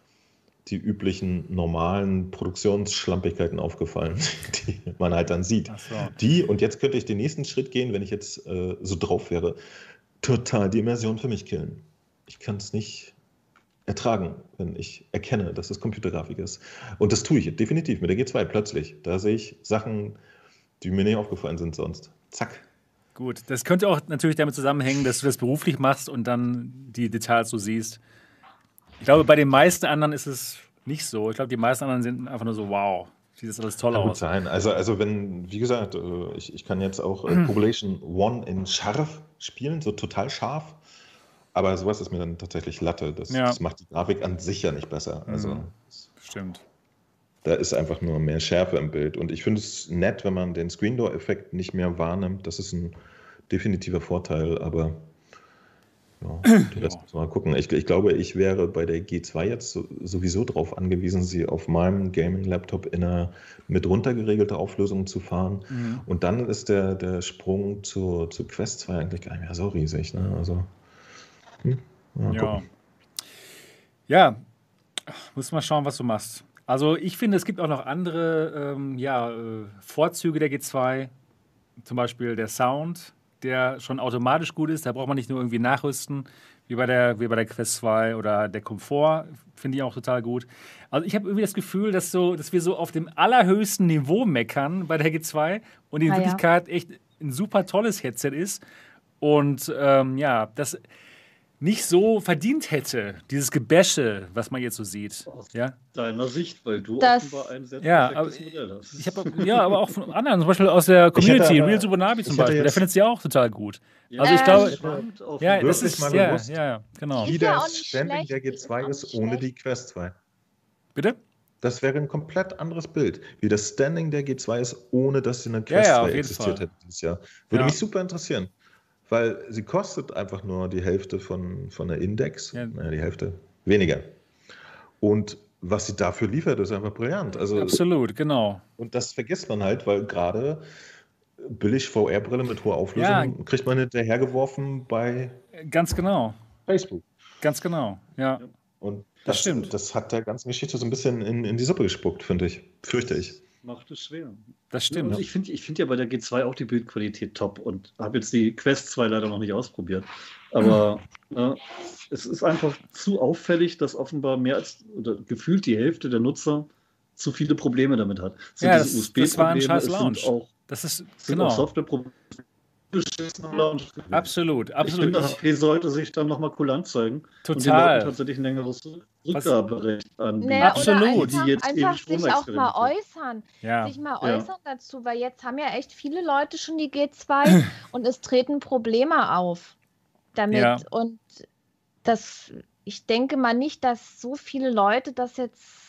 die üblichen normalen Produktionsschlampigkeiten aufgefallen, die man halt dann sieht. So. Die, und jetzt könnte ich den nächsten Schritt gehen, wenn ich jetzt äh, so drauf wäre, total die Immersion für mich killen. Ich kann es nicht ertragen, wenn ich erkenne, dass es Computergrafik ist. Und das tue ich definitiv mit der G2 plötzlich. Da sehe ich Sachen, die mir nicht aufgefallen sind sonst. Zack. Gut, das könnte auch natürlich damit zusammenhängen, dass du das beruflich machst und dann die Details so siehst. Ich glaube, bei den meisten anderen ist es nicht so. Ich glaube, die meisten anderen sind einfach nur so, wow, sieht das alles toll Kann aus. Gut sein. Also, also wenn, wie gesagt, äh, ich, ich kann jetzt auch äh, Population One in scharf spielen, so total scharf. Aber sowas ist mir dann tatsächlich Latte. Das, ja. das macht die Grafik an sich ja nicht besser. Also, mhm. Stimmt. Da ist einfach nur mehr Schärfe im Bild. Und ich finde es nett, wenn man den Screen Door-Effekt nicht mehr wahrnimmt. Das ist ein definitiver Vorteil, aber ja, muss mal gucken. Ich, ich, glaube, ich wäre bei der G2 jetzt sowieso darauf angewiesen, sie auf meinem Gaming-Laptop in einer mit runtergeregelter Auflösung zu fahren. Mhm. Und dann ist der, der Sprung zur, zur Quest 2 eigentlich gar nicht mehr so riesig. Ne? Also, hm, ja. Ja, muss mal schauen, was du machst. Also ich finde, es gibt auch noch andere ähm, ja, äh, Vorzüge der G2. Zum Beispiel der Sound der schon automatisch gut ist. Da braucht man nicht nur irgendwie nachrüsten, wie bei der, wie bei der Quest 2 oder der Komfort, finde ich auch total gut. Also ich habe irgendwie das Gefühl, dass, so, dass wir so auf dem allerhöchsten Niveau meckern bei der G2 und in ah, Wirklichkeit ja. echt ein super tolles Headset ist. Und ähm, ja, das nicht so verdient hätte, dieses Gebäsche, was man jetzt so sieht. Aus ja? deiner Sicht, weil du das, offenbar ein sehr ja, aber, Modell hast. Ich hab, ja, aber auch von anderen, zum Beispiel aus der Community, hätte, Real Subunabi zum Beispiel, der findet sie auch total gut. Ja, also ich glaube, ja, das ist mal ja, ja, genau. Wie das Standing der G2 ist ohne die Quest 2. Bitte? Das wäre ein komplett anderes Bild, wie das Standing der G2 ist, ohne dass sie eine Quest ja, 2 existiert hätte dieses Jahr. Würde mich super interessieren weil sie kostet einfach nur die Hälfte von, von der Index. Ja. Naja, die Hälfte weniger. Und was sie dafür liefert, ist einfach brillant. Also, Absolut, genau. Und das vergisst man halt, weil gerade billig VR-Brille mit hoher Auflösung ja. kriegt man hinterhergeworfen bei Ganz genau. Facebook. Ganz genau, ja. Und das, das stimmt. Das hat der ganzen Geschichte so ein bisschen in, in die Suppe gespuckt, finde ich. Fürchte ich macht es schwer. Das stimmt. Ja, ich finde ich find ja bei der G2 auch die Bildqualität top und habe jetzt die Quest 2 leider noch nicht ausprobiert. Aber äh, es ist einfach zu auffällig, dass offenbar mehr als oder gefühlt die Hälfte der Nutzer zu viele Probleme damit hat. So ja, das, das war ein scheiß Launch. Auch, das ist, genau. Softwareprobleme. Absolut, absolut. Ich finde, HP sollte sich dann nochmal kulant zeigen. Total. Und tatsächlich ein längeres Rückgaberecht anbieten. Naja, Absolut. Die jetzt einfach sich auch mal äußern. Ja. Sich mal ja. äußern dazu, weil jetzt haben ja echt viele Leute schon die G2 und es treten Probleme auf damit. Ja. Und das, ich denke mal nicht, dass so viele Leute das jetzt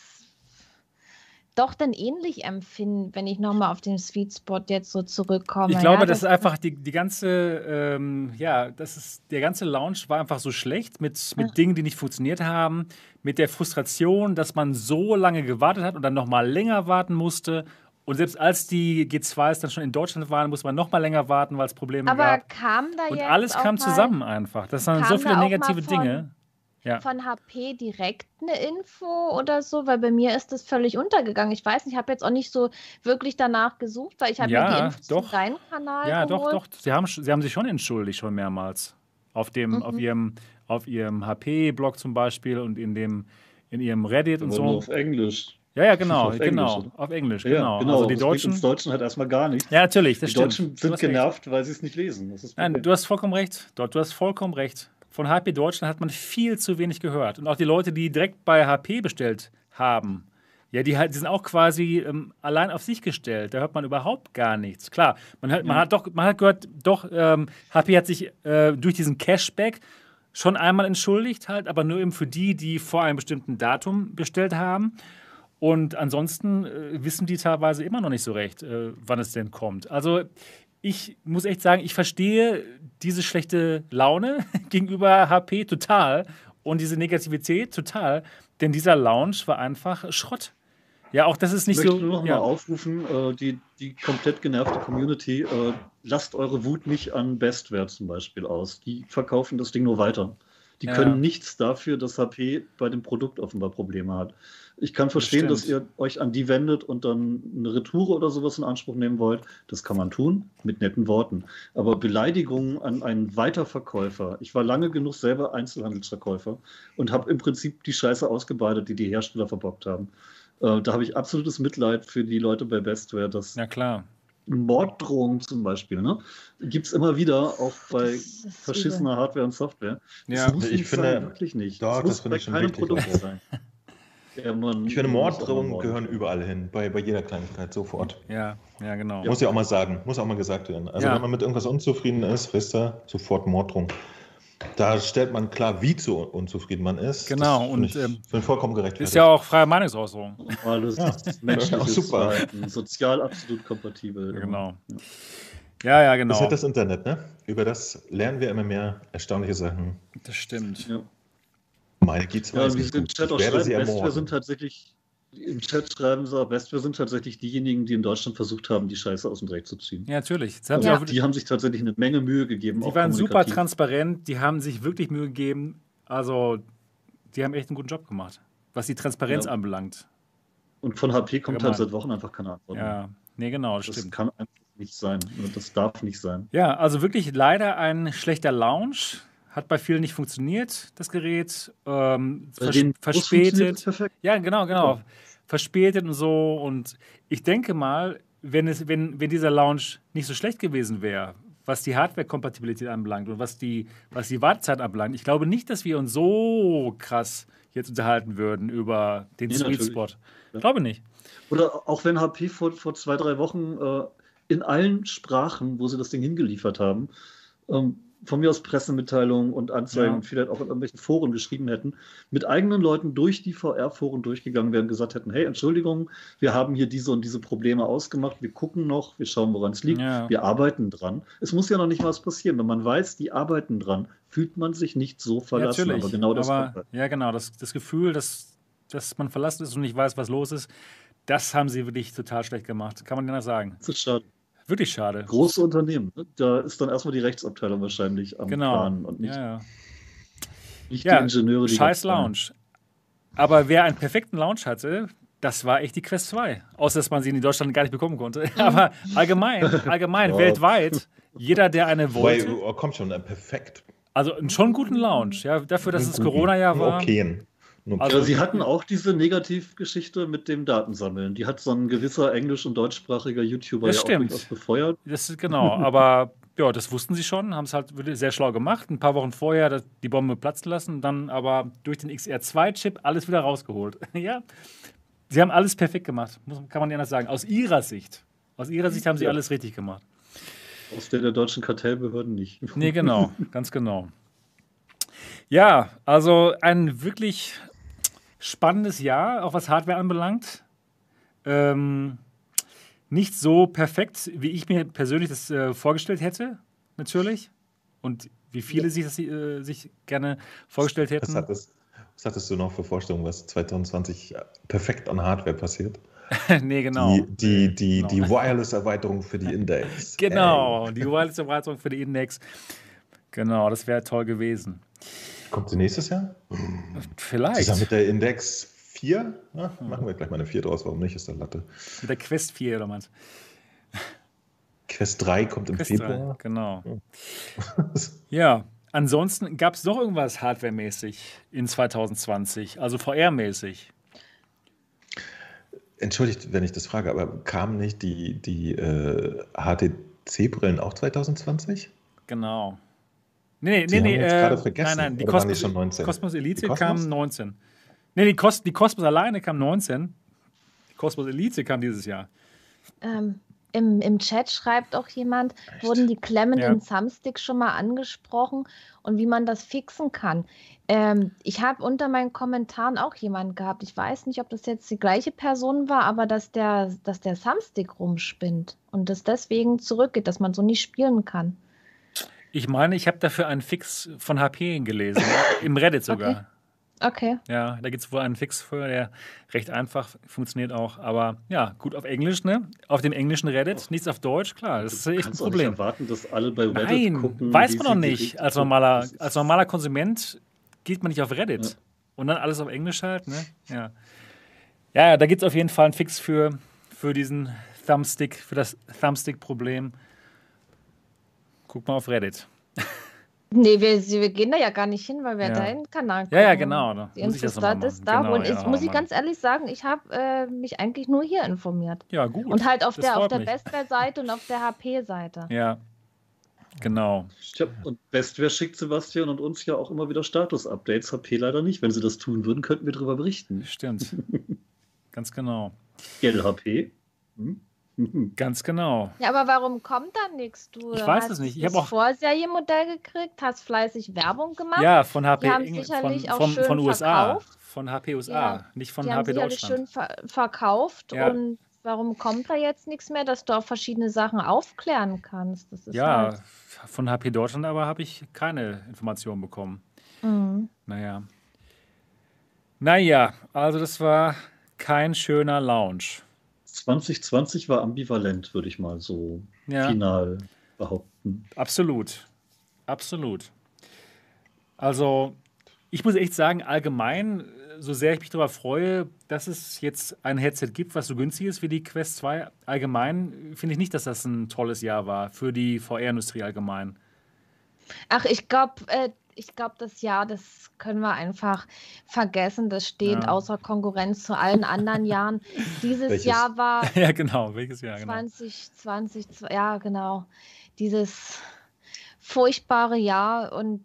doch dann ähnlich empfinden, wenn ich nochmal auf den Sweet Spot jetzt so zurückkomme. Ich glaube, ja, das ist einfach die, die ganze, ähm, ja, das ist, der ganze Launch war einfach so schlecht mit, mit. Dingen, die nicht funktioniert haben, mit der Frustration, dass man so lange gewartet hat und dann nochmal länger warten musste. Und selbst als die G2s dann schon in Deutschland waren, musste man nochmal länger warten, weil es Probleme Aber gab. kam da Und jetzt alles kam zusammen einfach. Das waren so viele negative Dinge. Ja. von HP direkt eine Info oder so? Weil bei mir ist das völlig untergegangen. Ich weiß nicht, ich habe jetzt auch nicht so wirklich danach gesucht, weil ich habe mir Ja, die Infos doch. zum deinen Kanal Ja, doch, geholt. doch. Sie haben, sie haben sich schon entschuldigt, schon mehrmals. Auf, dem, Mhm. auf ihrem, auf ihrem HP-Blog zum Beispiel und in, dem, in ihrem Reddit und Aber nur so. auf Englisch. Ja, ja, genau, Auf Englisch, genau. oder? Auf Englisch, Ja, genau. genau. Also die Deutschen. uns Deutschen halt erstmal gar nichts. Ja, natürlich, das die stimmt. Deutschen sind hast recht. genervt, weil sie es nicht lesen. Das ist das Nein, du hast vollkommen recht. Dort, du hast vollkommen recht. Von HP Deutschland hat man viel zu wenig gehört. Und auch die Leute, die direkt bei HP bestellt haben, ja, die, halt, die sind auch quasi ähm, allein auf sich gestellt. Da hört man überhaupt gar nichts. Klar, man hat, man hat doch, man hat gehört, doch, ähm, HP hat sich äh, durch diesen Cashback schon einmal entschuldigt, halt, aber nur eben für die, die vor einem bestimmten Datum bestellt haben. Und ansonsten äh, wissen die teilweise immer noch nicht so recht, äh, wann es denn kommt. Also ich muss echt sagen, ich verstehe diese schlechte Laune gegenüber HP total und diese Negativität total, denn dieser Lounge war einfach Schrott. Ja, auch das ist nicht ich möchte so. nur noch ja. mal aufrufen, äh, die, die komplett genervte Community, äh, lasst eure Wut nicht an Bestware zum Beispiel aus. Die verkaufen das Ding nur weiter. Die Ja. können nichts dafür, dass HP bei dem Produkt offenbar Probleme hat. Ich kann verstehen, dass stimmt. ihr euch an die wendet und dann eine Retoure oder sowas in Anspruch nehmen wollt. Das kann man tun, mit netten Worten. Aber Beleidigungen an einen Weiterverkäufer. Ich war lange genug selber Einzelhandelsverkäufer und habe im Prinzip die Scheiße ausgebreitet, die die Hersteller verbockt haben. Äh, da habe ich absolutes Mitleid für die Leute bei Bestware, dass Ja, klar. Morddrohungen zum Beispiel, ne? Gibt es immer wieder, auch bei Das verschissener Hardware und Software. Ja, das muss ich nicht finde- sein, wirklich nicht. Doch, das das muss bei keinem. Produkt sein. Ja, man- Ich finde, Morddrohungen gehören überall hin, bei, bei jeder Kleinigkeit, sofort. Ja, ja, genau. Muss ja auch mal sagen, muss auch mal gesagt werden. Also Ja. wenn man mit irgendwas unzufrieden ist, wisst ihr, sofort Morddrohung. Da stellt man klar, wie zu unzufrieden man ist. Genau, und, ich, ähm, vollkommen gerechtfertigt. Ist ja auch freie Meinungsäußerung. Alles Ja, menschliches auch super. Verhalten, sozial absolut kompatibel. Genau. Ja, ja, genau. Das ist halt das Internet, ne? Über das lernen wir immer mehr erstaunliche Sachen. Das stimmt. Ja. Meine G2 Ja, wie sie im. Chat auch schreiben, ermorden. sind tatsächlich, im Chat schreiben sie auch, Bestware sind tatsächlich diejenigen, die in Deutschland versucht haben, die Scheiße aus dem Dreck zu ziehen. Ja, natürlich. Haben Also sie auch, Die haben sich tatsächlich eine Menge Mühe gegeben. Die waren super transparent, die haben sich wirklich Mühe gegeben. Also, die haben echt einen guten Job gemacht, was die Transparenz Ja. anbelangt. Und von HP kommt Allgemein. halt seit Wochen einfach keine Antwort. mehr. Ja, nee, genau, das das stimmt. kann einfach nicht sein. Das darf nicht sein. Ja, also wirklich leider ein schlechter Launch. Hat bei vielen nicht funktioniert, das Gerät. Ähm, vers verspätet. Ja, genau, genau. Verspätet und so. Und ich denke mal, wenn, es, wenn, wenn dieser Launch nicht so schlecht gewesen wäre, was die Hardware-Kompatibilität anbelangt und was die, was die Wartezeit anbelangt, ich glaube nicht, dass wir uns so krass jetzt unterhalten würden über den Nee, Sweet. Spot. Ja. Glaube nicht. Oder auch wenn HP vor, vor zwei, drei Wochen äh, in allen Sprachen, wo sie das Ding hingeliefert haben, ähm, von mir aus Pressemitteilungen und Anzeigen, Ja. vielleicht auch in irgendwelchen Foren geschrieben hätten, mit eigenen Leuten durch die VR-Foren durchgegangen wären, gesagt hätten, hey, Entschuldigung, wir haben hier diese und diese Probleme ausgemacht, wir gucken noch, wir schauen, woran es liegt, Ja. wir arbeiten dran. Es muss ja noch nicht mal was passieren. Wenn man weiß, die arbeiten dran, fühlt man sich nicht so verlassen. ja. Aber genau das Aber, kommt halt. ja, genau. Das, das Gefühl, dass, dass man verlassen ist und nicht weiß, was los ist, das haben sie wirklich total schlecht gemacht. Kann man anders sagen. Das ist schade. Wirklich schade. Große Unternehmen, ne? da ist dann erstmal die Rechtsabteilung wahrscheinlich am Genau. Plan und nicht, ja, ja. nicht Ja, die Ingenieure, die Scheiß. Lounge. Aber wer einen perfekten Lounge hatte, das war echt die Quest 2. Außer, dass man sie in Deutschland gar nicht bekommen konnte. Aber allgemein, allgemein, weltweit, jeder, der eine wollte, oh, kommt schon, ein perfekt. also einen schon guten Lounge, ja, dafür, dass es. Corona-Jahr war. Okay. Also- Ja, sie hatten auch diese Negativgeschichte mit dem Datensammeln. Die hat so ein gewisser englisch- und deutschsprachiger YouTuber Das ja auch stimmt. durchaus befeuert. Das ist genau, aber ja, das wussten sie schon, haben es halt wirklich sehr schlau gemacht. Ein paar Wochen vorher die Bombe platzen lassen, dann aber durch den XR2-Chip alles wieder rausgeholt. ja, sie haben alles perfekt gemacht, muss, kann man nicht anders sagen. Aus ihrer Sicht. Aus ihrer Sicht haben sie Ja. alles richtig gemacht. Aus der der deutschen Kartellbehörden nicht. Nee, genau, ganz genau. Ja, also ein wirklich spannendes Jahr, auch was Hardware anbelangt. ähm, nicht so perfekt, wie ich mir persönlich das äh, vorgestellt hätte, natürlich. Und wie viele sich das äh, sich gerne vorgestellt hätten. Was hattest, was hattest du noch für Vorstellungen, was 2020 perfekt an Hardware passiert? nee, genau. Die, die, die, Genau. die Wireless-Erweiterung für die Index. Genau, die Wireless-Erweiterung für die Index. Genau, das wäre toll gewesen. Kommt sie nächstes Jahr? Vielleicht. Zusammen mit der Index 4? Na, machen wir gleich mal eine 4 draus, warum nicht? Ist der Latte. Mit der Quest 4 oder was? Quest 3 kommt im Quest 3, Februar. genau. Ja, ansonsten gab es noch irgendwas hardwaremäßig in 2020, also VR-mäßig. Entschuldigt, wenn ich das frage, aber kamen nicht die, die äh, HTC-Brillen auch 2020 Genau. Nee, nee, Die nee, haben nee äh, nein, nein, die Cosmos, schon 19? Cosmos Elite Die Cosmos? kam 19. Nee, die, Cos die Cosmos alleine kam 19. Die Cosmos Elite kam dieses Jahr. Ähm, im, Im Chat schreibt auch jemand, Echt? wurden die Klemmen Ja. im Thumbstick schon mal angesprochen und wie man das fixen kann. Ähm, ich habe unter meinen Kommentaren auch jemanden gehabt. Ich weiß nicht, ob das jetzt die gleiche Person war, aber dass der, dass der Thumbstick rumspinnt und das deswegen zurückgeht, dass man so nicht spielen kann. Ich meine, ich habe dafür einen Fix von HP gelesen, im Reddit sogar. Okay. Ja, da gibt es wohl einen Fix für, der recht einfach funktioniert auch. Aber ja, gut auf Englisch, ne? Auf dem englischen Reddit, nichts auf Deutsch, klar, das ist echt ein auch nicht Problem. erwarten, dass alle bei Reddit Nein, gucken. weiß man noch nicht. Als normaler, als normaler Konsument geht man nicht auf Reddit. Ja. Und dann alles auf Englisch halt, ne? Ja. Ja, ja da gibt es auf jeden Fall einen Fix für, für diesen Thumbstick, für das Thumbstick-Problem. Guck mal auf Reddit. Nee, wir, wir gehen da ja gar nicht hin, weil wir Ja. deinen Kanal Ja, ja, gucken. genau. Da Die muss ich das Infos da, das da. Genau, und ja, ich muss ich ganz ehrlich sagen, ich habe äh, mich eigentlich nur hier informiert. Ja, gut. Und halt auf Das der, auf der. Bestware-Seite und auf der HP-Seite. Ja, genau. Tja, und Bestware schickt Sebastian und uns ja auch immer wieder Status-Updates. HP leider nicht. Wenn sie das tun würden, könnten wir darüber berichten. Stimmt. Ganz genau. Gell, HP? Hm? Ganz genau. Ja, aber warum kommt da nichts? Du Ich weiß hast es nicht. Ich das hab auch- Vorserienmodell gekriegt, hast fleißig Werbung gemacht. Ja, von HP haben Engl- sicherlich von, auch von, schön von USA. verkauft. Von HP USA, Ja. nicht von Die haben HP sicherlich Deutschland. schön ver verkauft. Ja. Und warum kommt da jetzt nichts mehr, dass du auch verschiedene Sachen aufklären kannst? Das ist Ja, halt, von HP Deutschland aber habe ich keine Informationen bekommen. Mhm. Naja. Naja, also das war kein schöner Lounge. 2020 war ambivalent, würde ich mal so Ja, final behaupten. absolut. Absolut. Also, ich muss echt sagen, allgemein, so sehr ich mich darüber freue, dass es jetzt ein Headset gibt, was so günstig ist wie die Quest 2, allgemein finde ich nicht, dass das ein tolles Jahr war für die VR-Industrie allgemein. Ach, ich glaube, äh, ich glaube, das Jahr, das können wir einfach vergessen. Das steht Ja. außer Konkurrenz zu allen anderen Jahren. Dieses Welches? Jahr war ja, genau. Welches Jahr? Genau. 2020, zw- ja, genau. Dieses furchtbare Jahr und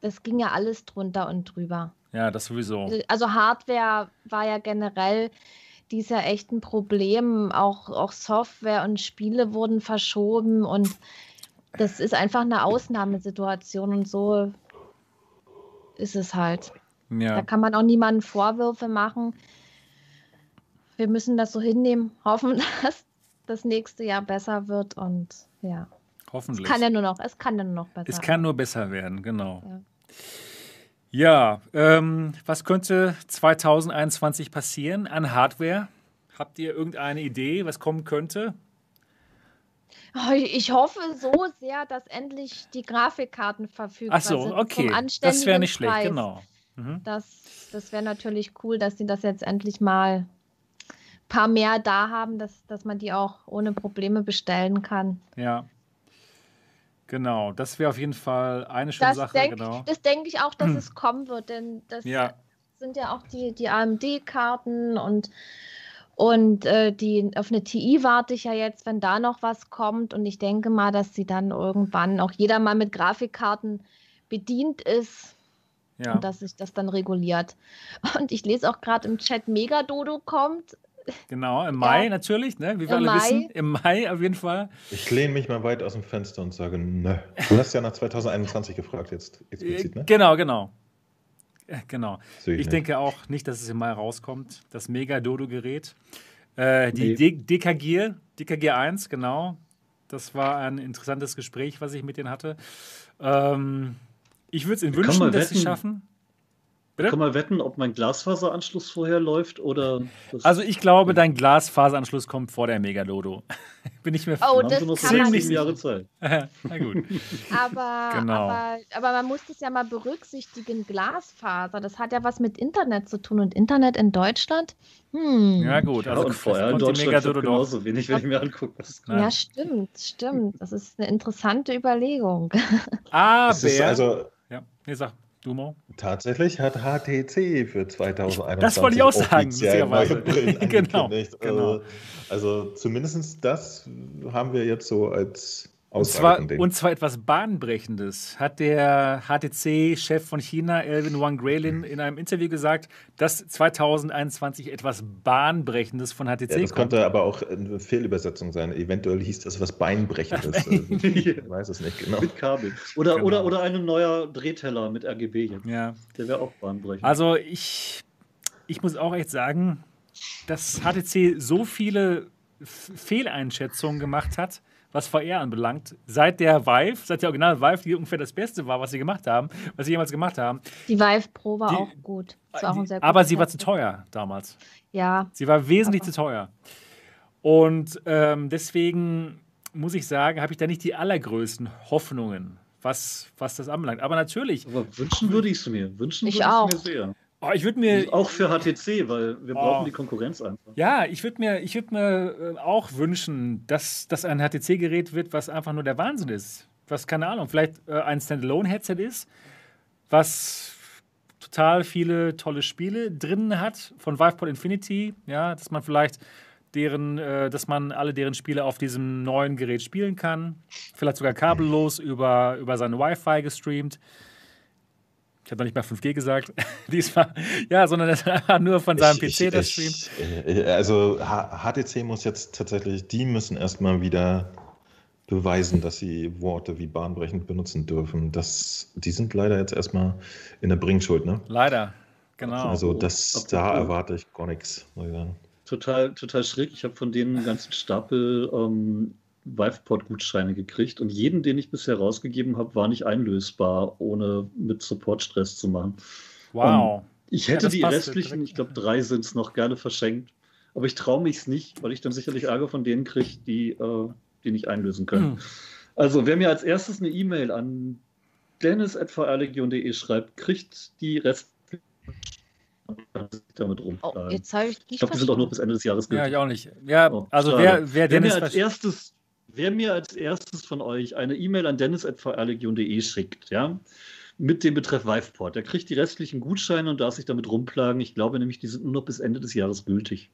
das ging ja alles drunter und drüber. Ja, das sowieso. Also Hardware war ja generell dies Jahr echt ein Problem. Auch, auch Software und Spiele wurden verschoben und das ist einfach eine Ausnahmesituation und so ist es halt. Da Ja, kann man auch niemandem Vorwürfe machen. Wir müssen das so hinnehmen, hoffen, dass das nächste Jahr besser wird und ja, es hoffentlich. kann ja nur noch, es kann ja nur noch besser. Es kann nur besser werden, genau. Ja. Ja, ähm, was könnte 2021 passieren an Hardware? Habt ihr irgendeine Idee, was kommen könnte? Oh, Ich hoffe so sehr, dass endlich die Grafikkarten verfügbar Ach so, sind. okay. Das wäre nicht schlecht, Preis. genau. Mhm. Das, das wäre natürlich cool, dass sie das jetzt endlich mal ein paar mehr da haben, dass, dass man die auch ohne Probleme bestellen kann. Ja. Genau, das wäre auf jeden Fall eine schöne Das Sache, denke genau. das denk ich auch, dass es kommen wird, denn das Ja, sind ja auch die, die AMD-Karten und, und äh, die auf eine TI warte ich ja jetzt, wenn da noch was kommt. Und ich denke mal, dass sie dann irgendwann auch jeder mal mit Grafikkarten bedient ist ja. und dass sich das dann reguliert. Und ich lese auch gerade im Chat, Megadodo kommt. Genau, im Mai natürlich, ne? wie wir Im alle Mai. wissen. Im Mai auf jeden Fall. Ich lehne mich mal weit aus dem Fenster und sage, nö. Du hast ja nach 2021 gefragt jetzt explizit, ne? Genau, genau. Genau. Ich nicht. denke auch nicht, dass es im Mai rauskommt. Das Mega-Dodo-Gerät. Äh, die Nee. DKG, DKG 1, genau. Das war ein interessantes Gespräch, was ich mit denen hatte. Ähm, ich würde es ihnen wünschen, dass sie es schaffen. Bitte? Kann man wetten, ob mein Glasfaseranschluss vorher läuft oder. Also ich glaube, dein Glasfaseranschluss kommt vor der Megalode. Bin ich mir Oh, das noch kann man. Jahre Zeit. Na gut. Aber, Genau. aber, aber man muss das ja mal berücksichtigen. Glasfaser, das hat ja was mit Internet zu tun. Und Internet in Deutschland? Hm. Ja gut, Ja, also und VR in Deutschland genauso wenig, wenn ich mir angucke. Was. Ja, stimmt, stimmt. Das ist eine interessante Überlegung. Aber, ist also ja, nee, sag, du Mo. tatsächlich hat HTC für 2021 Das wollte ich auch sagen, Brillen Genau, angekündigt. genau. Also zumindest das haben wir jetzt so als Und zwar, und zwar etwas Bahnbrechendes. Hat der HTC-Chef von China, Elvin Wang Graylin, in einem Interview gesagt, dass 2021 etwas Bahnbrechendes von HTC ja, das kommt. könnte aber auch eine Fehlübersetzung sein. Eventuell hieß das was Beinbrechendes. Also, ich weiß es nicht genau. Mit Kabel. Oder, Genau. oder, oder ein neuer Drehteller mit RGB jetzt. Ja. Der wäre auch bahnbrechend. Also ich, ich muss auch echt sagen, dass HTC so viele F Fehleinschätzungen gemacht hat, was VR anbelangt, seit der Vive, seit der Original Vive, die ungefähr das Beste war, was sie gemacht haben, was sie jemals gemacht haben. Die Vive Pro war Die- auch gut. Das war auch ein sehr Aber sie war zu teuer damals. Ja, Sie war wesentlich Aber- zu teuer. Und ähm, deswegen muss ich sagen, habe ich da nicht die allergrößten Hoffnungen, was, was das anbelangt. Aber natürlich, Aber wünschen würde ich es mir. Wünschen Ich würde auch. ich es mir sehr. Oh, ich würde mir, Auch für HTC, weil wir Oh. brauchen die Konkurrenz einfach. ja, ich würde mir, ich würd mir äh, auch wünschen, dass das ein HTC-Gerät wird, was einfach nur der Wahnsinn ist. Was, keine Ahnung, vielleicht äh, ein Standalone-Headset ist, was total viele tolle Spiele drin hat von Viveport Infinity, ja, dass man vielleicht deren, äh, dass man alle deren Spiele auf diesem neuen Gerät spielen kann. Vielleicht sogar kabellos über, über sein Wi-Fi gestreamt. Ich habe noch nicht mal 5G gesagt, diesmal. Ja, sondern dass er nur von seinem Ich- PC ich- das ich- streamt. äh, Also HTC muss jetzt tatsächlich, die müssen erstmal wieder beweisen, dass sie Worte wie bahnbrechend benutzen dürfen. Das, die sind leider jetzt erstmal in der Bringschuld, ne? Leider, genau. Also das, Apropos- da erwarte ich gar nichts, muss ich sagen. Total, total schräg. Ich habe von denen einen ganzen Stapel ähm, Viveport-Gutscheine gekriegt und jeden, den ich bisher rausgegeben habe, war nicht einlösbar, ohne mit Support Stress zu machen. wow. Ich Ja, hätte das die restlichen, direkt. ich glaube drei sind es noch, gerne verschenkt. Aber ich traue mich es nicht, weil ich dann sicherlich Ärger von denen kriege, die, äh, die nicht einlösen können. Hm. Also, wer mir als erstes eine E-Mail an dennis.vrlegion.de schreibt, kriegt die Rest damit rum. oh, jetzt habe ich ich glaube, die sind auch nur bis. Ende des Jahres Ja, gültig. ich auch nicht. Ja, Oh, also wer, wer Wer Dennis mir, als erstes, wer mir als erstes von euch eine E-Mail an dennis.vrlegion.de schickt, ja, mit dem Betreff Viveport, der kriegt die restlichen Gutscheine und darf sich damit rumplagen. Ich glaube nämlich, die sind nur noch bis Ende des Jahres gültig.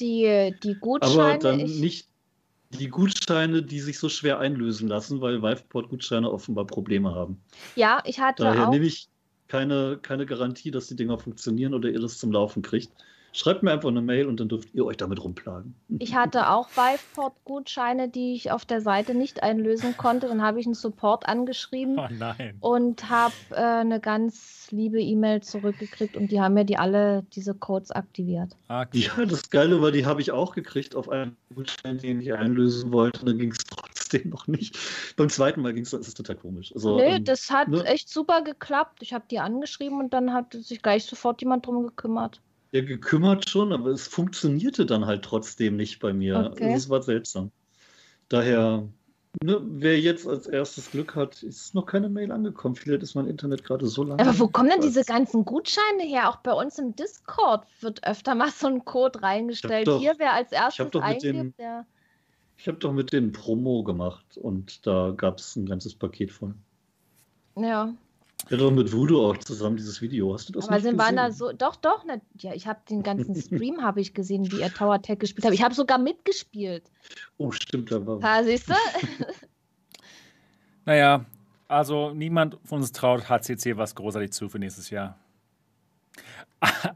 Die, die Aber Gutscheine, dann ich, nicht die Gutscheine, die sich so schwer einlösen lassen, weil Viveport-Gutscheine offenbar Probleme haben. ja, ich hatte Daher auch nehme ich keine, keine Garantie, dass die Dinger funktionieren oder ihr das zum Laufen kriegt. Schreibt mir einfach eine Mail und dann dürft ihr euch damit rumplagen. Ich hatte auch Viveport-Gutscheine, die ich auf der Seite nicht einlösen konnte. Dann habe ich einen Support angeschrieben Oh nein. und habe äh, eine ganz liebe E-Mail zurückgekriegt und die haben mir die alle diese Codes aktiviert. Ah, Ja, das Geile war, die habe ich auch gekriegt auf einen Gutschein, den ich einlösen wollte. Dann ging es trotzdem noch nicht. Beim zweiten Mal ging es, das ist total komisch. Also, Nö, ähm, das hat ne? echt super geklappt. Ich habe die angeschrieben und dann hat sich gleich sofort jemand drum gekümmert. Ja, gekümmert schon, aber es funktionierte dann halt trotzdem nicht bei mir. Okay. Also, es war seltsam. Daher, ne, wer jetzt als erstes Glück hat, ist noch keine Mail angekommen. Vielleicht ist mein Internet gerade so lang. Aber wo kommen denn diese ganzen Gutscheine her? Auch bei uns im Discord wird öfter mal so ein Code reingestellt. doch- Hier, wer als erstes eingibt, der. Ich habe doch mit denen Promo gemacht und da gab es ein ganzes Paket von. Ja, Ja, doch mit Voodoo auch zusammen dieses Video. Hast du das aber nicht sind waren da gesehen? so. Doch, doch, ne, ja, ich habe den ganzen Stream habe ich gesehen, wie er Tower Tech gespielt hat. Ich habe sogar mitgespielt. Oh, stimmt, da war. Ha, siehst du? Naja, also niemand von uns traut HCC was großartig zu für nächstes Jahr.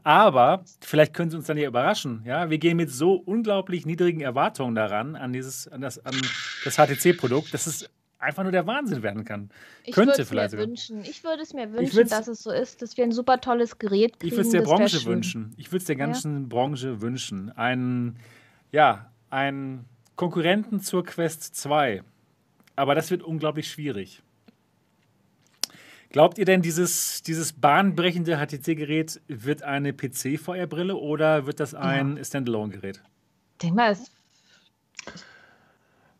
Aber vielleicht können Sie uns dann ja überraschen. Ja, wir gehen mit so unglaublich niedrigen Erwartungen daran an dieses, an das, an das HTC-Produkt, dass es einfach nur der Wahnsinn werden kann. Ich Könnte würde es mir vielleicht sogar. wünschen. Ich würde es mir wünschen, dass es so ist, dass wir ein super tolles Gerät kriegen. Ich würde es der Branche wünschen. Ich würde es der ganzen Branche wünschen. Einen, ja, einen Konkurrenten zur Quest 2. Aber das wird unglaublich schwierig. Glaubt ihr denn, dieses, dieses bahnbrechende HTC-Gerät wird eine PC-VR-Brille oder wird das ein Standalone-Gerät? Denk mal, es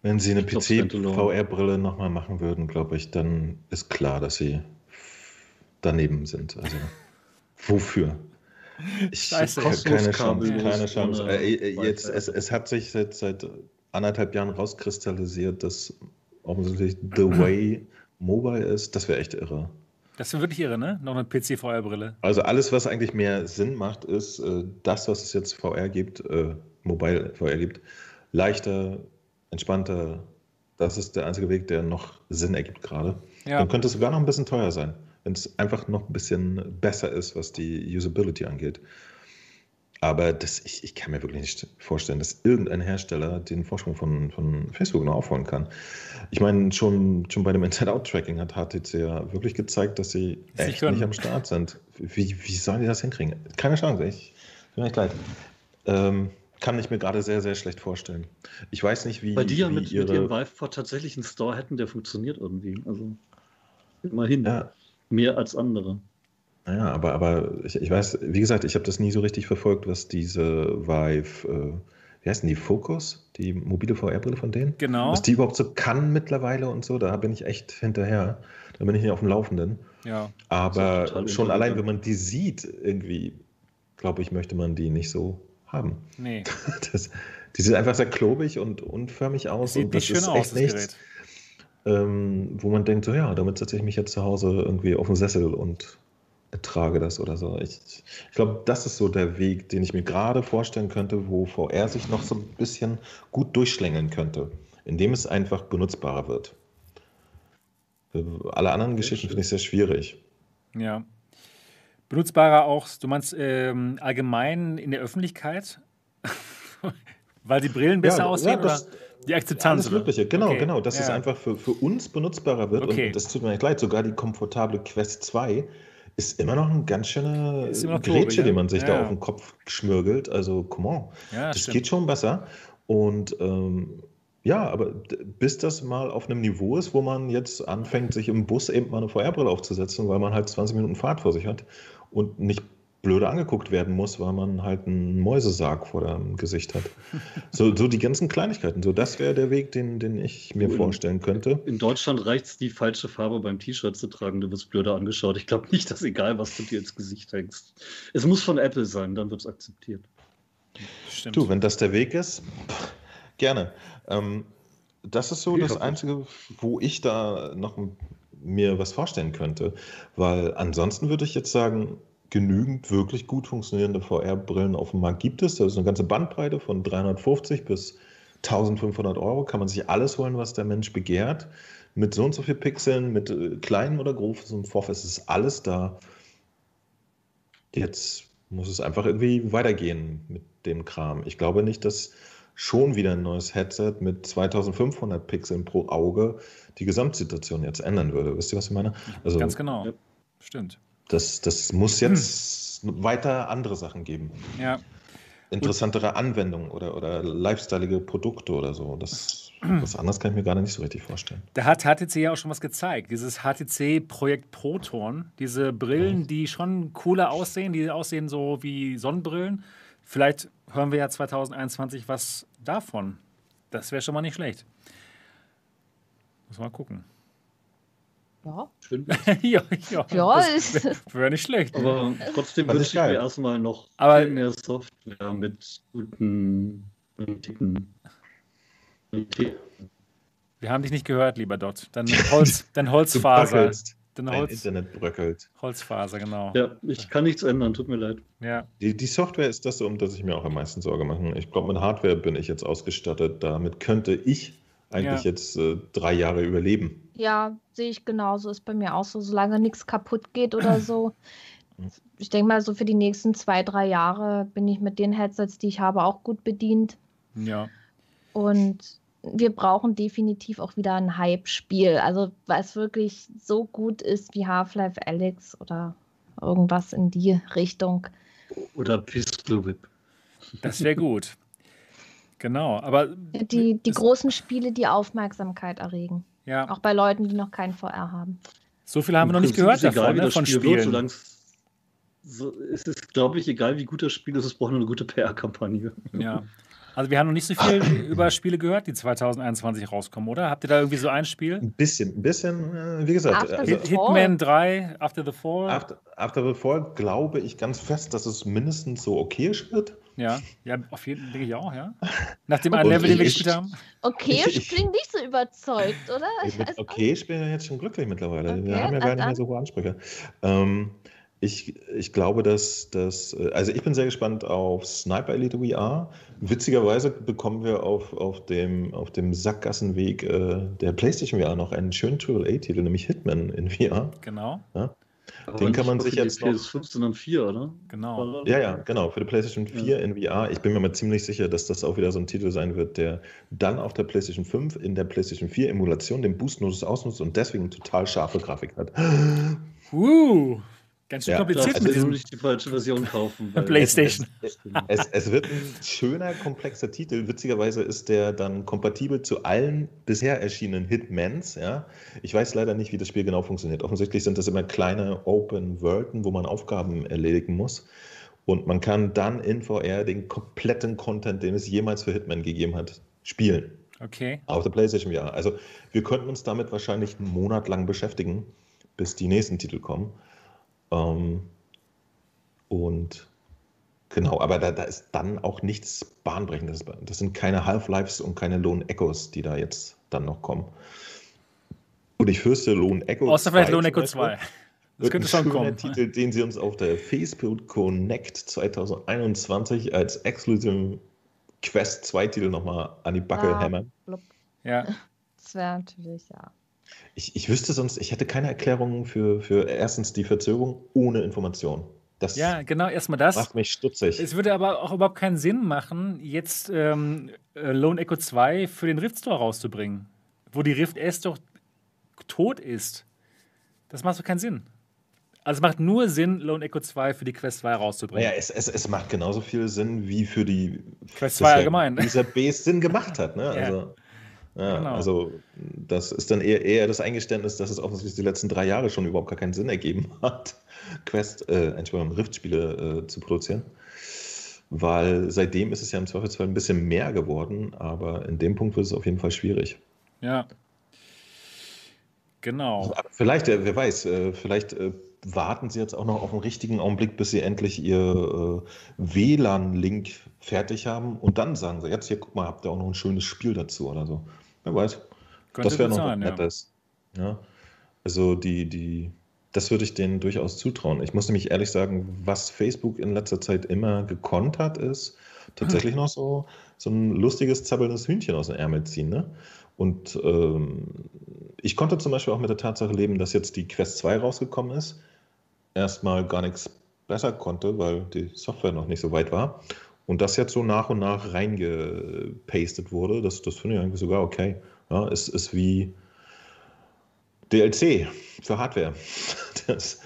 Wenn sie eine. PC-VR-Brille nochmal machen würden, glaube ich, dann ist klar, dass sie daneben sind. Also, wofür? Ich Scheiße. keine Chance, keine Chance. Äh, äh, jetzt, es, es hat sich seit, seit anderthalb Jahren rauskristallisiert, dass offensichtlich The Way Mobile ist. Das wäre echt irre. Das wäre wirklich irre, ne? Noch eine PC-VR-Brille. Also alles, was eigentlich mehr Sinn macht, ist äh, das, was es jetzt VR gibt, äh, Mobile VR gibt, leichter, entspannter. Das ist der einzige Weg, der noch Sinn ergibt gerade. Ja. Dann könnte es sogar noch ein bisschen teuer sein, wenn es einfach noch ein bisschen besser ist, was die Usability angeht. Aber das, ich, ich kann mir wirklich nicht vorstellen, dass irgendein Hersteller den Vorsprung von, von Facebook noch aufholen kann. Ich meine, schon, schon bei dem Inside-Out-Tracking hat HTC ja wirklich gezeigt, dass sie Das echt nicht am Start sind. Wie, wie sollen die das hinkriegen? Keine Chance, ich mir echt leid. Ähm, kann ich mir gerade sehr, sehr schlecht vorstellen. Ich weiß nicht, wie, Bei dir wie mit, mit ihre... ihrem Vivepod tatsächlich einen Store hätten, der funktioniert irgendwie. Also immerhin. ja, Mehr als andere. Ja, aber, aber ich, ich weiß, wie gesagt, ich habe das nie so richtig verfolgt, was diese Vive, äh, wie heißen die, Focus, die mobile VR-Brille von denen? Genau. Was die überhaupt so kann mittlerweile und so, da bin ich echt hinterher. Da bin ich nicht auf dem Laufenden. Ja. Aber schon allein, wenn man die sieht, irgendwie, glaube ich, möchte man die nicht so haben. Nee. Das, die sieht einfach sehr klobig und unförmig aus. Sieht und das schön ist aus, echt nichts, ähm, wo man denkt, so ja, damit setze ich mich jetzt zu Hause irgendwie auf den Sessel und ertrage das oder so. Ich, ich glaube, das ist so der Weg, den ich mir gerade vorstellen könnte, wo VR sich noch so ein bisschen gut durchschlängeln könnte, indem es einfach benutzbarer wird. Für alle anderen Geschichten finde ich sehr schwierig. Ja. Benutzbarer auch, du meinst ähm, allgemein in der Öffentlichkeit? Weil die Brillen besser Ja, aussehen ja, das- oder die Akzeptanz? Alles? Mögliche, genau, Okay, genau. Dass es ja. einfach für, für uns benutzbarer wird. Okay. Und das tut mir echt leid, sogar die komfortable Quest 2 ist immer noch ein ganz schöner Grätsche, klobig, den ja? man sich Ja. da auf den Kopf schmürgelt. Also, come on. Ja, das stimmt. geht schon besser. Und ähm, ja, aber bis das mal auf einem Niveau ist, wo man jetzt anfängt, sich im Bus eben mal eine VR-Brille aufzusetzen, weil man halt 20 Minuten Fahrt vor sich hat und nicht blöde angeguckt werden muss, weil man halt einen Mäusesarg vor dem Gesicht hat. So, so die ganzen Kleinigkeiten. So, das wäre der Weg, den, den ich mir Cool. vorstellen könnte. In Deutschland reicht es, die falsche Farbe beim T-Shirt zu tragen. Du wirst blöder angeschaut. Ich glaube nicht, dass egal, was du dir ins Gesicht hängst. Es muss von Apple sein, dann wird es akzeptiert. Stimmt. Du, wenn das der Weg ist, gerne. Ähm, das ist so Ich das. Einzige, wo ich da noch m- mir was vorstellen könnte. Weil ansonsten würde ich jetzt sagen, genügend wirklich gut funktionierende VR-Brillen auf dem Markt gibt es. Da ist eine ganze Bandbreite von 350 bis 1500 Euro. Kann man sich alles holen, was der Mensch begehrt. Mit so und so viel Pixeln, mit äh, kleinen oder großen Vorfest ist alles da. Jetzt muss es einfach irgendwie weitergehen mit dem Kram. Ich glaube nicht, dass schon wieder ein neues Headset mit 2500 Pixeln pro Auge die Gesamtsituation jetzt ändern würde. Wisst ihr, was ich meine? Also Ganz genau. Ja. Stimmt. das, das muss jetzt weiter andere Sachen geben. Ja. Interessantere Anwendungen oder, oder lifestyleige Produkte oder so. Das, was anderes kann ich mir gerade nicht so richtig vorstellen. Da hat HTC ja auch schon was gezeigt. Dieses HTC-Projekt Proton, diese Brillen, die schon cooler aussehen, die aussehen so wie Sonnenbrillen. Vielleicht hören wir ja 2021 was davon. Das wäre schon mal nicht schlecht. Muss mal gucken. Ja, Schön. ja, ja, ja das wäre nicht schlecht. Aber trotzdem wünsche ich mir erstmal noch Aber- viel mehr Software mit guten Politiken. Wir haben dich nicht gehört, lieber Dot. Dann, Holz, dann Holzfaser. Dein Holz, Internet bröckelt. Holzfaser, genau. Ja, ich kann nichts ändern, tut mir leid. Ja. Die, die Software ist das, um das ich mir auch am meisten Sorge mache. Ich glaube, mit Hardware bin ich jetzt ausgestattet. Damit könnte ich eigentlich Ja. jetzt äh, drei Jahre überleben. ja, sehe ich genauso. Ist bei mir auch so, solange nichts kaputt geht oder so. Ich denke mal, so für die nächsten zwei, drei Jahre bin ich mit den Headsets, die ich habe, auch gut bedient. Ja. Und wir brauchen definitiv auch wieder ein Hype-Spiel. Also, was wirklich so gut ist wie Half-Life Alyx oder irgendwas in die Richtung. Oder Pistol Whip. Das wäre gut. Genau, aber. Die, die großen Spiele, die Aufmerksamkeit erregen. Ja. Auch bei Leuten, die noch keinen VR haben. So viel haben wir noch nicht gehört egal, davon, ne, von Spiel Spielen. Wird, so, es ist, glaube ich, egal, wie gut das Spiel ist, es braucht nur eine gute PR-Kampagne. Ja. Also wir haben noch nicht so viel über Spiele gehört, die 2021 rauskommen, oder? Habt ihr da irgendwie so ein Spiel? Ein bisschen, ein bisschen, äh, wie gesagt. After Also, the Hitman 3, After the Fall. After, After the Fall glaube ich ganz fest, dass es mindestens so okay wird. Ja, ja, auf jeden Fall denke ich auch, ja. Nach dem einen Level, den wir ich- gespielt haben. Okay, Ich- ich klingt nicht so überzeugt, oder? Ich Mit okay, ich bin ja jetzt schon glücklich mittlerweile. Okay, Wir haben ja gar nicht mehr so hohe Ansprüche. Ähm, ich, ich glaube, dass das, also ich bin sehr gespannt auf Sniper Elite VR. Witzigerweise bekommen wir auf, auf, dem, auf dem Sackgassenweg äh, der PlayStation VR noch einen schönen AAA-Titel, nämlich Hitman in VR. Genau, Aber Den kann man nicht sich für die jetzt noch- PS5, sondern 4, oder? genau. Ja, ja, genau, für die PlayStation 4 in VR. Ich bin mir mal ziemlich sicher, dass das auch wieder so ein Titel sein wird, der dann auf der PlayStation 5 in der PlayStation 4 Emulation den Boost-Modus ausnutzt und deswegen total scharfe Grafik hat. Uh, ganz schön Ja, kompliziert Also mit diesem. nicht die falsche Version kaufen. weil- PlayStation. Es, es wird ein schöner, komplexer Titel. Witzigerweise ist der dann kompatibel zu allen bisher erschienenen Hitmans. Ja? Ich weiß leider nicht, wie das Spiel genau funktioniert. Offensichtlich sind das immer kleine Open Worlden, wo man Aufgaben erledigen muss. Und man kann dann in VR den kompletten Content, den es jemals für Hitman gegeben hat, spielen. Okay. Auf der PlayStation VR. Also wir könnten uns damit wahrscheinlich einen Monat lang beschäftigen, bis die nächsten Titel kommen. Ähm, und genau, aber da, da ist dann auch nichts Bahnbrechendes. Das sind keine Half-Lives und keine Lone Echoes, die da jetzt dann noch kommen. Und ich fürchte, Lone Echo Außer vielleicht 2 Lone Echo zum Beispiel 2. Das könnte schon schöner kommen. Titel, den sie uns auf der Facebook Connect 2021 als Exclusive Quest 2 Titel nochmal an die Backe Ah. hämmern. Ja. Das wäre natürlich, ja. Ich, ich wüsste sonst, ich hätte keine Erklärung für, für erstens die Verzögerung ohne Information. Das ja, genau, erstmal das. macht mich stutzig. Es würde aber auch überhaupt keinen Sinn machen, jetzt ähm, äh, Lone Echo 2 für den Rift Store rauszubringen, wo die Rift S doch tot ist. Das macht doch keinen Sinn. Also es macht nur Sinn, Lone Echo 2 für die Quest 2 rauszubringen. Naja, es, es, es macht genauso viel Sinn, wie für die Quest 2 bisher allgemein. dieser Base Sinn gemacht hat. Ne? Also, ja, Genau. also das ist dann eher, eher das Eingeständnis, dass es offensichtlich die letzten drei Jahre schon überhaupt gar keinen Sinn ergeben hat, Quest, äh, Entschuldigung, Rift-Spiele äh, zu produzieren. Weil seitdem ist es ja im Zweifelsfall ein bisschen mehr geworden, aber in dem Punkt wird es auf jeden Fall schwierig. Ja. Genau. Aber Vielleicht, äh, wer weiß, äh, vielleicht äh, warten Sie jetzt auch noch auf einen richtigen Augenblick, bis Sie endlich Ihr äh, WLAN-Link fertig haben und dann sagen Sie, jetzt hier, guck mal, habt ihr auch noch ein schönes Spiel dazu oder so. Wer weiß. Könnte das wäre noch sein, was ja. Nettes. Ja. Also die, die, das würde ich denen durchaus zutrauen. Ich muss nämlich ehrlich sagen, was Facebook in letzter Zeit immer gekonnt hat, ist tatsächlich noch so, so ein lustiges, zappelndes Hühnchen aus dem Ärmel ziehen. Ne? Und ähm, ich konnte zum Beispiel auch mit der Tatsache leben, dass jetzt die Quest 2 rausgekommen ist. Erstmal gar nichts besser konnte, weil die Software noch nicht so weit war. Und das jetzt so nach und nach reingepastet wurde, das, das finde ich eigentlich sogar okay. Ja, es ist wie DLC für Hardware. Das,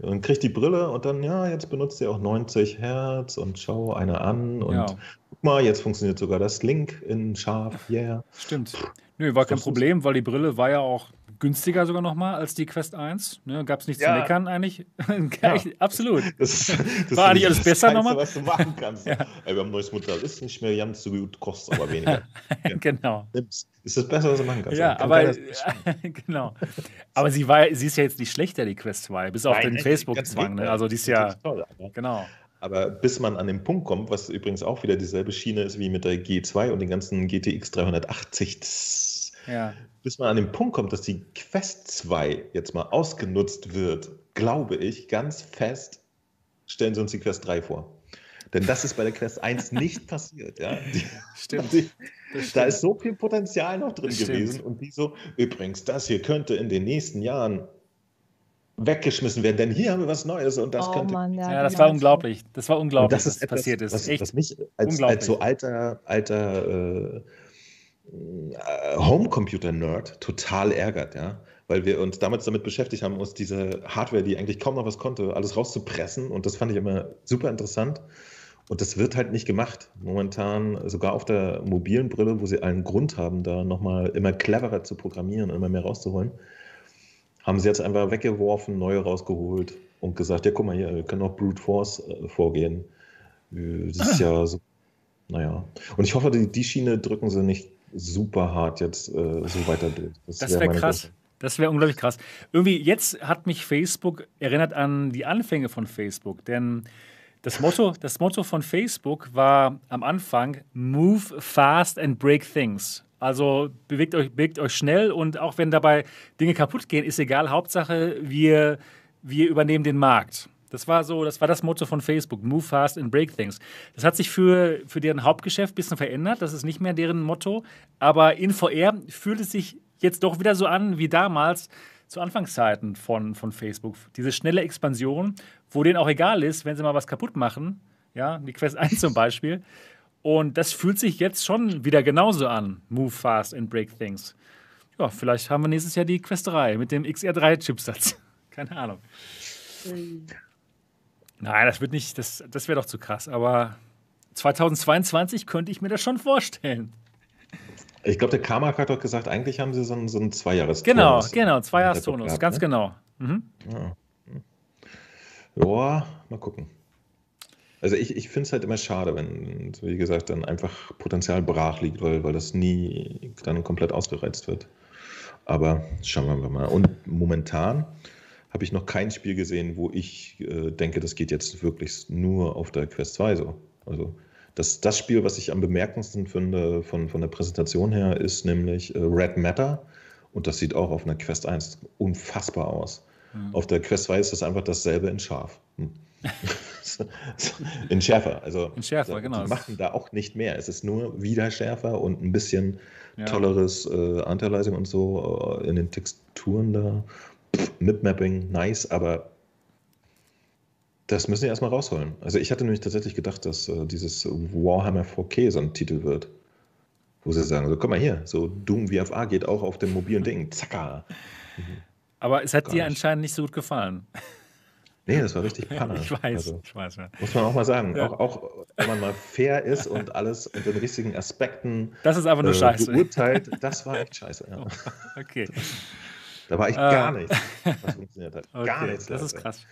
man kriegt die Brille und dann, ja, jetzt benutzt ihr auch 90 Hertz und schau eine an und Ja. guck mal, jetzt funktioniert sogar das Link in scharf, yeah. Stimmt. Nö, war kein Problem, weil die Brille war ja auch günstiger sogar nochmal als die Quest 1. Ne, Gab es nichts zu Ja. meckern eigentlich. Absolut. Das, das War eigentlich alles das besser nochmal? was du machen kannst. Ja. Ey, wir haben ein neues Modell, ist nicht mehr ganz so gut, kostet aber weniger. genau. Ist das Beste, was du machen kannst. Ja, Kann aber genau. Aber sie war, sie ist ja jetzt nicht schlechter, die Quest 2, bis auf Nein, den nein, Facebook-Zwang. Ne? Also die ist ja. Toll, aber- genau. Aber bis man an den Punkt kommt, was übrigens auch wieder dieselbe Schiene ist wie mit der G2 und den ganzen GTX 380, tss, Ja. Bis man an den Punkt kommt, dass die Quest 2 jetzt mal ausgenutzt wird, glaube ich ganz fest, stellen Sie uns die Quest 3 vor. Denn das ist bei der Quest 1 nicht passiert. Ja? Die, Stimmt. die, da stimmt. ist so viel Potenzial noch drin Das stimmt. gewesen und die so, übrigens, das hier könnte in den nächsten Jahren weggeschmissen werden, denn hier haben wir was Neues und das oh könnte Mann, ja. Ja, das genau. war unglaublich. Das war unglaublich, das ist was etwas, passiert ist. Was, Echt. was mich als, als so alter, alter äh, Homecomputer-Nerd total ärgert, ja. Weil wir uns damals damit beschäftigt haben, uns diese Hardware, die eigentlich kaum noch was konnte, alles rauszupressen. Und das fand ich immer super interessant. Und das wird halt nicht gemacht. Momentan, sogar auf der mobilen Brille, wo sie einen Grund haben, da nochmal immer cleverer zu programmieren und immer mehr rauszuholen, haben sie jetzt einfach weggeworfen, neue rausgeholt und gesagt, ja, guck mal hier, wir können auch Brute Force äh, vorgehen. Äh, das ist ja so, naja. Und ich hoffe, die, die Schiene drücken sie nicht super hart jetzt äh, so weiter durch. Das, das wäre wär krass. Große. Das wäre unglaublich krass. Irgendwie, jetzt hat mich Facebook erinnert an die Anfänge von Facebook, denn das Motto, das Motto von Facebook war am Anfang Move fast and break things. Also bewegt euch, bewegt euch schnell und auch wenn dabei Dinge kaputt gehen, ist egal. Hauptsache, wir, wir übernehmen den Markt. Das war so, das war das Motto von Facebook, Move fast and break things. Das hat sich für, für deren Hauptgeschäft ein bisschen verändert. Das ist nicht mehr deren Motto. Aber in VR fühlt es sich jetzt doch wieder so an wie damals zu Anfangszeiten von, von Facebook. Diese schnelle Expansion, wo denen auch egal ist, wenn sie mal was kaputt machen. Ja, die Quest 1 zum Beispiel. Und das fühlt sich jetzt schon wieder genauso an. Move fast and break things. Ja, vielleicht haben wir nächstes Jahr die Quest 3 mit dem XR3-Chipsatz. Keine Ahnung. Nein, das wird nicht, das, das wäre doch zu krass. Aber 2022 könnte ich mir das schon vorstellen. Ich glaube, der Carmack hat doch gesagt, eigentlich haben sie so einen, so einen Zweijahres-Tonus. Genau, genau, Zweijahres-Tonus, ganz ne? genau. Mhm. Ja. ja, mal gucken. Also ich, ich finde es halt immer schade, wenn, wie gesagt, dann einfach Potenzial brach liegt, weil, weil das nie dann komplett ausgereizt wird. Aber schauen wir mal. Und momentan habe ich noch kein Spiel gesehen, wo ich äh, denke, das geht jetzt wirklich nur auf der Quest 2 so. Also das, das Spiel, was ich am bemerkendsten finde von, von der Präsentation her, ist nämlich äh, Red Matter. Und das sieht auch auf einer Quest 1 unfassbar aus. Mhm. Auf der Quest 2 ist das einfach dasselbe in scharf. Hm. in schärfer. Also in schärfer, genau. Die machen da auch nicht mehr. Es ist nur wieder schärfer und ein bisschen ja. tolleres äh, Anteilleising und so äh, in den Texturen da. Mip-Mapping, nice, aber das müssen sie erstmal rausholen. Also ich hatte nämlich tatsächlich gedacht, dass äh, dieses Warhammer 4K so ein Titel wird. Wo sie sagen, so guck mal hier, so Doom VFA geht auch auf dem mobilen Ding. Zacka. Aber es hat Gar dir nicht. anscheinend nicht so gut gefallen. Nee, das war richtig Panne. ich weiß, also, ich weiß. Ja. Muss man auch mal sagen. Ja. Auch, auch, wenn man mal fair ist und alles unter den richtigen Aspekten das ist aber nur äh, scheiße. beurteilt, das war echt scheiße. Ja. Okay. Da war echt äh, gar nichts, was funktioniert hat. Okay, gar nichts. Das ist krass.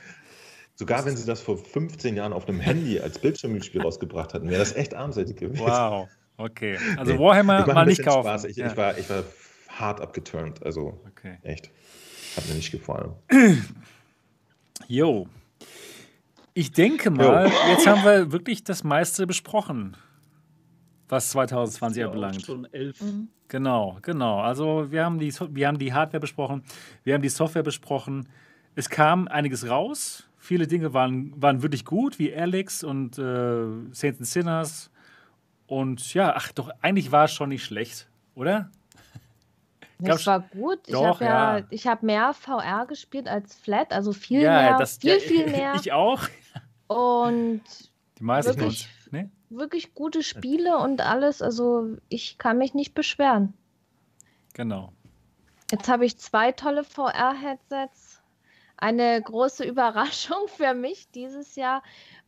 Sogar wenn sie das vor 15 Jahren auf einem Handy als Bildschirmspiel rausgebracht hatten, wäre das echt armseitig gewesen. Wow, okay. Also nee, Warhammer mal nicht kaufen. Spaß. Ich, ja. ich, war, ich war hart abgeturnt, also okay. echt. Hat mir nicht gefallen. Jo. Ich denke mal, jo. jetzt haben wir wirklich das meiste besprochen, was 2020 ja anbelangt. Schon elf. Mhm. Genau, genau. Also wir haben, die, wir haben die Hardware besprochen, wir haben die Software besprochen. Es kam einiges raus. Viele Dinge waren, waren wirklich gut, wie Alex und äh, Saints and Sinners. Und ja, ach doch, eigentlich war es schon nicht schlecht, oder? Das war gut. ich habe ja, ja. ich mehr VR gespielt als Flat, also viel ja, mehr, das, viel, ja, viel mehr. Ich auch. Und die meisten wirklich? Wirklich gute Spiele und alles. Also ich kann mich nicht beschweren. Genau. Jetzt habe ich zwei tolle VR-Headsets. Eine große Überraschung für mich dieses Jahr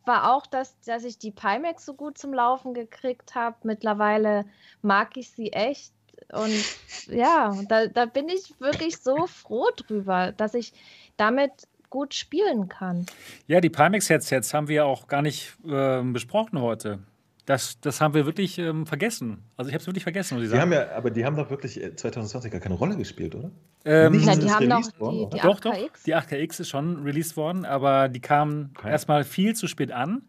war auch, dass, dass ich die Pimax so gut zum Laufen gekriegt habe. Mittlerweile mag ich sie echt. Und ja, da, da bin ich wirklich so froh drüber, dass ich damit gut spielen kann. Ja, die Pimax-Headsets haben wir auch gar nicht äh, besprochen heute. Das, das haben wir wirklich ähm, vergessen. Also ich habe es wirklich vergessen, muss ich sagen. Die haben ja, aber die haben doch wirklich 2020 äh, gar keine Rolle gespielt, oder? Ähm, Nicht, die haben noch die, die doch, 8KX. Doch, die 8KX ist schon released worden, aber die kamen okay. erstmal viel zu spät an.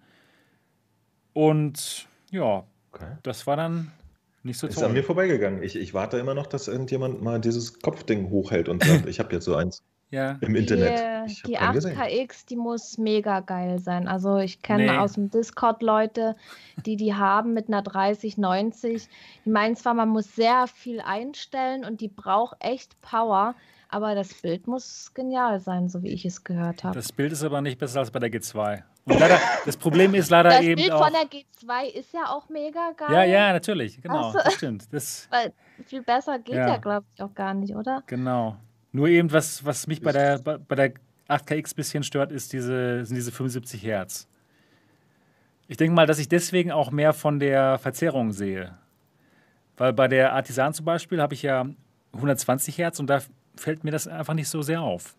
Und ja, okay. das war dann nicht so toll. Ist an mir vorbeigegangen. Ich, ich warte immer noch, dass irgendjemand mal dieses Kopfding hochhält und sagt, ich habe jetzt so eins ja. im Internet. Die, die 8KX, die muss mega geil sein. Also ich kenne nee. aus dem Discord Leute, die die haben mit einer 3090. Die meinen zwar, man muss sehr viel einstellen und die braucht echt Power, aber das Bild muss genial sein, so wie ich es gehört habe. Das Bild ist aber nicht besser als bei der G2. Leider, das Problem ist leider das eben Bild auch. von der G2 ist ja auch mega geil. Ja, ja, natürlich, genau, Ach so. das stimmt. Das, Weil viel besser geht Ja. ja, glaube ich, auch gar nicht, oder? genau. Nur eben, was, was mich bei der, bei, bei der 8KX ein bisschen stört, ist diese, sind diese 75 Hertz. Ich denke mal, dass ich deswegen auch mehr von der Verzerrung sehe. Weil bei der Artisan zum Beispiel habe ich ja 120 Hertz und da fällt mir das einfach nicht so sehr auf.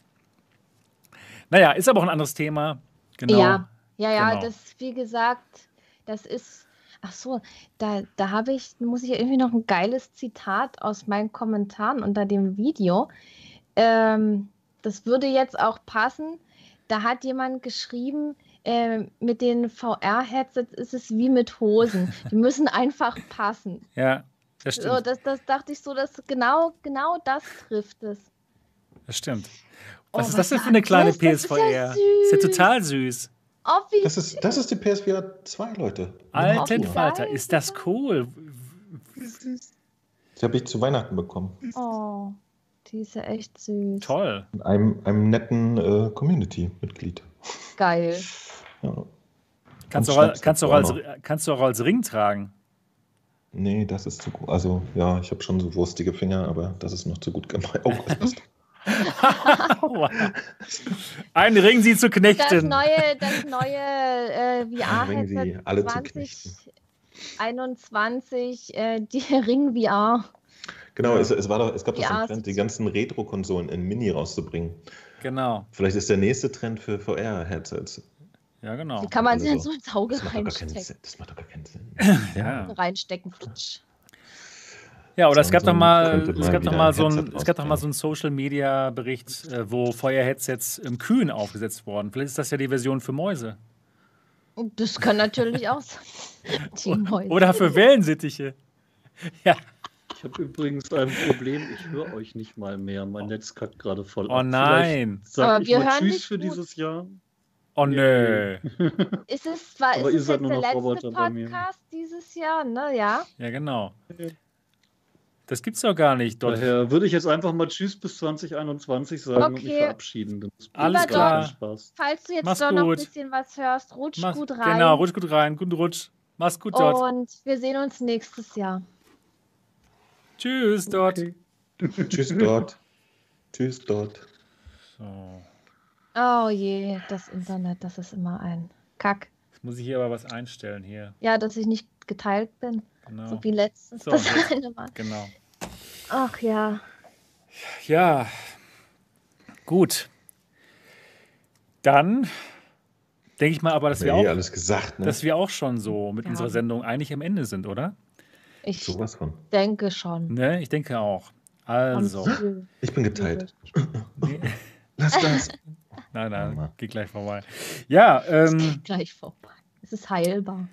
Naja, ist aber auch ein anderes Thema. Genau. Ja, ja, ja, Genau. das, wie gesagt, das ist. Ach so, da, da habe ich, muss ich irgendwie noch ein geiles Zitat aus meinen Kommentaren unter dem Video. Ähm, das würde jetzt auch passen. Da hat jemand geschrieben, äh, mit den VR-Headsets ist es wie mit Hosen. Die müssen einfach passen. Ja, das stimmt. So, das, das dachte ich so, dass genau, genau das trifft es. Das stimmt. Oh, Was ist was das denn für eine kleine das? Das ist PSVR? ja ist ja total süß. Oh, wie Das ist, das ist die PSVR 2, Leute. Alten Falter, ist das cool. Die habe ich zu Weihnachten bekommen. Oh, die ist ja echt süß. Toll. Einem, einem netten äh, Community-Mitglied. Geil. Ja. Kannst du, auch, kannst, du auch als, kannst du auch als Ring tragen. Nee, das ist zu gut. Also, ja, ich habe schon so wurstige Finger, aber das ist noch zu gut gemeint. Oh, was. Ein Ring, sie zu Das knechten. neue, das neue äh, VR-Headset alle zu knechten. 2021, äh, die Ring VR. Genau, es, es, war doch, es gab doch so Ja, einen Trend, die ganzen Retro-Konsolen in Mini rauszubringen. Genau. Vielleicht ist der nächste Trend für VR-Headsets. Ja, genau. Die kann man also sich dann so. ins Auge Das reinstecken. Das macht doch gar keinen Sinn. Ja. reinstecken. Flutsch. Ja, oder es gab so doch mal, es gab doch mal so ein, Headset es gab doch mal so einen Social Media Bericht, äh, wo Feuerheadsets im Kühen aufgesetzt wurden. Vielleicht ist das ja die Version für Mäuse. Das kann natürlich auch sein. Die Mäuse. Oder für Wellensittiche. Ja. Ich habe übrigens ein Problem, ich höre euch nicht mal mehr. Mein Netz kackt gerade voll Oh ab. nein. Vielleicht Sag Aber ich wir mal hören Tschüss für gut. dieses Jahr. Oh nö. Ist es zwar Aber ist ihr es seid jetzt nur der noch letzte Roboter bei mir. Podcast dieses Jahr, ne? Ja. Ja, genau. Das gibt's doch gar nicht. Dort. Daher würde ich jetzt einfach mal Tschüss bis 2021 sagen und mich Okay. verabschieden. Alles klar. Spaß. Falls du jetzt Mach's doch noch ein gut. bisschen was hörst, rutsch Mach's- gut rein. Genau, rutsch gut rein. Guten Rutsch. Mach's gut dort. Und wir sehen uns nächstes Jahr. Tschüss dort. Okay. Tschüss dort. Tschüss dort. So. Oh je, das Internet, das ist immer ein Kack. Jetzt muss ich hier aber was einstellen hier. Ja, dass ich nicht geteilt bin, Genau. so wie letztens. So, das jetzt- eine Mal. Genau. Ach ja. Ja, gut. Dann denke ich mal aber, dass wir, wir eh auch, alles gesagt, ne? dass wir auch schon so mit Ja. unserer Sendung eigentlich am Ende sind, oder? Ich Sowas von. denke schon. Ne, ich denke auch. Also, Ich bin geteilt. nee, Lass das. nein, nein, geht gleich vorbei. Ja, ähm, Gleich vorbei. Es ist heilbar.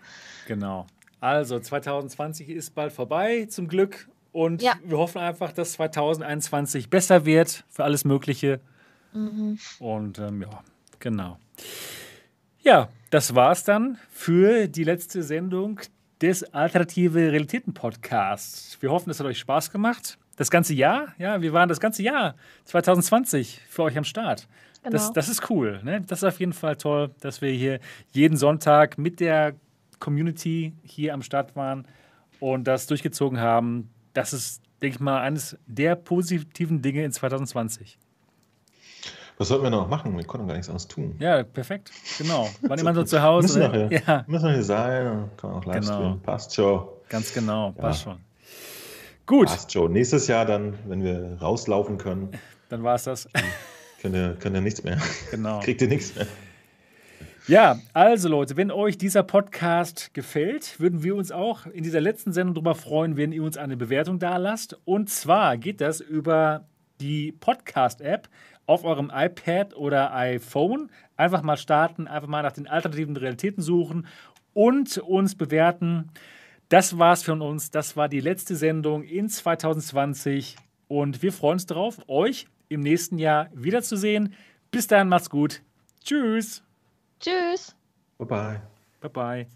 genau. Also, 2020 ist bald vorbei, zum Glück. Und Ja. wir hoffen einfach, dass 2021 besser wird für alles Mögliche. Mhm. Und ähm, ja, genau. Ja, das war's dann für die letzte Sendung des Alternative Realitäten Podcasts. Wir hoffen, es hat euch Spaß gemacht. Das ganze Jahr, ja, wir waren das ganze Jahr 2020 für euch am Start. Genau. Das, das ist cool. Ne? Das ist auf jeden Fall toll, dass wir hier jeden Sonntag mit der Community hier am Start waren und das durchgezogen haben. Das ist, denke ich mal, eines der positiven Dinge in 2020. Was sollten wir noch machen? Wir konnten gar nichts anderes tun. Ja, perfekt. Genau. Wann immer so zu Hause. Müssen wir hier, Ja, müssen wir hier sein, kann man auch live Genau. streamen. Passt schon. ganz genau. Ja. Passt schon. Gut, Passt schon. Nächstes Jahr dann, wenn wir rauslaufen können, dann war es das. könnt ihr, könnt ihr nichts mehr. Genau. Kriegt ihr nichts mehr. Ja, also Leute, wenn euch dieser Podcast gefällt, würden wir uns auch in dieser letzten Sendung darüber freuen, wenn ihr uns eine Bewertung da lasst. Und zwar geht das über die Podcast-App auf eurem iPad oder iPhone. Einfach mal starten, einfach mal nach den alternativen Realitäten suchen und uns bewerten. Das war's von uns. Das war die letzte Sendung in 2020. Und wir freuen uns darauf, euch im nächsten Jahr wiederzusehen. Bis dahin, macht's gut. Tschüss. Tschüss. Bye bye. Bye bye.